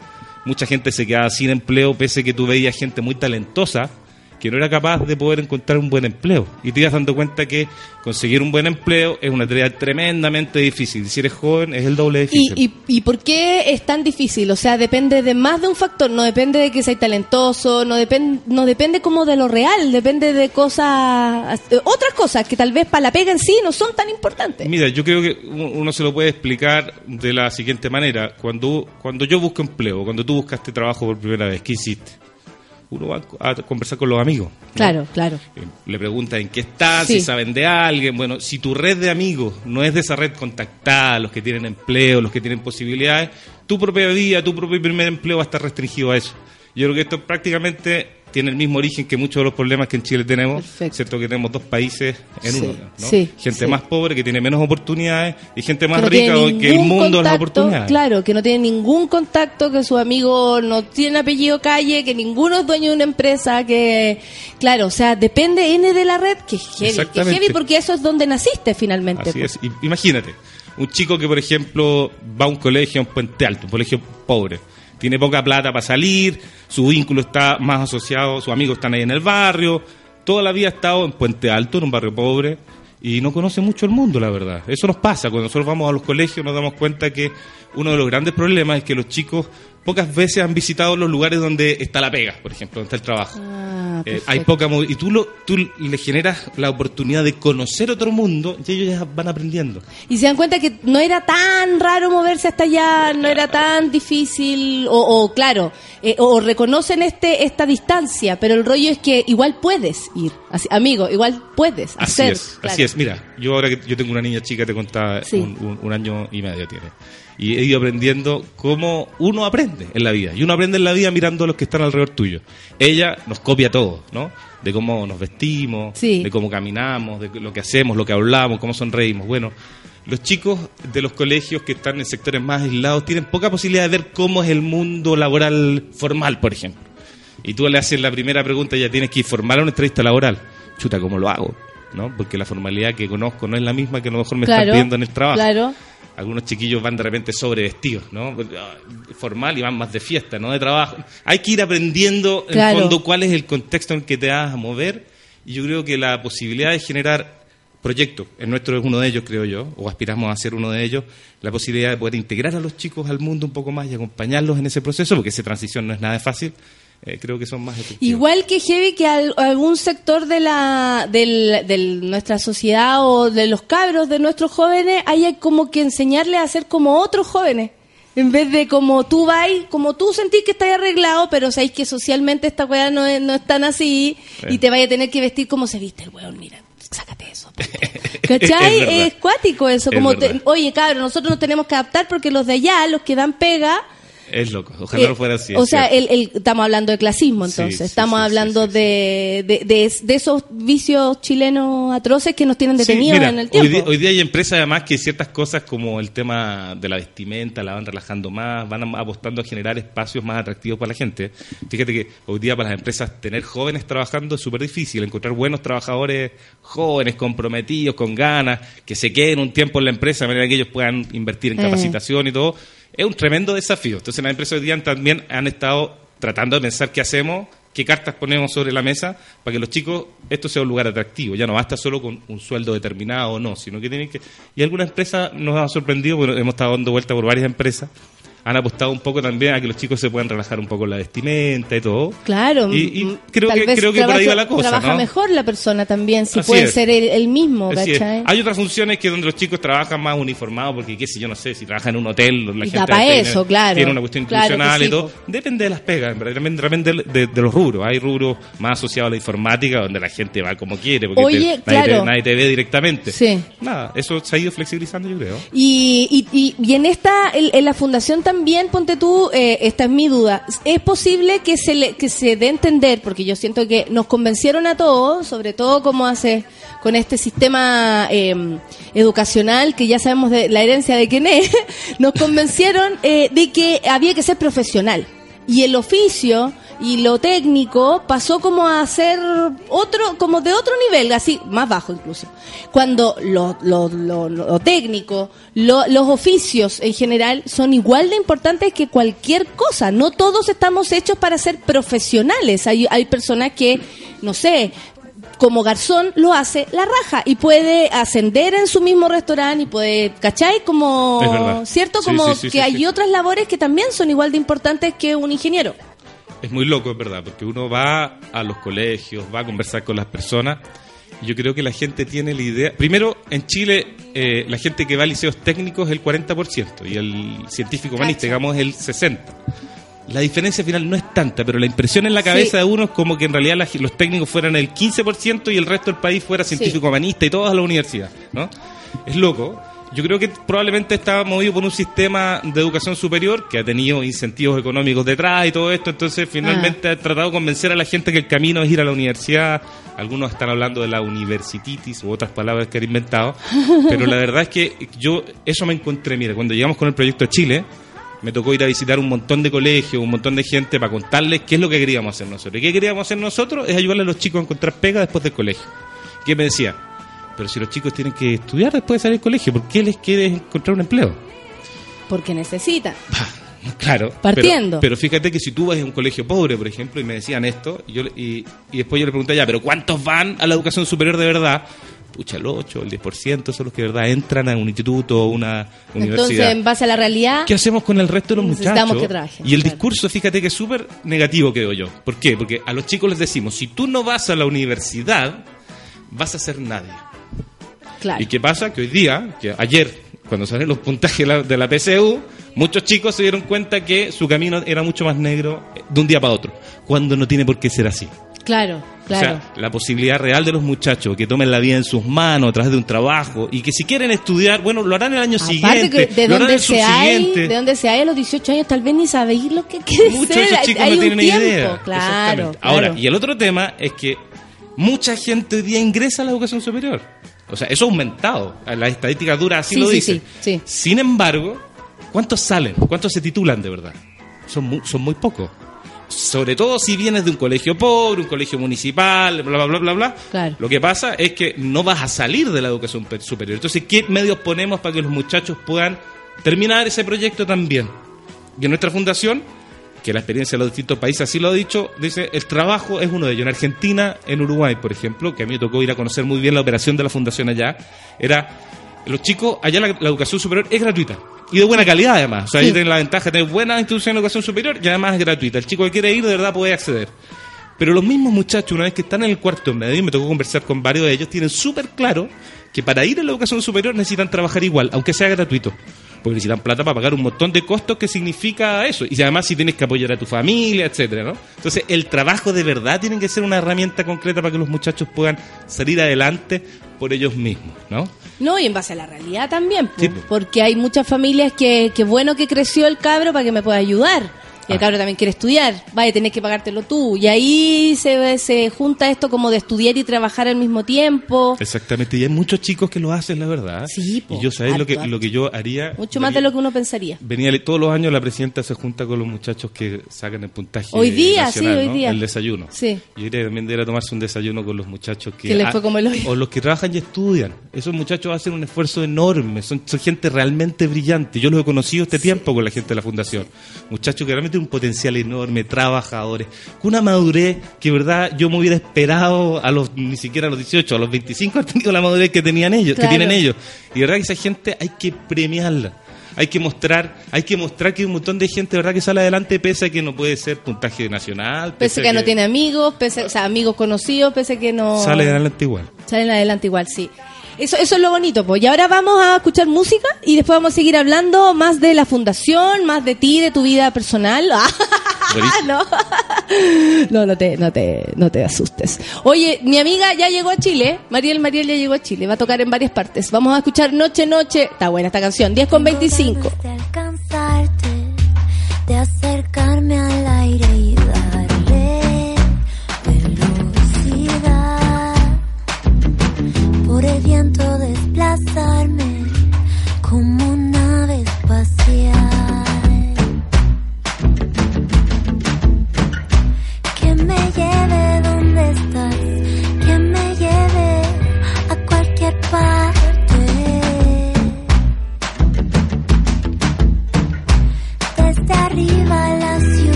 Mucha gente se quedaba sin empleo, pese que tú veías gente muy talentosa que no era capaz de poder encontrar un buen empleo. Y te ibas dando cuenta que conseguir un buen empleo es una tarea tremendamente difícil. Si eres joven, es el doble de ¿Y, difícil. y, ¿Y por qué es tan difícil? O sea, depende de más de un factor. No depende de que seas talentoso, no, depende no depende como de lo real, depende de cosas, eh, otras cosas que tal vez para la pega en sí no son tan importantes. Mira, yo creo que uno uno se lo puede explicar de la siguiente manera. Cuando, cuando yo busco empleo, cuando tú buscaste trabajo por primera vez, ¿qué hiciste? Uno va a conversar con los amigos. ¿no? Claro, claro. Eh, Le pregunta en qué estás, Sí. si saben de alguien. Bueno, si tu red de amigos no es de esa red contactada, los que tienen empleo, los que tienen posibilidades, tu propia vida, tu propio primer empleo va a estar restringido a eso. Yo creo que esto prácticamente tiene el mismo origen que muchos de los problemas que en Chile tenemos, Perfecto. ¿cierto? Que tenemos dos países en Sí, uno, ¿no? sí, gente sí. más pobre que tiene menos oportunidades y gente más no rica que el mundo de las contacto, oportunidades. Claro, que no tiene ningún contacto, que su amigo no tiene apellido calle, que ninguno es dueño de una empresa, que, claro, o sea, depende N de la red, que es heavy, que es heavy porque eso es donde naciste finalmente. Así po. es. Imagínate, un chico que, por ejemplo, va a un colegio en Puente Alto, un colegio pobre, tiene poca plata para salir, su vínculo está más asociado, sus amigos están ahí en el barrio, toda la vida ha estado en Puente Alto, en un barrio pobre, y no conoce mucho el mundo, la verdad. Eso nos pasa, cuando nosotros vamos a los colegios nos damos cuenta que uno de los grandes problemas es que los chicos pocas veces han visitado los lugares donde está la pega, por ejemplo, donde está el trabajo. Ah, Eh, hay poca y tú, lo, tú le generas la oportunidad de conocer otro mundo y ellos ya van aprendiendo. Y se dan cuenta que no era tan raro moverse hasta allá, no era tan difícil, o, o, claro, eh, o reconocen este esta distancia, pero el rollo es que igual puedes ir, así, amigo, igual puedes Así hacer. es, claro. así es. Mira, yo ahora que yo tengo una niña chica, te contaba, Sí. un, un- un año y medio tiene. Y he ido aprendiendo cómo uno aprende en la vida. Y uno aprende en la vida mirando a los que están alrededor tuyo. Ella nos copia todo, ¿no? De cómo nos vestimos, Sí. de cómo caminamos, de lo que hacemos, lo que hablamos, cómo sonreímos. Bueno, los chicos de los colegios que están en sectores más aislados tienen poca posibilidad de ver cómo es el mundo laboral formal, por ejemplo. Y tú le haces la primera pregunta y ya tienes que ir formal a una entrevista laboral. Chuta, ¿cómo lo hago? ¿No? Porque la formalidad que conozco no es la misma que a lo mejor me Claro, están pidiendo en el trabajo. Claro. Algunos chiquillos van de repente sobrevestidos, ¿no? Formal y van más de fiesta, no de trabajo. Hay que ir aprendiendo, en Claro. el fondo, cuál es el contexto en que te vas a mover. Y yo creo que la posibilidad de generar proyectos, el nuestro es uno de ellos, creo yo, o aspiramos a ser uno de ellos, la posibilidad de poder integrar a los chicos al mundo un poco más y acompañarlos en ese proceso, porque esa transición no es nada fácil, eh, creo que son más efectivos. Igual que heavy que al- algún sector de la del, del- nuestra sociedad o de los cabros de nuestros jóvenes haya como que enseñarles a ser como otros jóvenes. En vez de como tú vas, como tú sentís que estás arreglado, pero sabéis que socialmente esta weá no es, no es tan así y te vaya a tener que vestir como se viste el weón, mira, sácate eso. ¿Cachai? Es cuático eso, Es como te- oye cabros, nosotros nos tenemos que adaptar porque los de allá, los que dan pega, Es loco, ojalá eh, no fuera así. O sea, el, el- estamos hablando de clasismo, entonces. sí, estamos sí, hablando. De, de, de, de esos vicios chilenos atroces que nos tienen detenidos mira, en el tiempo. hoy día hay empresas además que ciertas cosas como el tema de la vestimenta la van relajando más, van apostando a generar espacios más atractivos para la gente. Fíjate que hoy día para las empresas tener jóvenes trabajando es súper difícil, encontrar buenos trabajadores jóvenes, comprometidos, con ganas, que se queden un tiempo en la empresa de manera que ellos puedan invertir en Eh. capacitación y todo. Es un tremendo desafío. Entonces las empresas hoy día también han estado tratando de pensar qué hacemos, qué cartas ponemos sobre la mesa para que los chicos esto sea un lugar atractivo. Ya no basta solo con un sueldo determinado o no, sino que tienen que... Y algunas empresas nos han sorprendido, bueno, hemos estado dando vuelta por varias empresas, han apostado un poco también a que los chicos se puedan relajar un poco la vestimenta y todo. Claro. Y, y mm, creo, tal que, vez creo que por ahí va la cosa, Trabaja ¿no? mejor la persona también, si Así puede es. ser el, el mismo. Hay otras funciones que donde los chicos trabajan más uniformados, porque qué sé yo, no sé, si trabajan en un hotel, la Y gente da pa' tiene- eso, claro. tiene una cuestión Claro que institucional sí, y todo. Depende de las pegas, depende, depende de, los rubros. Hay rubros más asociados a la informática, donde la gente va como quiere, porque Oye, te- nadie, claro. te, nadie te ve directamente. Sí. Nada, eso se ha ido flexibilizando, yo creo. Y, y, y, y en esta, en, en la fundación también, ponte tú, eh, esta es mi duda, ¿es posible que se, le, que se dé a entender, porque yo siento que nos convencieron a todos, sobre todo como hace con este sistema eh, educacional, que ya sabemos de la herencia de quién es, nos convencieron eh, de que había que ser profesional. Y el oficio y lo técnico pasó como a ser otro, como de otro nivel, así, más bajo incluso. Cuando lo, lo, lo, lo técnico, lo- los oficios en general son igual de importantes que cualquier cosa. No todos estamos hechos para ser profesionales. Hay, hay personas que, no sé, como garzón lo hace la raja y puede ascender en su mismo restaurante y puede, ¿cachai? Como. ¿cierto? Como sí, sí, que hay otras labores que también son igual de importantes que un ingeniero. Es muy loco, es verdad, porque uno va a los colegios, va a conversar con las personas. y Yo creo que la gente tiene la idea. Primero, en Chile, eh, la gente que va a liceos técnicos es el 40% y el científico humanista, digamos, es el 60%. La diferencia final no es tanta, pero la impresión en la cabeza Sí. de uno es como que en realidad la- los técnicos fueran el 15% y el resto del país fuera científico humanista y todos a la universidad, ¿no? Es loco. Yo creo que probablemente está movido por un sistema de educación superior que ha tenido incentivos económicos detrás y todo esto, entonces finalmente ha tratado de convencer a la gente que el camino es ir a la universidad. Algunos están hablando de la universititis u otras palabras que han inventado, pero la verdad es que yo eso me encontré, mira, cuando llegamos con el proyecto a Chile, me tocó ir a visitar un montón de colegios, un montón de gente para contarles qué es lo que queríamos hacer nosotros. ¿Y qué queríamos hacer nosotros? Es ayudarle a los chicos a encontrar pega después del colegio. ¿Qué me decía? Pero si los chicos tienen que estudiar después de salir del colegio, ¿por qué les quieres encontrar un empleo? Porque necesitan. Claro. Partiendo. Pero, pero fíjate que si tú vas a un colegio pobre, por ejemplo, y me decían esto, y, yo, y, y después yo le pregunté ya, ¿pero cuántos van a la educación superior de verdad? pucha, el 8, el 10% son los que de verdad entran a un instituto o una Entonces, universidad. en base a la realidad, ¿Qué hacemos con el resto de los Necesitamos muchachos? que trabajen, y el claro. discurso, fíjate que es súper negativo, creo yo. ¿Por qué? Porque a los chicos les decimos, si tú no vas a la universidad, vas a ser nadie. Claro. ¿Y qué pasa? Que hoy día, que ayer, cuando salen los puntajes de la, PSU, muchos chicos se dieron cuenta que su camino era mucho más negro eh, de un día para otro, cuando no tiene por qué ser así. Claro, claro. O sea, la posibilidad real de los muchachos que tomen la vida en sus manos a través de un trabajo y que si quieren estudiar, bueno, lo harán el año Aparte siguiente, que de lo donde se hay, de donde se hay a los 18 años, tal vez ni sabéis lo que quiere Muchos de esos chicos hay no tienen tiempo, idea. Claro. Ahora, claro. y el otro tema es que mucha gente hoy día ingresa a la educación superior. O sea, eso ha aumentado. Las estadísticas duras así Sí, lo sí, dicen. sí, sí. Sin embargo, ¿cuántos salen? ¿Cuántos se titulan de verdad? Son muy, son muy pocos. Sobre todo si vienes de un colegio pobre, un colegio municipal, bla, bla, bla, bla, bla. Claro. Lo que pasa es que no vas a salir de la educación pe- superior. Entonces, ¿qué medios ponemos para que los muchachos puedan terminar ese proyecto también? Y en nuestra fundación, que la experiencia de los distintos países así lo ha dicho, dice, el trabajo es uno de ellos. En Argentina, en Uruguay, por ejemplo, que a mí me tocó ir a conocer muy bien la operación de la fundación allá, era, los chicos, allá la, la educación superior es gratuita. Y de buena calidad además. O sea, ahí tienen la ventaja de tener buena institución de educación superior y además es gratuita. El chico que quiere ir de verdad puede acceder. Pero los mismos muchachos, una vez que están en el cuarto medio, y me tocó conversar con varios de ellos, tienen súper claro que para ir a la educación superior necesitan trabajar igual, aunque sea gratuito. Porque necesitan plata para pagar un montón de costos que significa eso. Y además si tienes que apoyar a tu familia, etcétera, ¿no? Entonces, el trabajo de verdad tiene que ser una herramienta concreta para que los muchachos puedan salir adelante por ellos mismos, ¿no? No, y en base a la realidad también, Sí, po. porque hay muchas familias que, que bueno que creció el cabro para que me pueda ayudar. Y el cabro también quiere estudiar, vaya, tenés que pagártelo tú. Y ahí se, se junta esto como de estudiar y trabajar al mismo tiempo. Exactamente, y hay muchos chicos que lo hacen, la verdad. Sí, po, y yo sabéis lo que, harto, lo que yo haría. Mucho más de lo que uno pensaría. Venía todos los años la presidenta se junta con los muchachos que sacan el puntaje Hoy día, nacional, sí, hoy ¿no? día. el desayuno. Sí. Yo iría también de ir a tomarse un desayuno con los muchachos que, Que les fue como el o los que trabajan y estudian. Esos muchachos hacen un esfuerzo enorme, son, son gente realmente brillante. Yo los he conocido este tiempo con la gente de la fundación. Muchachos que realmente un potencial enorme, trabajadores, con una madurez que verdad yo me hubiera esperado a los ni siquiera a los 18, a los 25 han tenido la madurez que tenían ellos, Claro. que tienen ellos. Y verdad que esa gente hay que premiarla. Hay que mostrar, hay que mostrar que hay un montón de gente, ¿verdad?, que sale adelante pese a que no puede ser puntaje nacional. Pese a que no tiene amigos, pese, o sea, amigos conocidos, pese a que no... Sale adelante igual. Salen adelante igual, sí. Eso, eso es lo bonito, pues. Y ahora vamos a escuchar música y después vamos a seguir hablando más de la fundación, más de ti, de tu vida personal. No. no, no te, no te, no te asustes. Oye, mi amiga ya llegó a Chile. Mariel Mariel ya llegó a Chile. Va a tocar en varias partes. Vamos a escuchar Noche Noche. Está buena esta canción. 10 con 25. De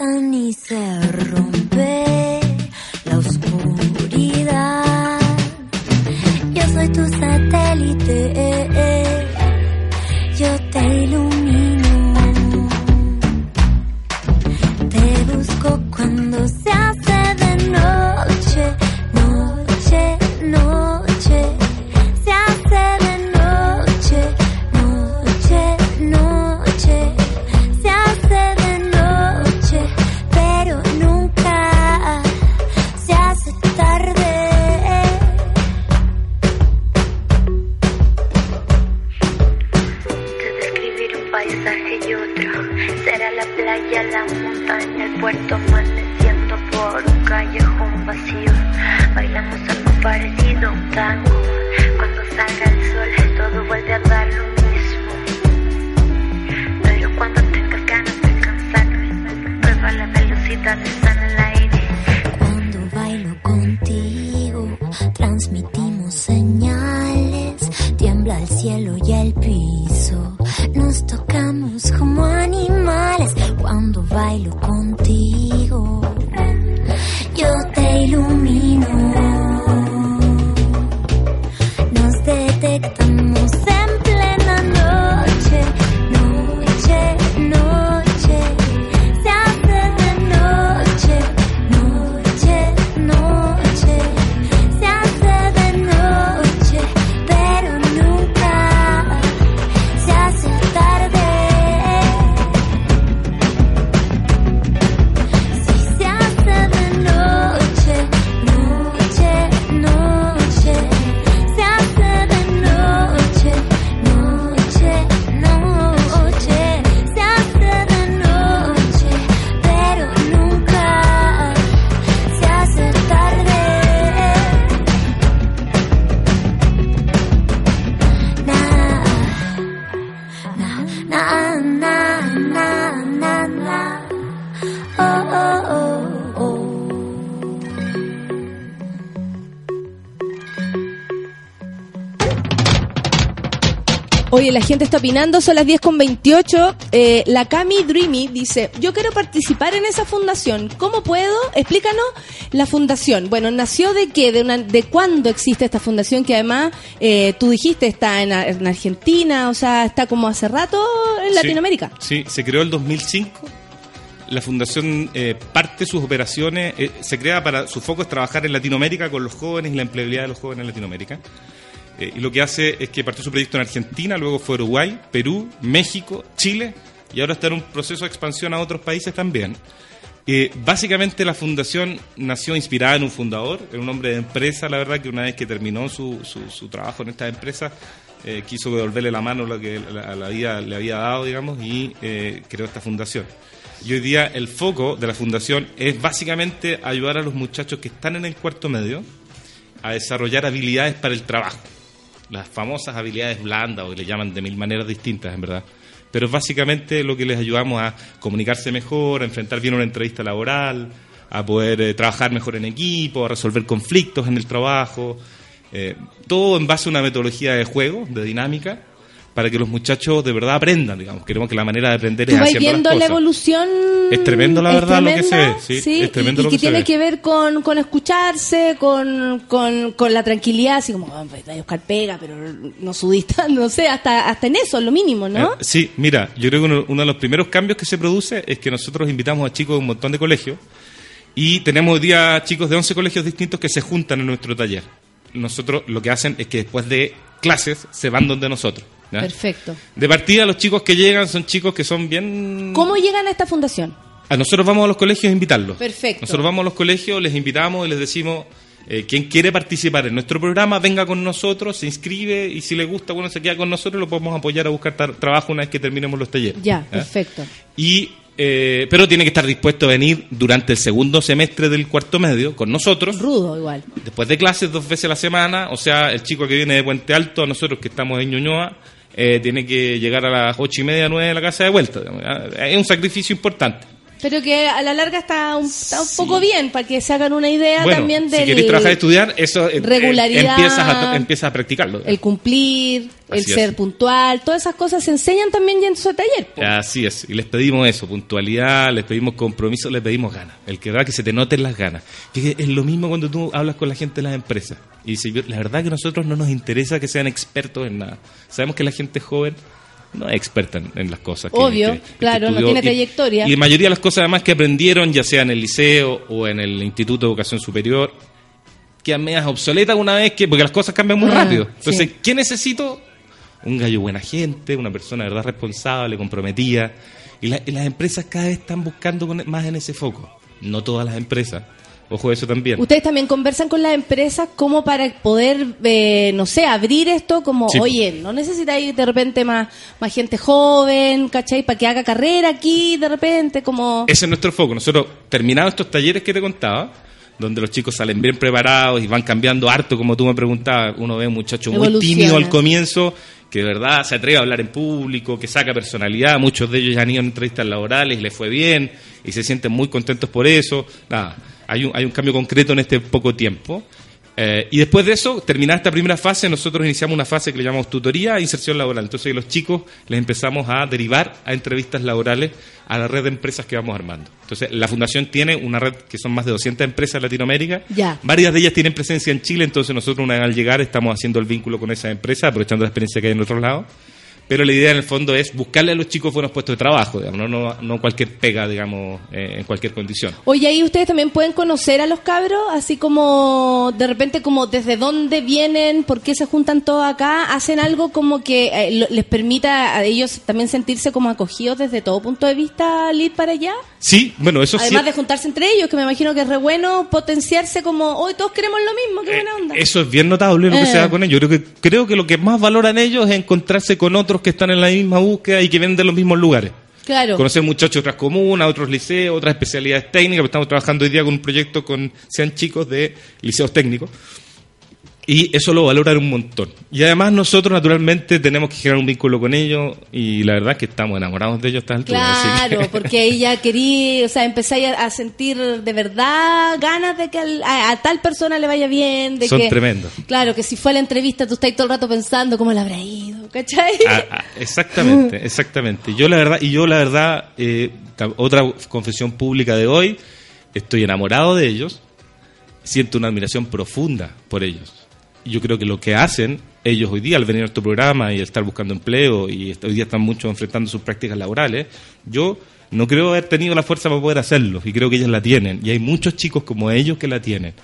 detectan y se rompe la oscuridad. Yo soy tu satélite, la velocidad Oye, la gente está opinando, son las 10 con 28. Eh, la Cami Dreamy dice, yo quiero participar en esa fundación. ¿Cómo puedo? Explícanos la fundación. Bueno, ¿nació de qué? ¿De, una, de cuándo existe esta fundación? Que además, eh, tú dijiste, está en, en Argentina, o sea, está como hace rato en Sí. Latinoamérica. Sí, se creó el 2005. La fundación eh, parte sus operaciones, eh, se crea para, su foco es trabajar en Latinoamérica con los jóvenes y la empleabilidad de los jóvenes en Latinoamérica. Eh, y lo que hace es que partió su proyecto en Argentina, luego fue Uruguay, Perú, México, Chile y ahora está en un proceso de expansión a otros países también. Eh, básicamente la fundación nació inspirada en un fundador, en un hombre de empresa, la verdad que una vez que terminó su, su, trabajo en esta empresa, eh, quiso devolverle la mano lo que la, le había dado, digamos, y eh, creó esta fundación. Y hoy día el foco de la fundación es básicamente ayudar a los muchachos que están en el cuarto medio a desarrollar habilidades para el trabajo. Las famosas habilidades blandas, o que le llaman de mil maneras distintas, en verdad. Pero es básicamente lo que les ayudamos a comunicarse mejor, a enfrentar bien una entrevista laboral, a poder eh, trabajar mejor en equipo, a resolver conflictos en el trabajo. eh, todo en base a una metodología de juego, de dinámica, para que los muchachos de verdad aprendan, digamos. Queremos que la manera de aprender Tú es haciendo las viendo la cosas. evolución. Es tremendo, la verdad, lo que se ve, sí, es tremendo y, lo que que se tiene ve. que ver con, con escucharse, con, con, con la tranquilidad, así como, "Ah, pues, buscar pega, pero no sudista, no sé, hasta, hasta en eso, lo mínimo, ¿no? Eh, sí, mira, yo creo que uno, uno de los primeros cambios que se produce es que nosotros invitamos a chicos de un montón de colegios y tenemos hoy día chicos de 11 colegios distintos que se juntan en nuestro taller. Nosotros lo que hacen es que después de clases se van donde nosotros. ¿Ya? Perfecto. De partida, los chicos que llegan son chicos que son bien... ¿Cómo llegan a esta fundación? A nosotros vamos a los colegios a invitarlos. Perfecto. Nosotros vamos a los colegios, les invitamos y les decimos, eh, quien quiere participar en nuestro programa, venga con nosotros, se inscribe y si le gusta, bueno, se queda con nosotros, lo podemos apoyar a buscar trabajo una vez que terminemos los talleres. Ya, ¿ya? perfecto. Y, eh, pero tiene que estar dispuesto a venir durante el segundo semestre del cuarto medio con nosotros, Rudo igual. después de clases dos veces a la semana, o sea, el chico que viene de Puente Alto, a nosotros que estamos en Ñuñoa, eh, tiene que llegar a las ocho y media, nueve de la casa de vuelta. Es un sacrificio importante. Pero que a la larga está un, está un poco bien, para que se hagan una idea Bueno, también si del queréis trabajar y estudiar, eso eh, eh, regularidad, empiezas, a, empiezas a practicarlo. el cumplir, el es. ser puntual, todas esas cosas se enseñan también ya en su taller. Así es, y les pedimos eso, puntualidad, les pedimos compromiso, les pedimos ganas. El que verdad que se te noten las ganas. Fíjate, es lo mismo cuando tú hablas con la gente de las empresas. Y dice, la verdad que a nosotros no nos interesa que sean expertos en nada. Sabemos que la gente joven no es experta en, en las cosas. que- Obvio, que- que claro, no tiene trayectoria. Y la mayoría de las cosas además que aprendieron, ya sea en el liceo o en el Instituto de Educación Superior, quedan medias obsoletas una vez que, porque las cosas cambian muy Ah, rápido. Entonces, sí. ¿qué necesito? Un gallo buena gente, una persona de verdad responsable, comprometida. Y, la- y las empresas cada vez están buscando con- más en ese foco. No todas las empresas, Ojo eso también. Ustedes también conversan con las empresas como para poder, eh, no sé, abrir esto como, Sí. oye, no necesitáis de repente más, más gente joven, ¿cachai? Para que haga carrera aquí, de repente, como... Ese es nuestro foco. Nosotros, terminados estos talleres que te contaba, donde los chicos salen bien preparados y van cambiando harto, como tú me preguntabas, uno ve un muchacho muy tímido al comienzo, que de verdad se atreve a hablar en público, que saca personalidad, muchos de ellos ya han ido a entrevistas laborales y les fue bien y se sienten muy contentos por eso. Nada, hay un, hay un cambio concreto en este poco tiempo. Eh, y después de eso, terminada esta primera fase, nosotros iniciamos una fase que le llamamos tutoría e inserción laboral. Entonces, los chicos les empezamos a derivar a entrevistas laborales a la red de empresas que vamos armando. Entonces, la fundación tiene una red que son más de 200 empresas en Latinoamérica. Ya. Varias de ellas tienen presencia en Chile, entonces nosotros una vez al llegar estamos haciendo el vínculo con esas empresas, aprovechando la experiencia que hay en otros lados. Pero la idea en el fondo es buscarle a los chicos buenos puestos de trabajo, digamos, no, no, cualquier pega, digamos, eh, en cualquier condición. Oye, ahí ustedes también pueden conocer a los cabros, así como de repente como desde dónde vienen, por qué se juntan todos acá, hacen algo como que eh, les permita a ellos también sentirse como acogidos desde todo punto de vista al ir para allá. Sí, bueno, eso sí. Además de juntarse entre ellos, que me imagino que es re bueno potenciarse como, hoy todos queremos lo mismo, qué buena onda. Eh, Eso es bien notable lo que Eh. se da con ellos. Creo que, creo que lo que más valoran ellos es encontrarse con otros que están en la misma búsqueda y que vienen de los mismos lugares. Claro. Conocer muchachos de otras comunas, otros liceos, otras especialidades técnicas. Estamos trabajando hoy día con un proyecto con sean chicos de liceos técnicos. Y eso lo valoran un montón. Y además nosotros naturalmente tenemos que generar un vínculo con ellos y la verdad es que estamos enamorados de ellos a estas alturas. así Claro, que- porque ahí ya querí, o sea, empezáis a, a sentir de verdad ganas de que al- a, a tal persona le vaya bien. De Son que, tremendos. Claro, que si fue a la entrevista tú estás todo el rato pensando cómo le habrá ido, ¿cachai? Ah, ah, exactamente, exactamente. Yo la verdad, y yo la verdad, eh, otra confesión pública de hoy, estoy enamorado de ellos, siento una admiración profunda por ellos. Yo creo que lo que hacen ellos hoy día al venir a nuestro programa y estar buscando empleo y hoy día están mucho enfrentando sus prácticas laborales, yo no creo haber tenido la fuerza para poder hacerlo y creo que ellos la tienen. Y hay muchos chicos como ellos que la tienen.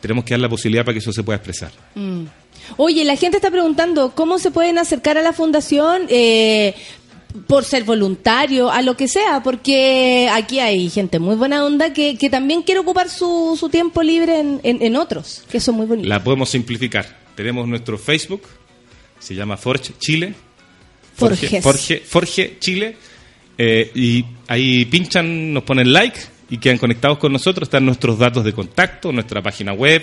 Tenemos que dar la posibilidad para que eso se pueda expresar. Mm. Oye, la gente está preguntando cómo se pueden acercar a la fundación eh, por ser voluntario, a lo que sea, porque aquí hay gente muy buena onda que, que también quiere ocupar su, su tiempo libre en, en- en otros, que eso es muy bonito. La podemos simplificar. Tenemos nuestro Facebook, se llama Forge Chile. Forges. Forge, Forge Chile. eh, y ahí pinchan, nos ponen like y quedan conectados con nosotros. Están nuestros datos de contacto, nuestra página web,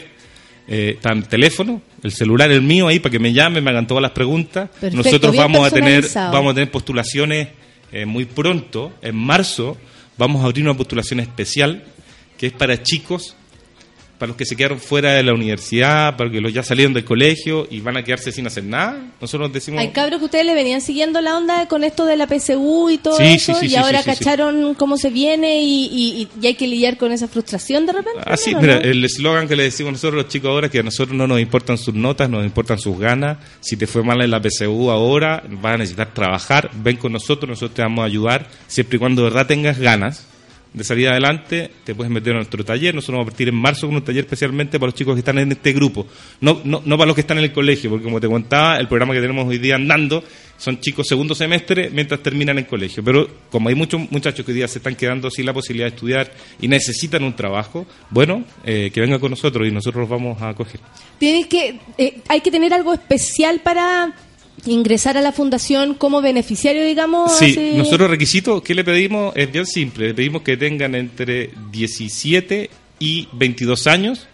eh, el teléfono, el celular, el mío ahí para que me llamen, me hagan todas las preguntas. Perfecto, Nosotros vamos a tener, vamos a tener postulaciones eh, muy pronto, en marzo, vamos a abrir una postulación especial que es para chicos, para los que se quedaron fuera de la universidad, para los que ya salieron del colegio y van a quedarse sin hacer nada. Nosotros decimos... Hay cabros que ustedes le venían siguiendo la onda con esto de la PSU y todo Sí, eso, sí, sí, y ahora cacharon cómo se viene y, y- y hay que lidiar con esa frustración de repente. Así, ¿no? Ah, mira, ¿no? el eslogan que le decimos nosotros a los chicos ahora es que a nosotros no nos importan sus notas, nos importan sus ganas. Si te fue mal en la PSU ahora, vas a necesitar trabajar, ven con nosotros, nosotros te vamos a ayudar, siempre y cuando de verdad tengas ganas de salir adelante, te puedes meter en nuestro taller. Nosotros vamos a partir en marzo con un taller especialmente para los chicos que están en este grupo. No, no, no para los que están en el colegio, porque como te contaba, el programa que tenemos hoy día andando son chicos segundo semestre mientras terminan el colegio. Pero como hay muchos muchachos que hoy día se están quedando sin la posibilidad de estudiar y necesitan un trabajo, bueno, eh, que vengan con nosotros y nosotros los vamos a acoger. Tienes que, eh, hay que tener algo especial para ingresar a la fundación como beneficiario, digamos. Sí, así. nosotros requisitos que le pedimos es bien simple. Le pedimos que tengan entre 17 y 22 años,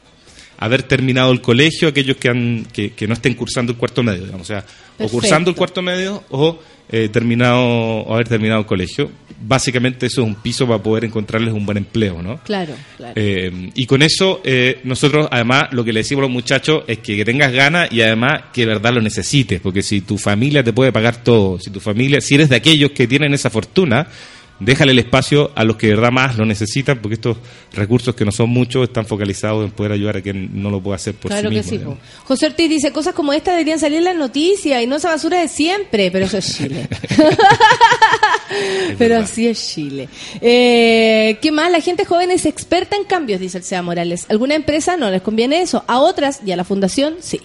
haber terminado el colegio, aquellos que, han, que, que no estén cursando el cuarto medio, digamos, o sea, o cursando el cuarto medio o eh, terminado o haber terminado el colegio. Básicamente eso es un piso para poder encontrarles un buen empleo, ¿no? Claro, claro. Eh, y con eso, eh, nosotros además lo que le decimos a los muchachos es que, que tengas ganas y además que de verdad lo necesites, porque si tu familia te puede pagar todo, si tu familia, si eres de aquellos que tienen esa fortuna, déjale el espacio a los que de verdad más lo necesitan, porque estos recursos que no son muchos están focalizados en poder ayudar a quien no lo pueda hacer por Claro sí que mismo. sí. digamos. po. José Ortiz dice, cosas como esta deberían salir en las noticias y no esa basura de siempre, pero eso es Chile. pero así es Chile. Eh, ¿Qué más? La gente joven es experta en cambios, dice el SEA Morales. ¿Alguna empresa no les conviene eso? A otras y a la fundación, sí.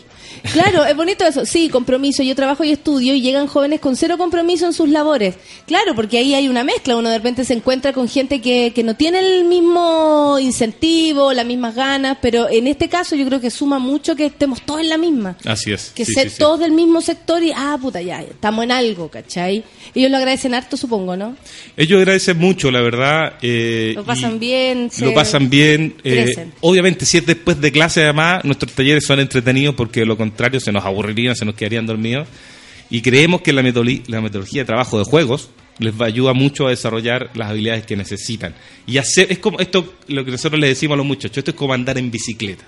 Claro, es bonito eso. Sí, compromiso. Yo trabajo y estudio y llegan jóvenes con cero compromiso en sus labores. Claro, porque ahí hay una mezcla. Uno de repente se encuentra con gente que, que no tiene el mismo incentivo, las mismas ganas, pero en este caso yo creo que suma mucho que estemos todos en la misma. Así es. Que sí, ser sí, sí. todos del mismo sector y, ah, puta, ya, estamos en algo, ¿cachai? Ellos lo agradecen harto, supongo, ¿no? Ellos agradecen mucho, la verdad. eh, Lo pasan bien. se- Lo pasan bien. eh, obviamente, si es después de clase, además, nuestros talleres son entretenidos porque lo contrario se nos aburrirían, se nos quedarían dormidos. Y creemos que la, la metodología de trabajo de juegos les va, ayuda mucho a desarrollar las habilidades que necesitan. Y hacer, es como esto, lo que nosotros les decimos a los muchachos, esto es como andar en bicicleta.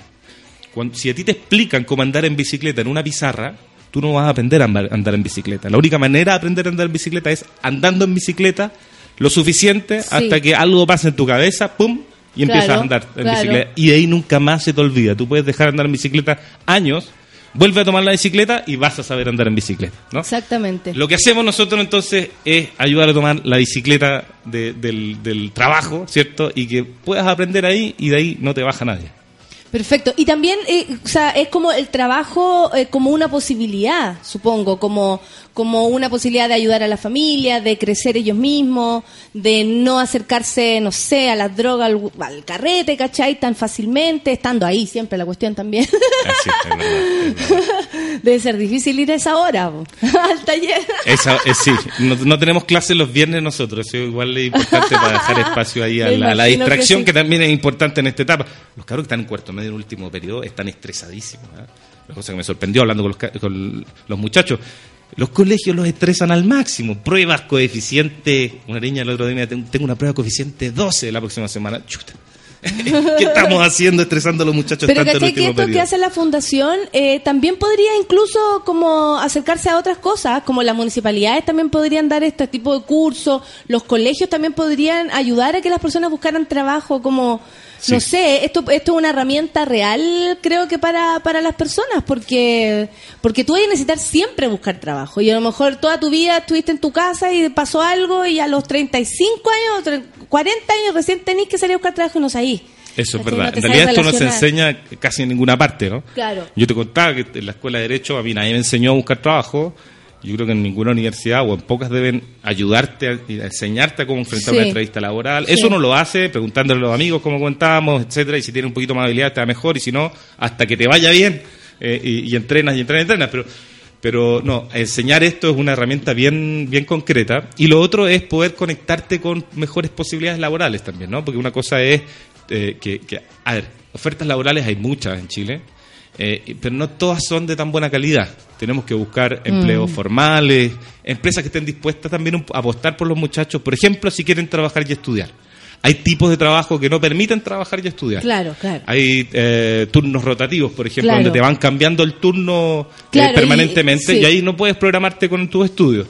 Cuando- si a ti te explican cómo andar en bicicleta en una pizarra, tú no vas a aprender a andar, en bicicleta. La única manera de aprender a andar en bicicleta es andando en bicicleta lo suficiente Sí. hasta que algo pase en tu cabeza, ¡pum! Y empiezas Claro, a andar en claro. bicicleta. Y de ahí nunca más se te olvida. Tú puedes dejar de andar en bicicleta años, vuelve a tomar la bicicleta y vas a saber andar en bicicleta. ¿no? Exactamente. Lo que hacemos nosotros entonces es ayudar a tomar la bicicleta de- del, del trabajo, ¿cierto? Y que puedas aprender ahí y de ahí no te baja nadie. Perfecto. Y también, eh, o sea, es como el trabajo eh, como una posibilidad, supongo, como, como una posibilidad de ayudar a la familia, de crecer ellos mismos, de no acercarse, no sé, a las drogas, al, al carrete, ¿cachai? Tan fácilmente, estando ahí siempre la cuestión también. Así, es verdad, es verdad. Debe ser difícil ir a esa hora, al taller. Esa, eh, sí, no, no tenemos clases los viernes nosotros, eso igual es importante para dejar espacio ahí a la, que distracción sí. que, también es importante en esta etapa. Los cabros que están en cuarto medio en el último periodo están estresadísimos. ¿eh? La cosa que me sorprendió hablando con los, con los muchachos. Los colegios los estresan al máximo. Pruebas, coeficiente. Una niña el otro día me tengo una prueba coeficiente 12 la próxima semana. Chuta. ¿Qué estamos haciendo estresando a los muchachos Pero tanto en el ¿cachai que último esto que hace la fundación eh, también podría incluso como acercarse a otras cosas, como las municipalidades también podrían dar este tipo de cursos, los colegios también podrían ayudar a que las personas buscaran trabajo, como, no sé, esto, esto es una herramienta real creo que para, para las personas, porque, porque tú vas a necesitar siempre buscar trabajo y a lo mejor toda tu vida estuviste en tu casa y pasó algo y a los 35 años, tre- 40 años recién tenés que salir a buscar trabajo y no salís. Eso es verdad. No en realidad esto no se enseña casi en ninguna parte, ¿no? Claro. Yo te contaba que en la escuela de Derecho a mí nadie me enseñó a buscar trabajo. Yo creo que en ninguna universidad o en pocas deben ayudarte, a, a enseñarte a cómo enfrentar Sí. una entrevista laboral. Sí. Eso uno lo hace preguntándole a los amigos cómo contábamos, etcétera, y si tiene un poquito más de habilidad te va mejor, y si no, hasta que te vaya bien eh, y, y entrenas y entrenas y entrenas. Pero, pero no, enseñar esto es una herramienta bien, bien concreta. Y lo otro es poder conectarte con mejores posibilidades laborales también, ¿no? Porque una cosa es eh, que, que, a ver, ofertas laborales hay muchas en Chile, eh, pero no todas son de tan buena calidad. Tenemos que buscar empleos formales, empresas que estén dispuestas también a apostar por los muchachos, por ejemplo, si quieren trabajar y estudiar. Hay tipos de trabajo que no permiten trabajar y estudiar. Claro, claro. Hay eh, turnos rotativos, por ejemplo, Claro. donde te van cambiando el turno eh, Claro, permanentemente y, sí. ahí no puedes programarte con tus estudios.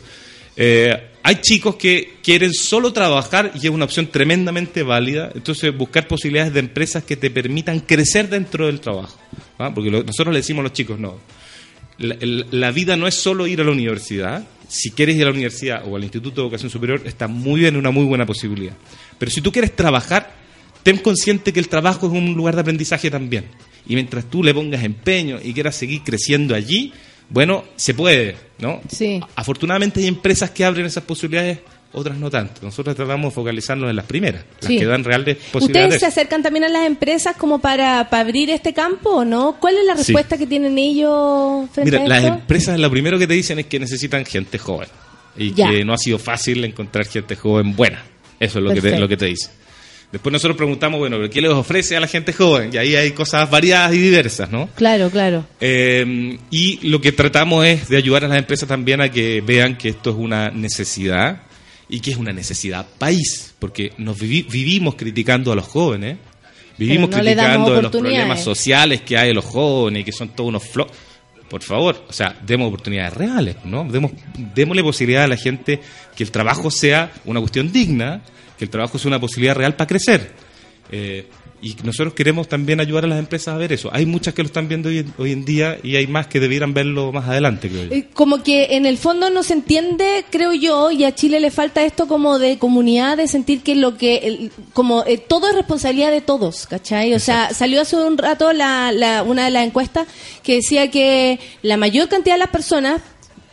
Eh, hay chicos que quieren solo trabajar y es una opción tremendamente válida. Entonces, buscar posibilidades de empresas que te permitan crecer dentro del trabajo. ¿ah? Porque lo- nosotros le decimos a los chicos, no, la, la vida no es solo ir a la universidad. Si quieres ir a la universidad o al Instituto de Educación Superior, está muy bien, una muy buena posibilidad. Pero si tú quieres trabajar, ten consciente que el trabajo es un lugar de aprendizaje también. Y mientras tú le pongas empeño y quieras seguir creciendo allí, bueno, se puede, ¿no? Sí. Afortunadamente hay empresas que abren esas posibilidades, otras no tanto. Nosotros tratamos de focalizarnos en las primeras, las que dan reales ¿Ustedes posibilidades. se acercan también a las empresas como para, para abrir este campo o no? ¿Cuál es la Sí. respuesta que tienen ellos frente Mira, a las esto? empresas lo primero que te dicen es que necesitan gente joven y Ya. que no ha sido fácil encontrar gente joven buena. Eso es lo que, te, lo que te dice. Después nosotros preguntamos, bueno, ¿pero ¿qué les ofrece a la gente joven? Y ahí hay cosas variadas y diversas, ¿no? Claro, claro. Eh, y lo que tratamos es de ayudar a las empresas también a que vean que esto es una necesidad y que es una necesidad país, porque nos vivi- vivimos criticando a los jóvenes, vivimos no criticando de los problemas sociales que hay de los jóvenes, que son todos unos flo Por favor, o sea, demos oportunidades reales, ¿no? Demos, démosle posibilidad a la gente que el trabajo sea una cuestión digna, que el trabajo sea una posibilidad real para crecer. Eh, y nosotros queremos también ayudar a las empresas a ver eso. Hay muchas que lo están viendo hoy, en- hoy en día y hay más que debieran verlo más adelante, creo yo. Eh, Como que en el fondo no se entiende, creo yo, y a Chile le falta esto como de comunidad, de sentir que lo que, el- como eh, todo es responsabilidad de todos, ¿cachai? O sea, salió hace un rato la, la- una de las encuestas que decía que la mayor cantidad de las personas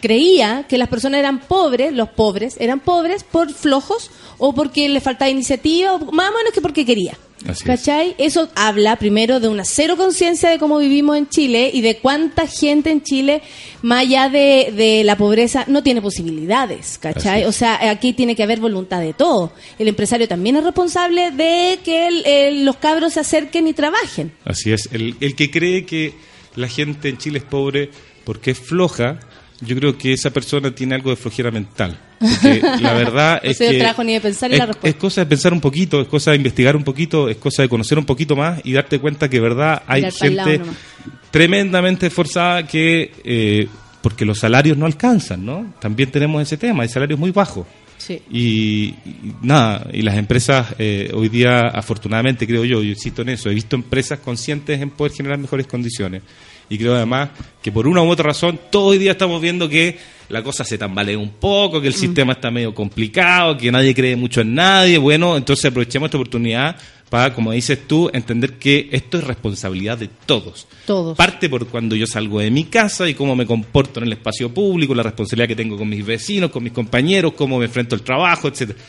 creía que las personas eran pobres, los pobres eran pobres por flojos o porque les faltaba iniciativa, o más o menos que porque quería. Así es. ¿Cachai? Eso habla primero de una cero conciencia de cómo vivimos en Chile y de cuánta gente en Chile, más allá de, de la pobreza, no tiene posibilidades, ¿cachai? O sea, aquí tiene que haber voluntad de todo. El empresario también es responsable de que el- el- los cabros se acerquen y trabajen. Así es. El, el que cree que la gente en Chile es pobre porque es floja, yo creo que esa persona tiene algo de flojera mental. Porque la verdad es se dio que trabajo ni de pensar en es, la respuesta. es cosa de pensar un poquito, es cosa de investigar un poquito, es cosa de conocer un poquito más y darte cuenta que verdad hay gente tremendamente esforzada que eh, porque los salarios no alcanzan, ¿no? También tenemos ese tema, hay salarios muy bajos. Sí. Y, y nada, y las empresas eh, hoy día, afortunadamente, creo yo, yo insisto en eso, he visto empresas conscientes en poder generar mejores condiciones. Y creo además que por una u otra razón, todo hoy día estamos viendo que la cosa se tambalea un poco, Mm. que el sistema está medio complicado, que nadie cree mucho en nadie. Bueno, entonces aprovechemos esta oportunidad para, como dices tú, entender que esto es responsabilidad de todos. Todos. Parte por cuando yo salgo de mi casa y cómo me comporto en el espacio público, la responsabilidad que tengo con mis vecinos, con mis compañeros, cómo me enfrento al trabajo, etcétera.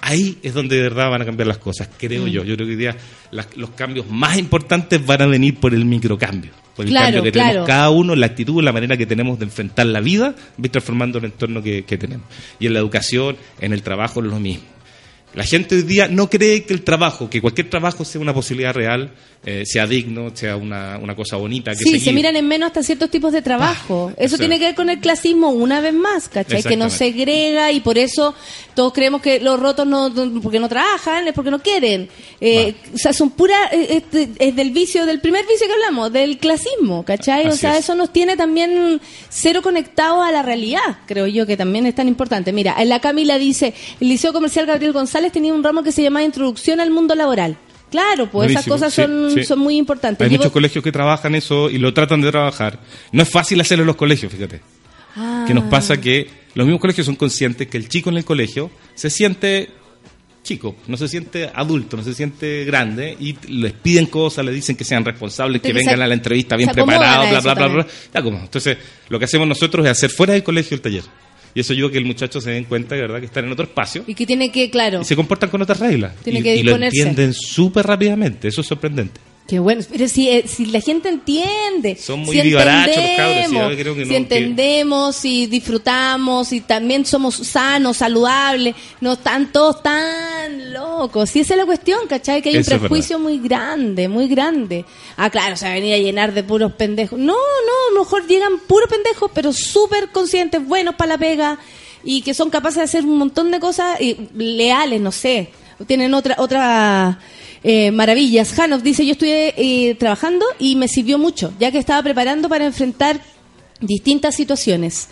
Ahí es donde de verdad van a cambiar las cosas, creo yo. Yo creo que hoy día las- los cambios más importantes van a venir por el microcambio. Por el Claro, cambio que claro. tenemos cada uno, la actitud, la manera que tenemos de enfrentar la vida, va transformando el entorno que, que tenemos. Y en la educación, en el trabajo, es lo mismo. La gente hoy día no cree que el trabajo, que cualquier trabajo sea una posibilidad real, eh, sea digno, sea una, una cosa bonita. Que Sí, se miran en menos hasta ciertos tipos de trabajo. Ah, eso tiene que ver con el clasismo una vez más, ¿cachai? Que no Exactamente. segrega y por eso todos creemos que los rotos no, no- porque no trabajan, es porque no quieren. Eh, Ah. O sea, son pura, eh, es, es del vicio, del primer vicio que hablamos, del clasismo, ¿cachai? o sea, es. eso nos tiene también cero conectados a la realidad, creo yo, que también es tan importante. Mira, la Camila dice, el Liceo Comercial Gabriel González tenía un ramo que se llamaba Introducción al Mundo Laboral. Claro, pues esas cosas son, sí. son muy importantes. Hay Digo- muchos colegios que trabajan eso y lo tratan de trabajar. No es fácil hacerlo en los colegios, fíjate. Ah. Que nos pasa que los mismos colegios son conscientes que el chico en el colegio se siente chico, no se siente adulto, no se siente grande y les piden cosas, le dicen que sean responsables, que vengan a la entrevista bien preparados, bla, bla, bla, bla, como. Entonces, lo que hacemos nosotros es hacer fuera del colegio el taller. Y eso ayuda a que el muchacho se den cuenta verdad que están en otro espacio Y que tiene que, claro, y se comportan con otras reglas. Tiene y, que y lo entienden súper rápidamente, eso es sorprendente. Qué bueno, pero si, eh, si la gente entiende, Son muy si vivarachos los cabros, sí, entendemos, yo creo que si no, que- entendemos, si disfrutamos, y también somos sanos, saludables, no están todos tan locos. Si esa es la cuestión, ¿cachai? Que hay Eso un prejuicio muy grande, muy grande. Ah, claro, se va a venir a llenar de puros pendejos. No, no, a lo mejor llegan puros pendejos, pero súper conscientes, buenos para la pega, y que son capaces de hacer un montón de cosas y leales, no sé. Tienen otra, otra eh, maravillas. Hanov dice, yo estuve eh, trabajando y me sirvió mucho, ya que estaba preparando para enfrentar distintas situaciones.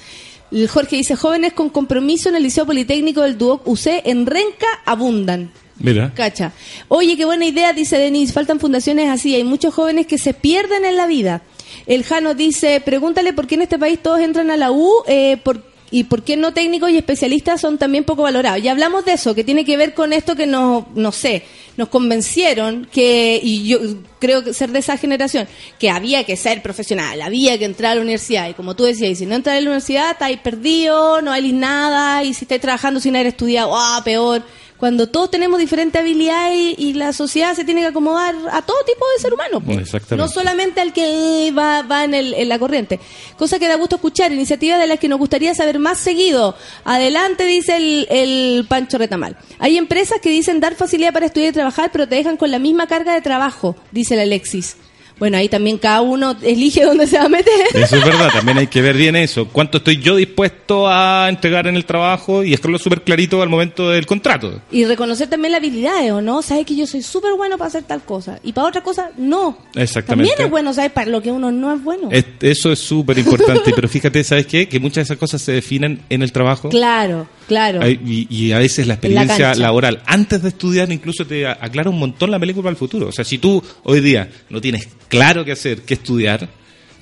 El Jorge dice, jóvenes con compromiso en el Liceo Politécnico del Duoc UC en Renca abundan. Mira. Cacha. Oye, qué buena idea, dice Denise. Faltan fundaciones así. Hay muchos jóvenes que se pierden en la vida. El Jano dice, pregúntale por qué en este país todos entran a la U eh, por- y por qué no técnicos y especialistas son también poco valorados. Ya hablamos de eso, que tiene que ver con esto que nos, no sé, nos convencieron que, y yo creo que ser de esa generación, que había que ser profesional, había que entrar a la universidad. Y como tú decías, y si no entras a la universidad, estáis perdido, no hay nada, y si estáis trabajando sin haber estudiado, ah, peor cuando todos tenemos diferentes habilidades y, y la sociedad se tiene que acomodar a todo tipo de ser humano. pues. Exactamente. No solamente al que va, va en, el- en la corriente. Cosa que da gusto escuchar, iniciativas de las que nos gustaría saber más seguido. Adelante, dice el, el Pancho Retamal. Hay empresas que dicen dar facilidad para estudiar y trabajar, pero te dejan con la misma carga de trabajo, dice el Alexis. Bueno, ahí también cada uno elige dónde se va a meter. Eso es verdad, también hay que ver bien eso. ¿Cuánto estoy yo dispuesto a entregar en el trabajo y dejarlo súper clarito al momento del contrato? Y reconocer también las habilidades, ¿o no? Sabes que yo soy súper bueno para hacer tal cosa. Y para otra cosa, no. Exactamente. También es bueno saber para lo que uno no es bueno. Es- eso es súper importante, pero fíjate, ¿sabes qué? Que muchas de esas cosas se definen en el trabajo. Claro. Claro. Y, y a veces la experiencia laboral, antes de estudiar, incluso te aclara un montón la película para el futuro. O sea, si tú hoy día no tienes claro qué hacer, qué estudiar,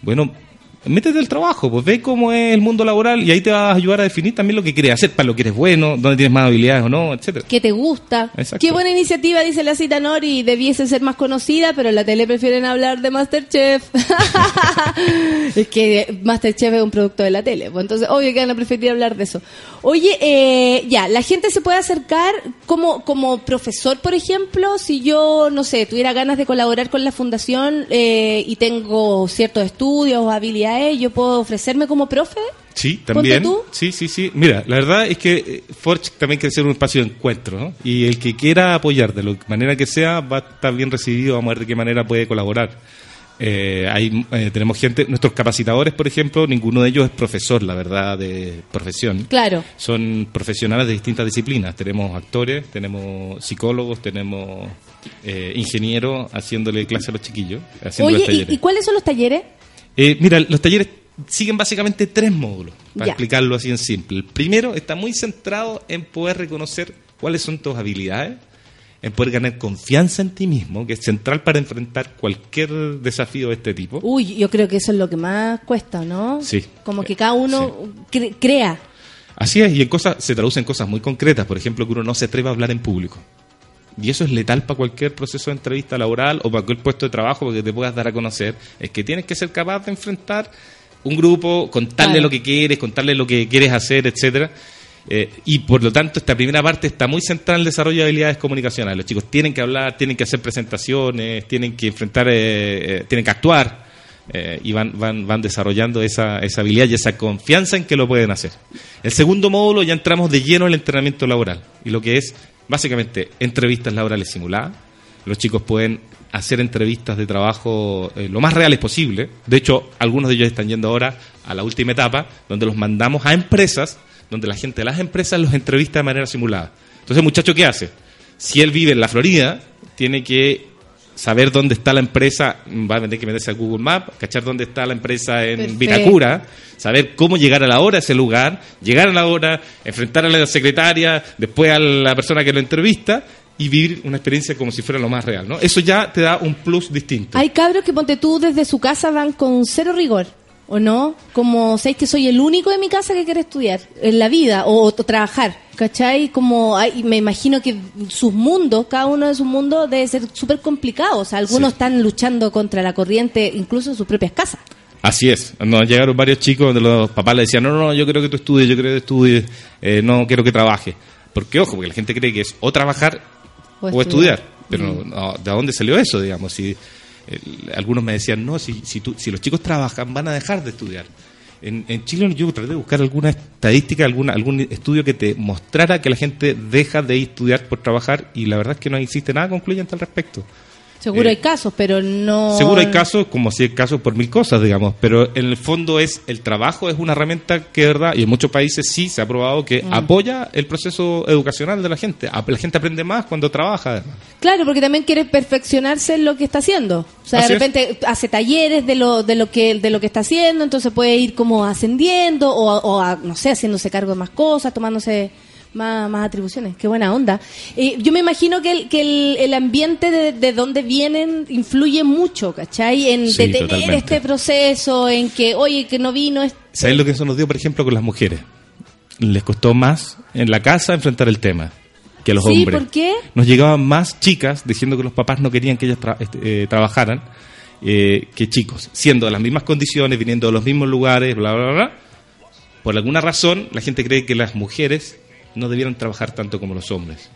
bueno, métete al trabajo, pues ve cómo es el mundo laboral y ahí te vas a ayudar a definir también lo que quieres hacer, para lo que eres bueno, dónde tienes más habilidades o no, etcétera. ¿Qué te gusta? Exacto. Qué buena iniciativa, dice la cita Nori. Debiese ser más conocida, pero en la tele prefieren hablar de Masterchef. es que Masterchef es un producto de la tele. pues entonces, obvio que van a preferir hablar de eso. Oye, eh, ya, la gente se puede acercar como, como profesor, por ejemplo, si yo, no sé, tuviera ganas de colaborar con la fundación eh, y tengo ciertos estudios o habilidades, ¿yo puedo ofrecerme como profe? Sí, también. tú. Sí, sí, sí. Mira, la verdad es que eh, Forge también quiere ser un espacio de encuentro, ¿no? Y el que quiera apoyar de la manera que sea va a estar bien recibido, vamos a ver de qué manera puede colaborar. Eh, hay, eh, tenemos gente, nuestros capacitadores, por ejemplo, ninguno de ellos es profesor, la verdad, de profesión. Claro. Son profesionales de distintas disciplinas. Tenemos actores, tenemos psicólogos, tenemos eh, ingenieros haciéndole clase a los chiquillos, Oye, ¿y, talleres. ¿y cuáles son los talleres? Eh, mira, los talleres siguen básicamente tres módulos, para Ya. explicarlo así en simple. El primero está muy centrado en poder reconocer cuáles son tus habilidades, en poder ganar confianza en ti mismo, que es central para enfrentar cualquier desafío de este tipo. Uy, yo creo que eso es lo que más cuesta, ¿no? Sí. Como que cada uno cre- crea. Así es, y en cosas, se traduce en cosas muy concretas, por ejemplo, que uno no se atreva a hablar en público. Y eso es letal para cualquier proceso de entrevista laboral o para cualquier puesto de trabajo porque te puedas dar a conocer. Es que tienes que ser capaz de enfrentar un grupo, contarle Claro. lo que quieres, contarle lo que quieres hacer, etcétera. Eh, y por lo tanto, esta primera parte está muy centrada en el desarrollo de habilidades comunicacionales. Los chicos tienen que hablar, tienen que hacer presentaciones, tienen que enfrentar, eh, eh, tienen que actuar y van, van, van desarrollando esa, esa habilidad y esa confianza en que lo pueden hacer. El segundo módulo ya entramos de lleno en el entrenamiento laboral y lo que es básicamente entrevistas laborales simuladas. Los chicos pueden hacer entrevistas de trabajo eh, lo más reales posible. De hecho, algunos de ellos están yendo ahora a la última etapa, donde los mandamos a empresas, donde la gente de las empresas los entrevista de manera simulada. Entonces, muchacho, ¿qué hace? Si él vive en la Florida, tiene que saber dónde está la empresa, va a tener que meterse a Google Maps, cachar dónde está la empresa en Perfecto. Vitacura, saber cómo llegar a la hora a ese lugar, llegar a la hora, enfrentar a la secretaria, después a la persona que lo entrevista y vivir una experiencia como si fuera lo más real, ¿no? Eso ya te da un plus distinto. Hay cabros que ponte tú desde su casa van con cero rigor, ¿o no? Como, ¿sabéis que soy el único de mi casa que quiere estudiar en la vida o, o trabajar? ¿Cachai? Como, hay- me imagino que sus mundos, cada uno de sus mundos debe ser súper complicado. O sea, algunos Sí. están luchando contra la corriente incluso en sus propias casas. Así es. Nos llegaron varios chicos donde los papás le decían, no, no, no, yo quiero que tú estudies, yo quiero que estudies, eh, no quiero que trabajes. Porque, ojo, porque la gente cree que es o trabajar O o, estudiar. estudiar. Pero no, ¿de dónde salió eso, digamos? Si, eh, algunos me decían, no, si, si, tú- si los chicos trabajan, van a dejar de estudiar. En, en Chile yo traté de buscar alguna estadística, alguna, algún estudio que te mostrara que la gente deja de estudiar por trabajar y la verdad es que no existe nada concluyente al respecto. Seguro Eh, hay casos, pero no... Seguro hay casos, como si hay casos por mil cosas, digamos, pero en el fondo es el trabajo es una herramienta que, verdad, y en muchos países sí se ha probado que Mm. apoya el proceso educacional de la gente. La gente aprende más cuando trabaja. además. Claro, porque también quiere perfeccionarse en lo que está haciendo. O sea, Así de es. repente hace talleres de lo, de lo que de lo que está haciendo, entonces puede ir como ascendiendo o, o a- no sé, haciéndose cargo de más cosas, tomándose más, más atribuciones. Qué buena onda. Eh, yo me imagino que el, que el, el ambiente de, de donde vienen influye mucho, ¿cachai? En Sí, detener totalmente. este proceso, en que, oye, que no vino... es- ¿Sabes lo que eso nos dio, por ejemplo, con las mujeres? Les costó más en la casa enfrentar el tema que a los Sí, hombres. ¿por qué? Nos llegaban más chicas diciendo que los papás no querían que ellas tra- este, eh, trabajaran eh, que chicos, siendo de las mismas condiciones, viniendo de los mismos lugares, bla, bla, bla. Por alguna razón, la gente cree que las mujeres no debieran trabajar tanto como los hombres.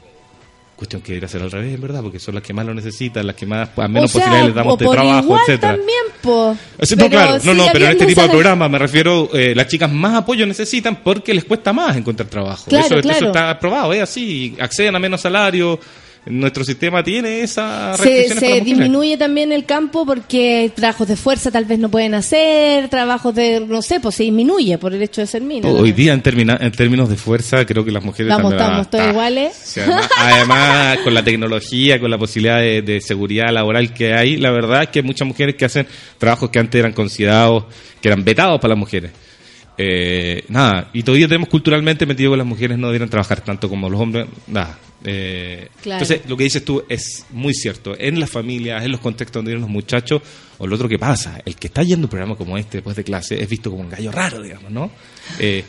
Cuestión que debería ser al revés, en verdad, porque son las que más lo necesitan, las que más a menos o sea, posibilidades les damos de trabajo, etcétera. también, po. Sí, no, claro, no, no, pero en este tipo de programas me refiero, eh, las chicas más apoyo necesitan porque les cuesta más encontrar trabajo. Claro, eso, eso claro. está probado, es así, acceden a menos salario. Nuestro sistema tiene esa se, se disminuye también el campo porque trabajos de fuerza tal vez no pueden hacer, trabajos de, no sé, pues se disminuye por el hecho de ser mina. Hoy día, en, termina- en términos de fuerza, creo que las mujeres Vamos, también- estamos todos iguales. además, con la tecnología, con la posibilidad de, de seguridad laboral que hay, la verdad es que hay muchas mujeres que hacen trabajos que antes eran considerados, que eran vetados para las mujeres. Eh, nada, y todavía tenemos culturalmente metido que las mujeres no debieran trabajar tanto como los hombres. Nada. Eh, Claro. Entonces, lo que dices tú es muy cierto. En las familias, en los contextos donde viven los muchachos, o lo otro que pasa, el que está yendo a un programa como este después de clase es visto como un gallo raro, digamos, ¿no? Eh,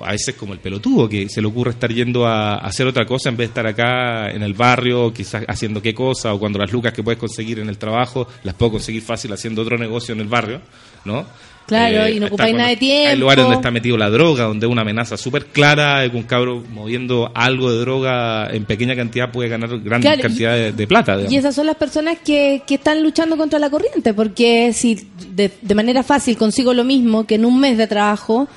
a veces como el pelotudo, que se le ocurre estar yendo a, a hacer otra cosa en vez de estar acá en el barrio, quizás haciendo qué cosa, o cuando las lucas que puedes conseguir en el trabajo las puedo conseguir fácil haciendo otro negocio en el barrio, ¿no? Claro, y no ocupáis nada de tiempo. Hay lugares donde está metido la droga, donde es una amenaza súper clara, de que un cabro moviendo algo de droga en pequeña cantidad puede ganar gran Claro, y- cantidad de, de plata. digamos. Y esas son las personas que, que están luchando contra la corriente, porque si de, de manera fácil consigo lo mismo que en un mes de trabajo,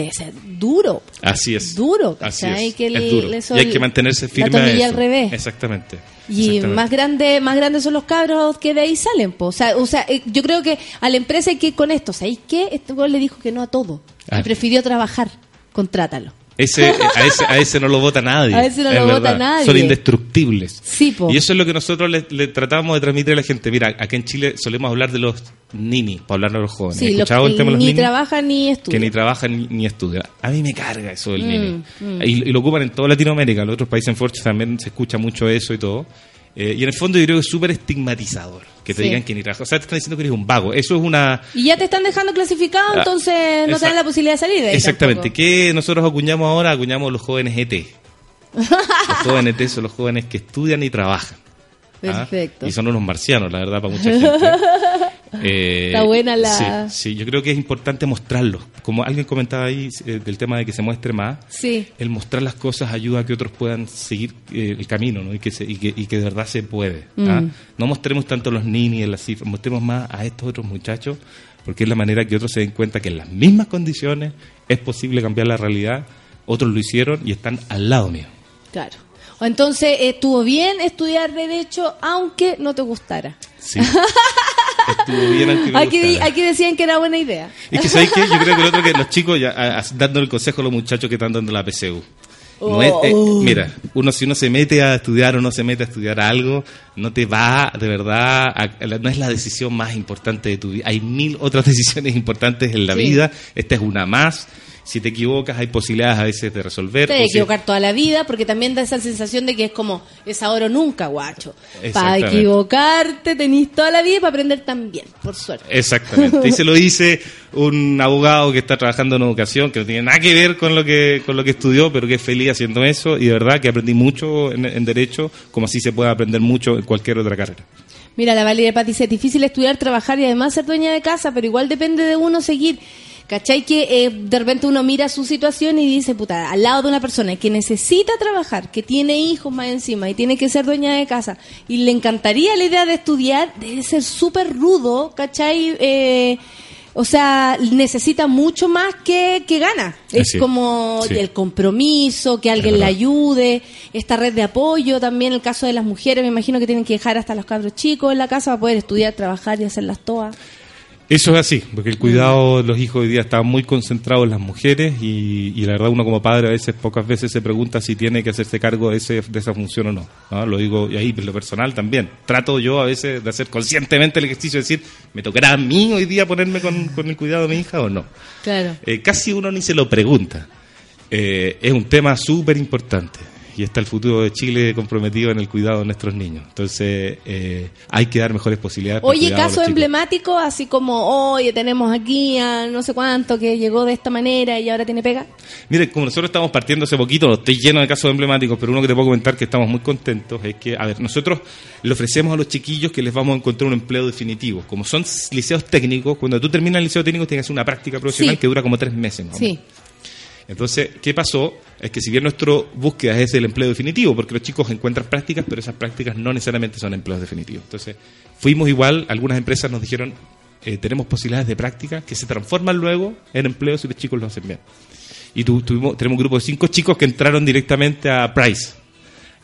debe ser duro. Así es. Duro, Así es. Que el- es duro. y hay que mantenerse la firme. a tornilla eso. al revés. Exactamente. Y Exactamente. más grande, más grandes son los cabros que de ahí salen, po. O sea, o sea, eh, yo creo que a la empresa hay que ir con esto. ¿Sabéis qué? Este le dijo que no a todo. Ah. Y prefirió trabajar. Contrátalo. Ese, a, ese, a ese no lo vota nadie. A ese no lo vota nadie. Son indestructibles. Sí, po. Y eso es lo que nosotros le, le tratamos de transmitir a la gente. Mira, acá en Chile solemos hablar de los nini, para hablar de los jóvenes. Sí, ¿Has lo- escuchado el tema de los ni nini? trabaja ni estudia. que ni trabajan ni, ni estudian. A mí me carga eso del Mm, nini. mm. Y, y lo ocupan en toda Latinoamérica. En los otros países en Forge también se escucha mucho eso y todo. Eh, y en el fondo yo creo que es súper estigmatizador que te Sí. digan que ni trabajas. O sea, te están diciendo que eres un vago. Eso es una... Y ya te están dejando clasificado, Ah, entonces no te dan la posibilidad de salir de ahí Exactamente. tampoco. ¿Qué nosotros acuñamos ahora? Acuñamos los jóvenes ET. los jóvenes ET son los jóvenes que estudian y trabajan. ¿ah? Perfecto. Y son unos marcianos, la verdad, para mucha gente. Eh, Está buena la- Sí, sí, yo creo que es importante mostrarlo. Como alguien comentaba ahí eh, del tema de que se muestre más, Sí. el mostrar las cosas ayuda a que otros puedan seguir eh, el camino ¿no? y, que se- y, que, y que de verdad se puede. ¿ah? Mm. No mostremos tanto los ninis las cifras, mostremos más a estos otros muchachos porque es la manera que otros se den cuenta que en las mismas condiciones es posible cambiar la realidad. Otros lo hicieron y están al lado mío. Claro. O entonces estuvo bien estudiar Derecho, aunque no te gustara. Sí. Estuvo bien Aquí, aquí decían que era buena idea. Es que ¿sabéis qué? Yo creo que el otro que los chicos, ya, a- dando el consejo a los muchachos que están dando la PCU. No es- eh, Oh. mira, uno si uno se mete a estudiar o no se mete a estudiar algo, no te va de verdad, a- no es la decisión más importante de tu vida. Hay mil otras decisiones importantes en la Sí. vida, esta es una más. Si te equivocas hay posibilidades a veces de resolver. Te si- equivocar toda la vida porque también da esa sensación de que es como, es ahora o nunca, guacho. Para equivocarte tenés toda la vida y para aprender también, por suerte. Exactamente. Y se lo dice un abogado que está trabajando en educación, que no tiene nada que ver con lo que, con lo que estudió, pero que es feliz haciendo eso. Y de verdad que aprendí mucho en, en Derecho, como así se puede aprender mucho en cualquier otra carrera. Mira, la Valeria Paz dice, es difícil estudiar, trabajar y además ser dueña de casa, pero igual depende de uno seguir. ¿Cachai? Que eh, de repente uno mira su situación y dice, puta, al lado de una persona que necesita trabajar, que tiene hijos más encima y tiene que ser dueña de casa y le encantaría la idea de estudiar, debe ser súper rudo, ¿cachai? Eh, o sea, necesita mucho más que, que gana. Es Sí, como sí. el compromiso, que alguien Es le ayude, esta red de apoyo, también el caso de las mujeres, me imagino que tienen que dejar hasta los cabros chicos en la casa para poder estudiar, trabajar y hacerlas todas. Eso es así, porque el cuidado de los hijos hoy día está muy concentrado en las mujeres y, y la verdad uno como padre a veces, pocas veces se pregunta si tiene que hacerse cargo de, ese, de esa función o no. ¿no? Lo digo y ahí, en lo personal también. Trato yo a veces de hacer conscientemente el ejercicio de decir, ¿me tocará a mí hoy día ponerme con, con el cuidado de mi hija o no? Claro. Eh, casi uno ni se lo pregunta. Eh, es un tema súper importante y está el futuro de Chile comprometido en el cuidado de nuestros niños. Entonces, eh, hay que dar mejores posibilidades. para Oye, los chicos. emblemáticos, así como, oye, tenemos aquí a no sé cuánto que llegó de esta manera y ahora tiene pega. Mire, como nosotros estamos partiendo hace poquito, estoy lleno de casos emblemáticos, pero uno que te puedo comentar que estamos muy contentos es que, a ver, nosotros le ofrecemos a los chiquillos que les vamos a encontrar un empleo definitivo. Como son liceos técnicos, cuando tú terminas el liceo técnico tienes que hacer una práctica profesional Sí. que dura como tres meses. más o menos. Sí. Entonces, ¿qué pasó? Es que si bien nuestro búsqueda es el empleo definitivo, porque los chicos encuentran prácticas, pero esas prácticas no necesariamente son empleos definitivos. Entonces, fuimos igual, algunas empresas nos dijeron, eh, tenemos posibilidades de práctica que se transforman luego en empleos si los chicos lo hacen bien. Y tu- tuvimos, tenemos un grupo de cinco chicos que entraron directamente a Price,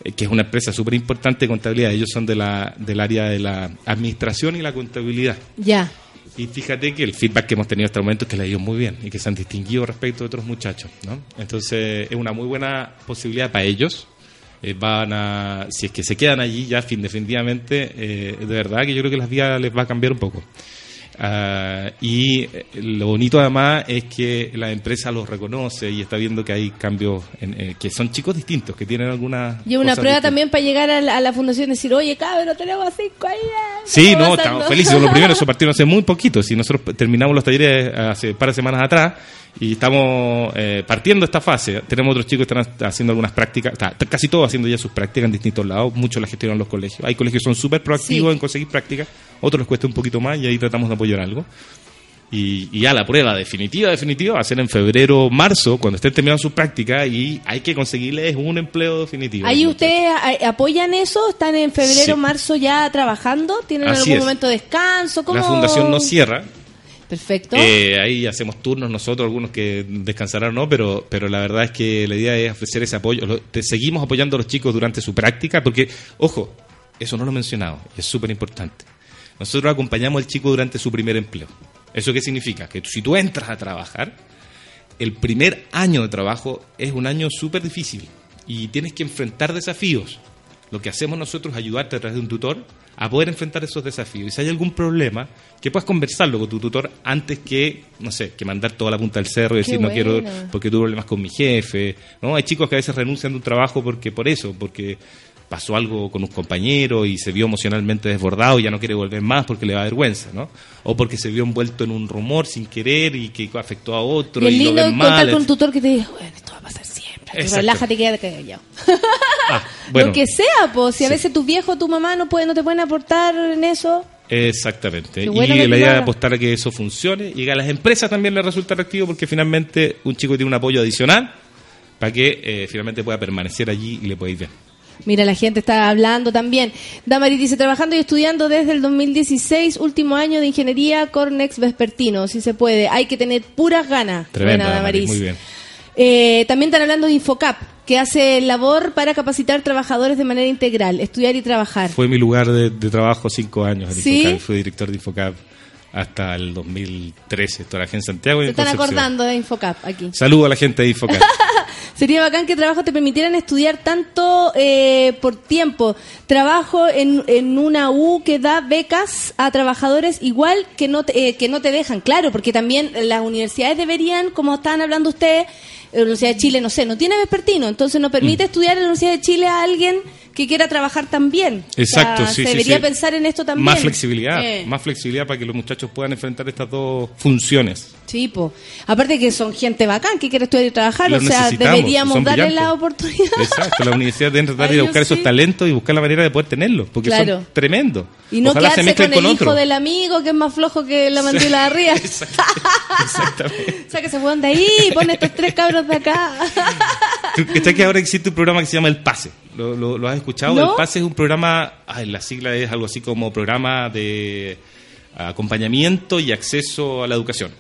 eh, que es una empresa súper importante de contabilidad. Ellos son de la, del área de la administración y la contabilidad. Ya. Y fíjate que el feedback que hemos tenido hasta el momento es que le ha ido muy bien y que se han distinguido respecto de otros muchachos, ¿no? Entonces es una muy buena posibilidad para ellos. Eh, van a, si es que se quedan allí ya fin definitivamente, eh, de verdad que yo creo que las vías les va a cambiar un poco. Ah, y eh, lo bonito además es que la empresa los reconoce y está viendo que hay cambios, en- eh, que son chicos distintos, que tienen algunas... Y una prueba distintas. también para llegar a la, a la fundación y decir, oye, cabrón, tenemos cinco ahí. eh, Sí, ¿cómo no, pasarlo?" estamos felices. Lo primero, eso partieron hace muy poquito. Si nosotros terminamos los talleres hace un par de semanas atrás y estamos eh, partiendo esta fase. Tenemos otros chicos que están haciendo algunas prácticas, está- casi todos haciendo ya sus prácticas en distintos lados. Muchos las gestionan los colegios. Hay colegios que son súper proactivos Sí. en conseguir prácticas, otros les cuesta un poquito más y ahí tratamos de apoyar algo. Y, y ya la prueba definitiva, definitiva va a ser en febrero, marzo, cuando estén terminando sus prácticas y hay que conseguirles un empleo definitivo. Ahí ustedes apoyan eso, están en febrero, Sí. marzo ya trabajando, tienen Así algún es. momento de descanso, ¿cómo? La fundación no cierra, Perfecto. Eh, ahí hacemos turnos nosotros, algunos que descansarán o no, pero, pero la verdad es que la idea es ofrecer ese apoyo. Lo- te seguimos apoyando a los chicos durante su práctica, porque, ojo, eso no lo he mencionado, es súper importante. Nosotros acompañamos al chico durante su primer empleo. ¿Eso qué significa? Que si tú entras a trabajar, el primer año de trabajo es un año súper difícil y tienes que enfrentar desafíos. Lo que hacemos nosotros es ayudarte a través de un tutor a poder enfrentar esos desafíos. Y si hay algún problema, que puedas conversarlo con tu tutor antes que, no sé, que mandar toda la punta del cerro y Qué decir, no quiero, porque tuve problemas con mi jefe. ¿no? Hay chicos que a veces renuncian de un trabajo porque por eso, porque pasó algo con un compañero y se vio emocionalmente desbordado y ya no quiere volver más porque le da vergüenza, ¿no? O porque se vio envuelto en un rumor sin querer y que afectó a otro y y lo lindo ven contar mal. con un tutor que te diga, bueno, esto va a pasar. Exacto. Relájate y quédate callado. Ah, bueno, Lo que sea, pues, si a Sí. veces tu viejo o tu mamá no, puede, no te pueden aportar en eso. Exactamente. Bueno y la idea hagas. apostar a que eso funcione y que a las empresas también les resulta atractivo porque finalmente un chico tiene un apoyo adicional para que eh, finalmente pueda permanecer allí y le pueda ir bien. Mira, la gente está hablando también. Damaris dice, trabajando y estudiando desde el 2016, último año de ingeniería Cornex Vespertino, si se puede. Hay que tener puras ganas. Buena, Damaris, Damaris. muy bien. Eh, también están hablando de Infocap, que hace labor para capacitar trabajadores de manera integral, estudiar y trabajar. Fue mi lugar de, de trabajo cinco años en ¿Sí? Infocap. Fui director de Infocap hasta el 2013. Trabajé en Santiago y Se están Concepción. acordando de Infocap aquí. Saludo a la gente de Infocap. Sería bacán que trabajos te permitieran estudiar tanto eh, por tiempo. Trabajo en, en una U que da becas a trabajadores igual que no, te, eh, que no te dejan. Claro, porque también las universidades deberían, como estaban hablando ustedes, la Universidad de Chile, no sé, no tiene vespertino, entonces no permite Mm. estudiar en la Universidad de Chile a alguien que quiera trabajar también. Exacto, O sea, sí, Se sí, debería sí. pensar en esto también. Más flexibilidad, Eh. más flexibilidad para que los muchachos puedan enfrentar estas dos funciones. Sí, po. Aparte que son gente bacán que quiere estudiar y trabajar, Los o sea, deberíamos darle brillantes. la oportunidad. Exacto, la universidad debe tratar de buscar esos talentos y buscar la manera de poder tenerlos, porque Claro. son tremendos. Y no Ojalá se quedarse con el hijo del amigo que es más flojo que la mandíbula de arriba. Exactamente. o sea, que se fueron de ahí y pone estos tres cabros de acá. Tú- que ahora existe un programa que se llama El Pase. ¿Lo, lo- lo has escuchado? ¿No? El Pase es un programa, ay, la sigla es algo así como programa de acompañamiento y acceso a la educación.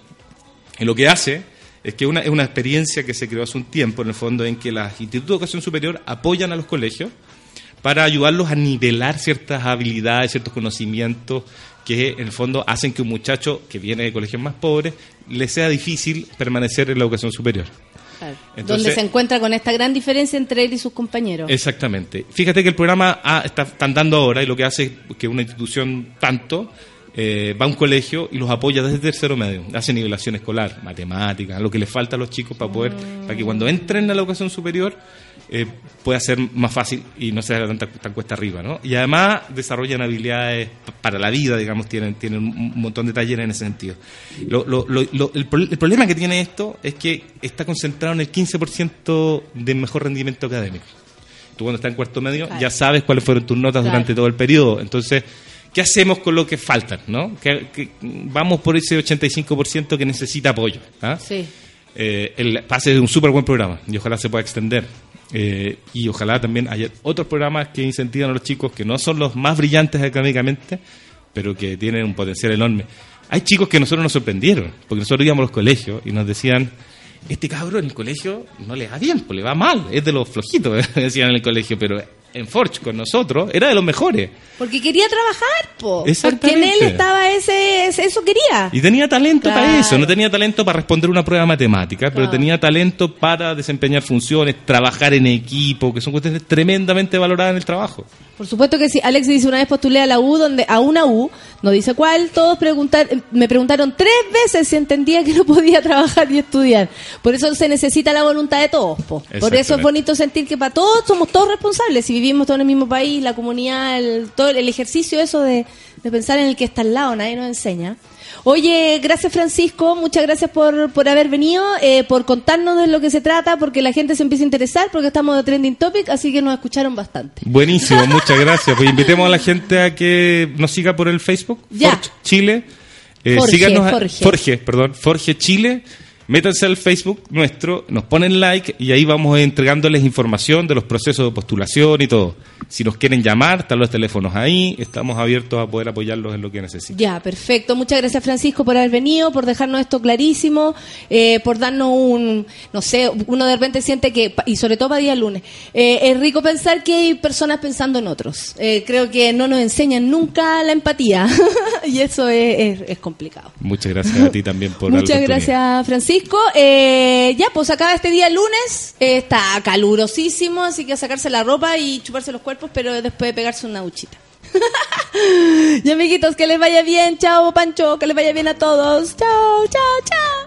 Y lo que hace es que una, es una experiencia que se creó hace un tiempo, en el fondo, en que las institutos de educación superior apoyan a los colegios para ayudarlos a nivelar ciertas habilidades, ciertos conocimientos que en el fondo hacen que un muchacho que viene de colegios más pobres le sea difícil permanecer en la educación superior. Entonces- Donde se encuentra con esta gran diferencia entre él y sus compañeros. Exactamente. Fíjate que el programa ah, está, están dando ahora y lo que hace es que una institución tanto eh, va a un colegio y los apoya desde tercero medio. Hace nivelación escolar, matemáticas, lo que les falta a los chicos para poder, para que cuando entren a la educación superior eh, pueda ser más fácil y no sea tanta, tan cuesta arriba, ¿no? Y además desarrollan habilidades para la vida, digamos, tienen, tienen un montón de talleres en ese sentido. Lo- lo- lo- el, pro- el problema que tiene esto es que está concentrado en el 15% de mejor rendimiento académico. Tú cuando estás en cuarto medio Claro. ya sabes cuáles fueron tus notas Claro. durante todo el periodo. Entonces, ¿qué hacemos con lo que faltan? ¿no? Que, que vamos por ese 85% que necesita apoyo. ¿ah? Sí. Eh, el pase es un súper buen programa y ojalá se pueda extender. Eh, y ojalá también haya otros programas que incentivan a los chicos que no son los más brillantes académicamente, pero que tienen un potencial enorme. Hay chicos que nosotros nos sorprendieron, porque nosotros íbamos a los colegios y nos decían, este cabro en el colegio no le va bien, pues le va mal, es de los flojitos, decían en el colegio, pero en Forge con nosotros, era de los mejores. Porque quería trabajar, po. Porque en él estaba ese, ese- eso quería. Y tenía talento para eso, no tenía talento para responder una prueba matemática, pero Claro. tenía talento para desempeñar funciones, trabajar en equipo, que son cuestiones tremendamente valoradas en el trabajo. Por supuesto que sí. Alex dice una vez postulé a la U, donde a una U, no dice cuál, todos preguntar, me preguntaron tres veces si entendía que no podía trabajar y estudiar. Por eso se necesita la voluntad de todos. po. Por eso es bonito sentir que para todos somos todos responsables. Si vivimos todos en el mismo país, la comunidad, el, todo el, ejercicio eso de, de pensar en el que está al lado, nadie nos enseña. Oye, gracias Francisco, muchas gracias por, por haber venido, eh, por contarnos de lo que se trata, porque la gente se empieza a interesar, porque estamos de trending topic, así que nos escucharon bastante. Buenísimo, muchas gracias. Pues invitemos a la gente a que nos siga por el Facebook, Ya. Forge Chile. Eh, Forge, síganos a- Forge. Forge, perdón, Forge Chile. Métanse al Facebook nuestro, nos ponen like y ahí vamos entregándoles información de los procesos de postulación y todo. Si nos quieren llamar, están los teléfonos ahí, estamos abiertos a poder apoyarlos en lo que necesiten. Ya, perfecto. Muchas gracias Francisco por haber venido, por dejarnos esto clarísimo, eh, por darnos un, no sé, uno de repente siente que, y sobre todo para día lunes, eh, es rico pensar que hay personas pensando en otros. Eh, creo que no nos enseñan nunca la empatía y eso es, es- es complicado. Muchas gracias a ti también por Muchas gracias, Francisco. Eh, ya, pues acaba este día lunes. Eh, está calurosísimo, así que a sacarse la ropa y chuparse los cuerpos, pero después de pegarse una duchita. y amiguitos, que les vaya bien. Chao, Pancho. Que les vaya bien a todos. Chao, chao, chao.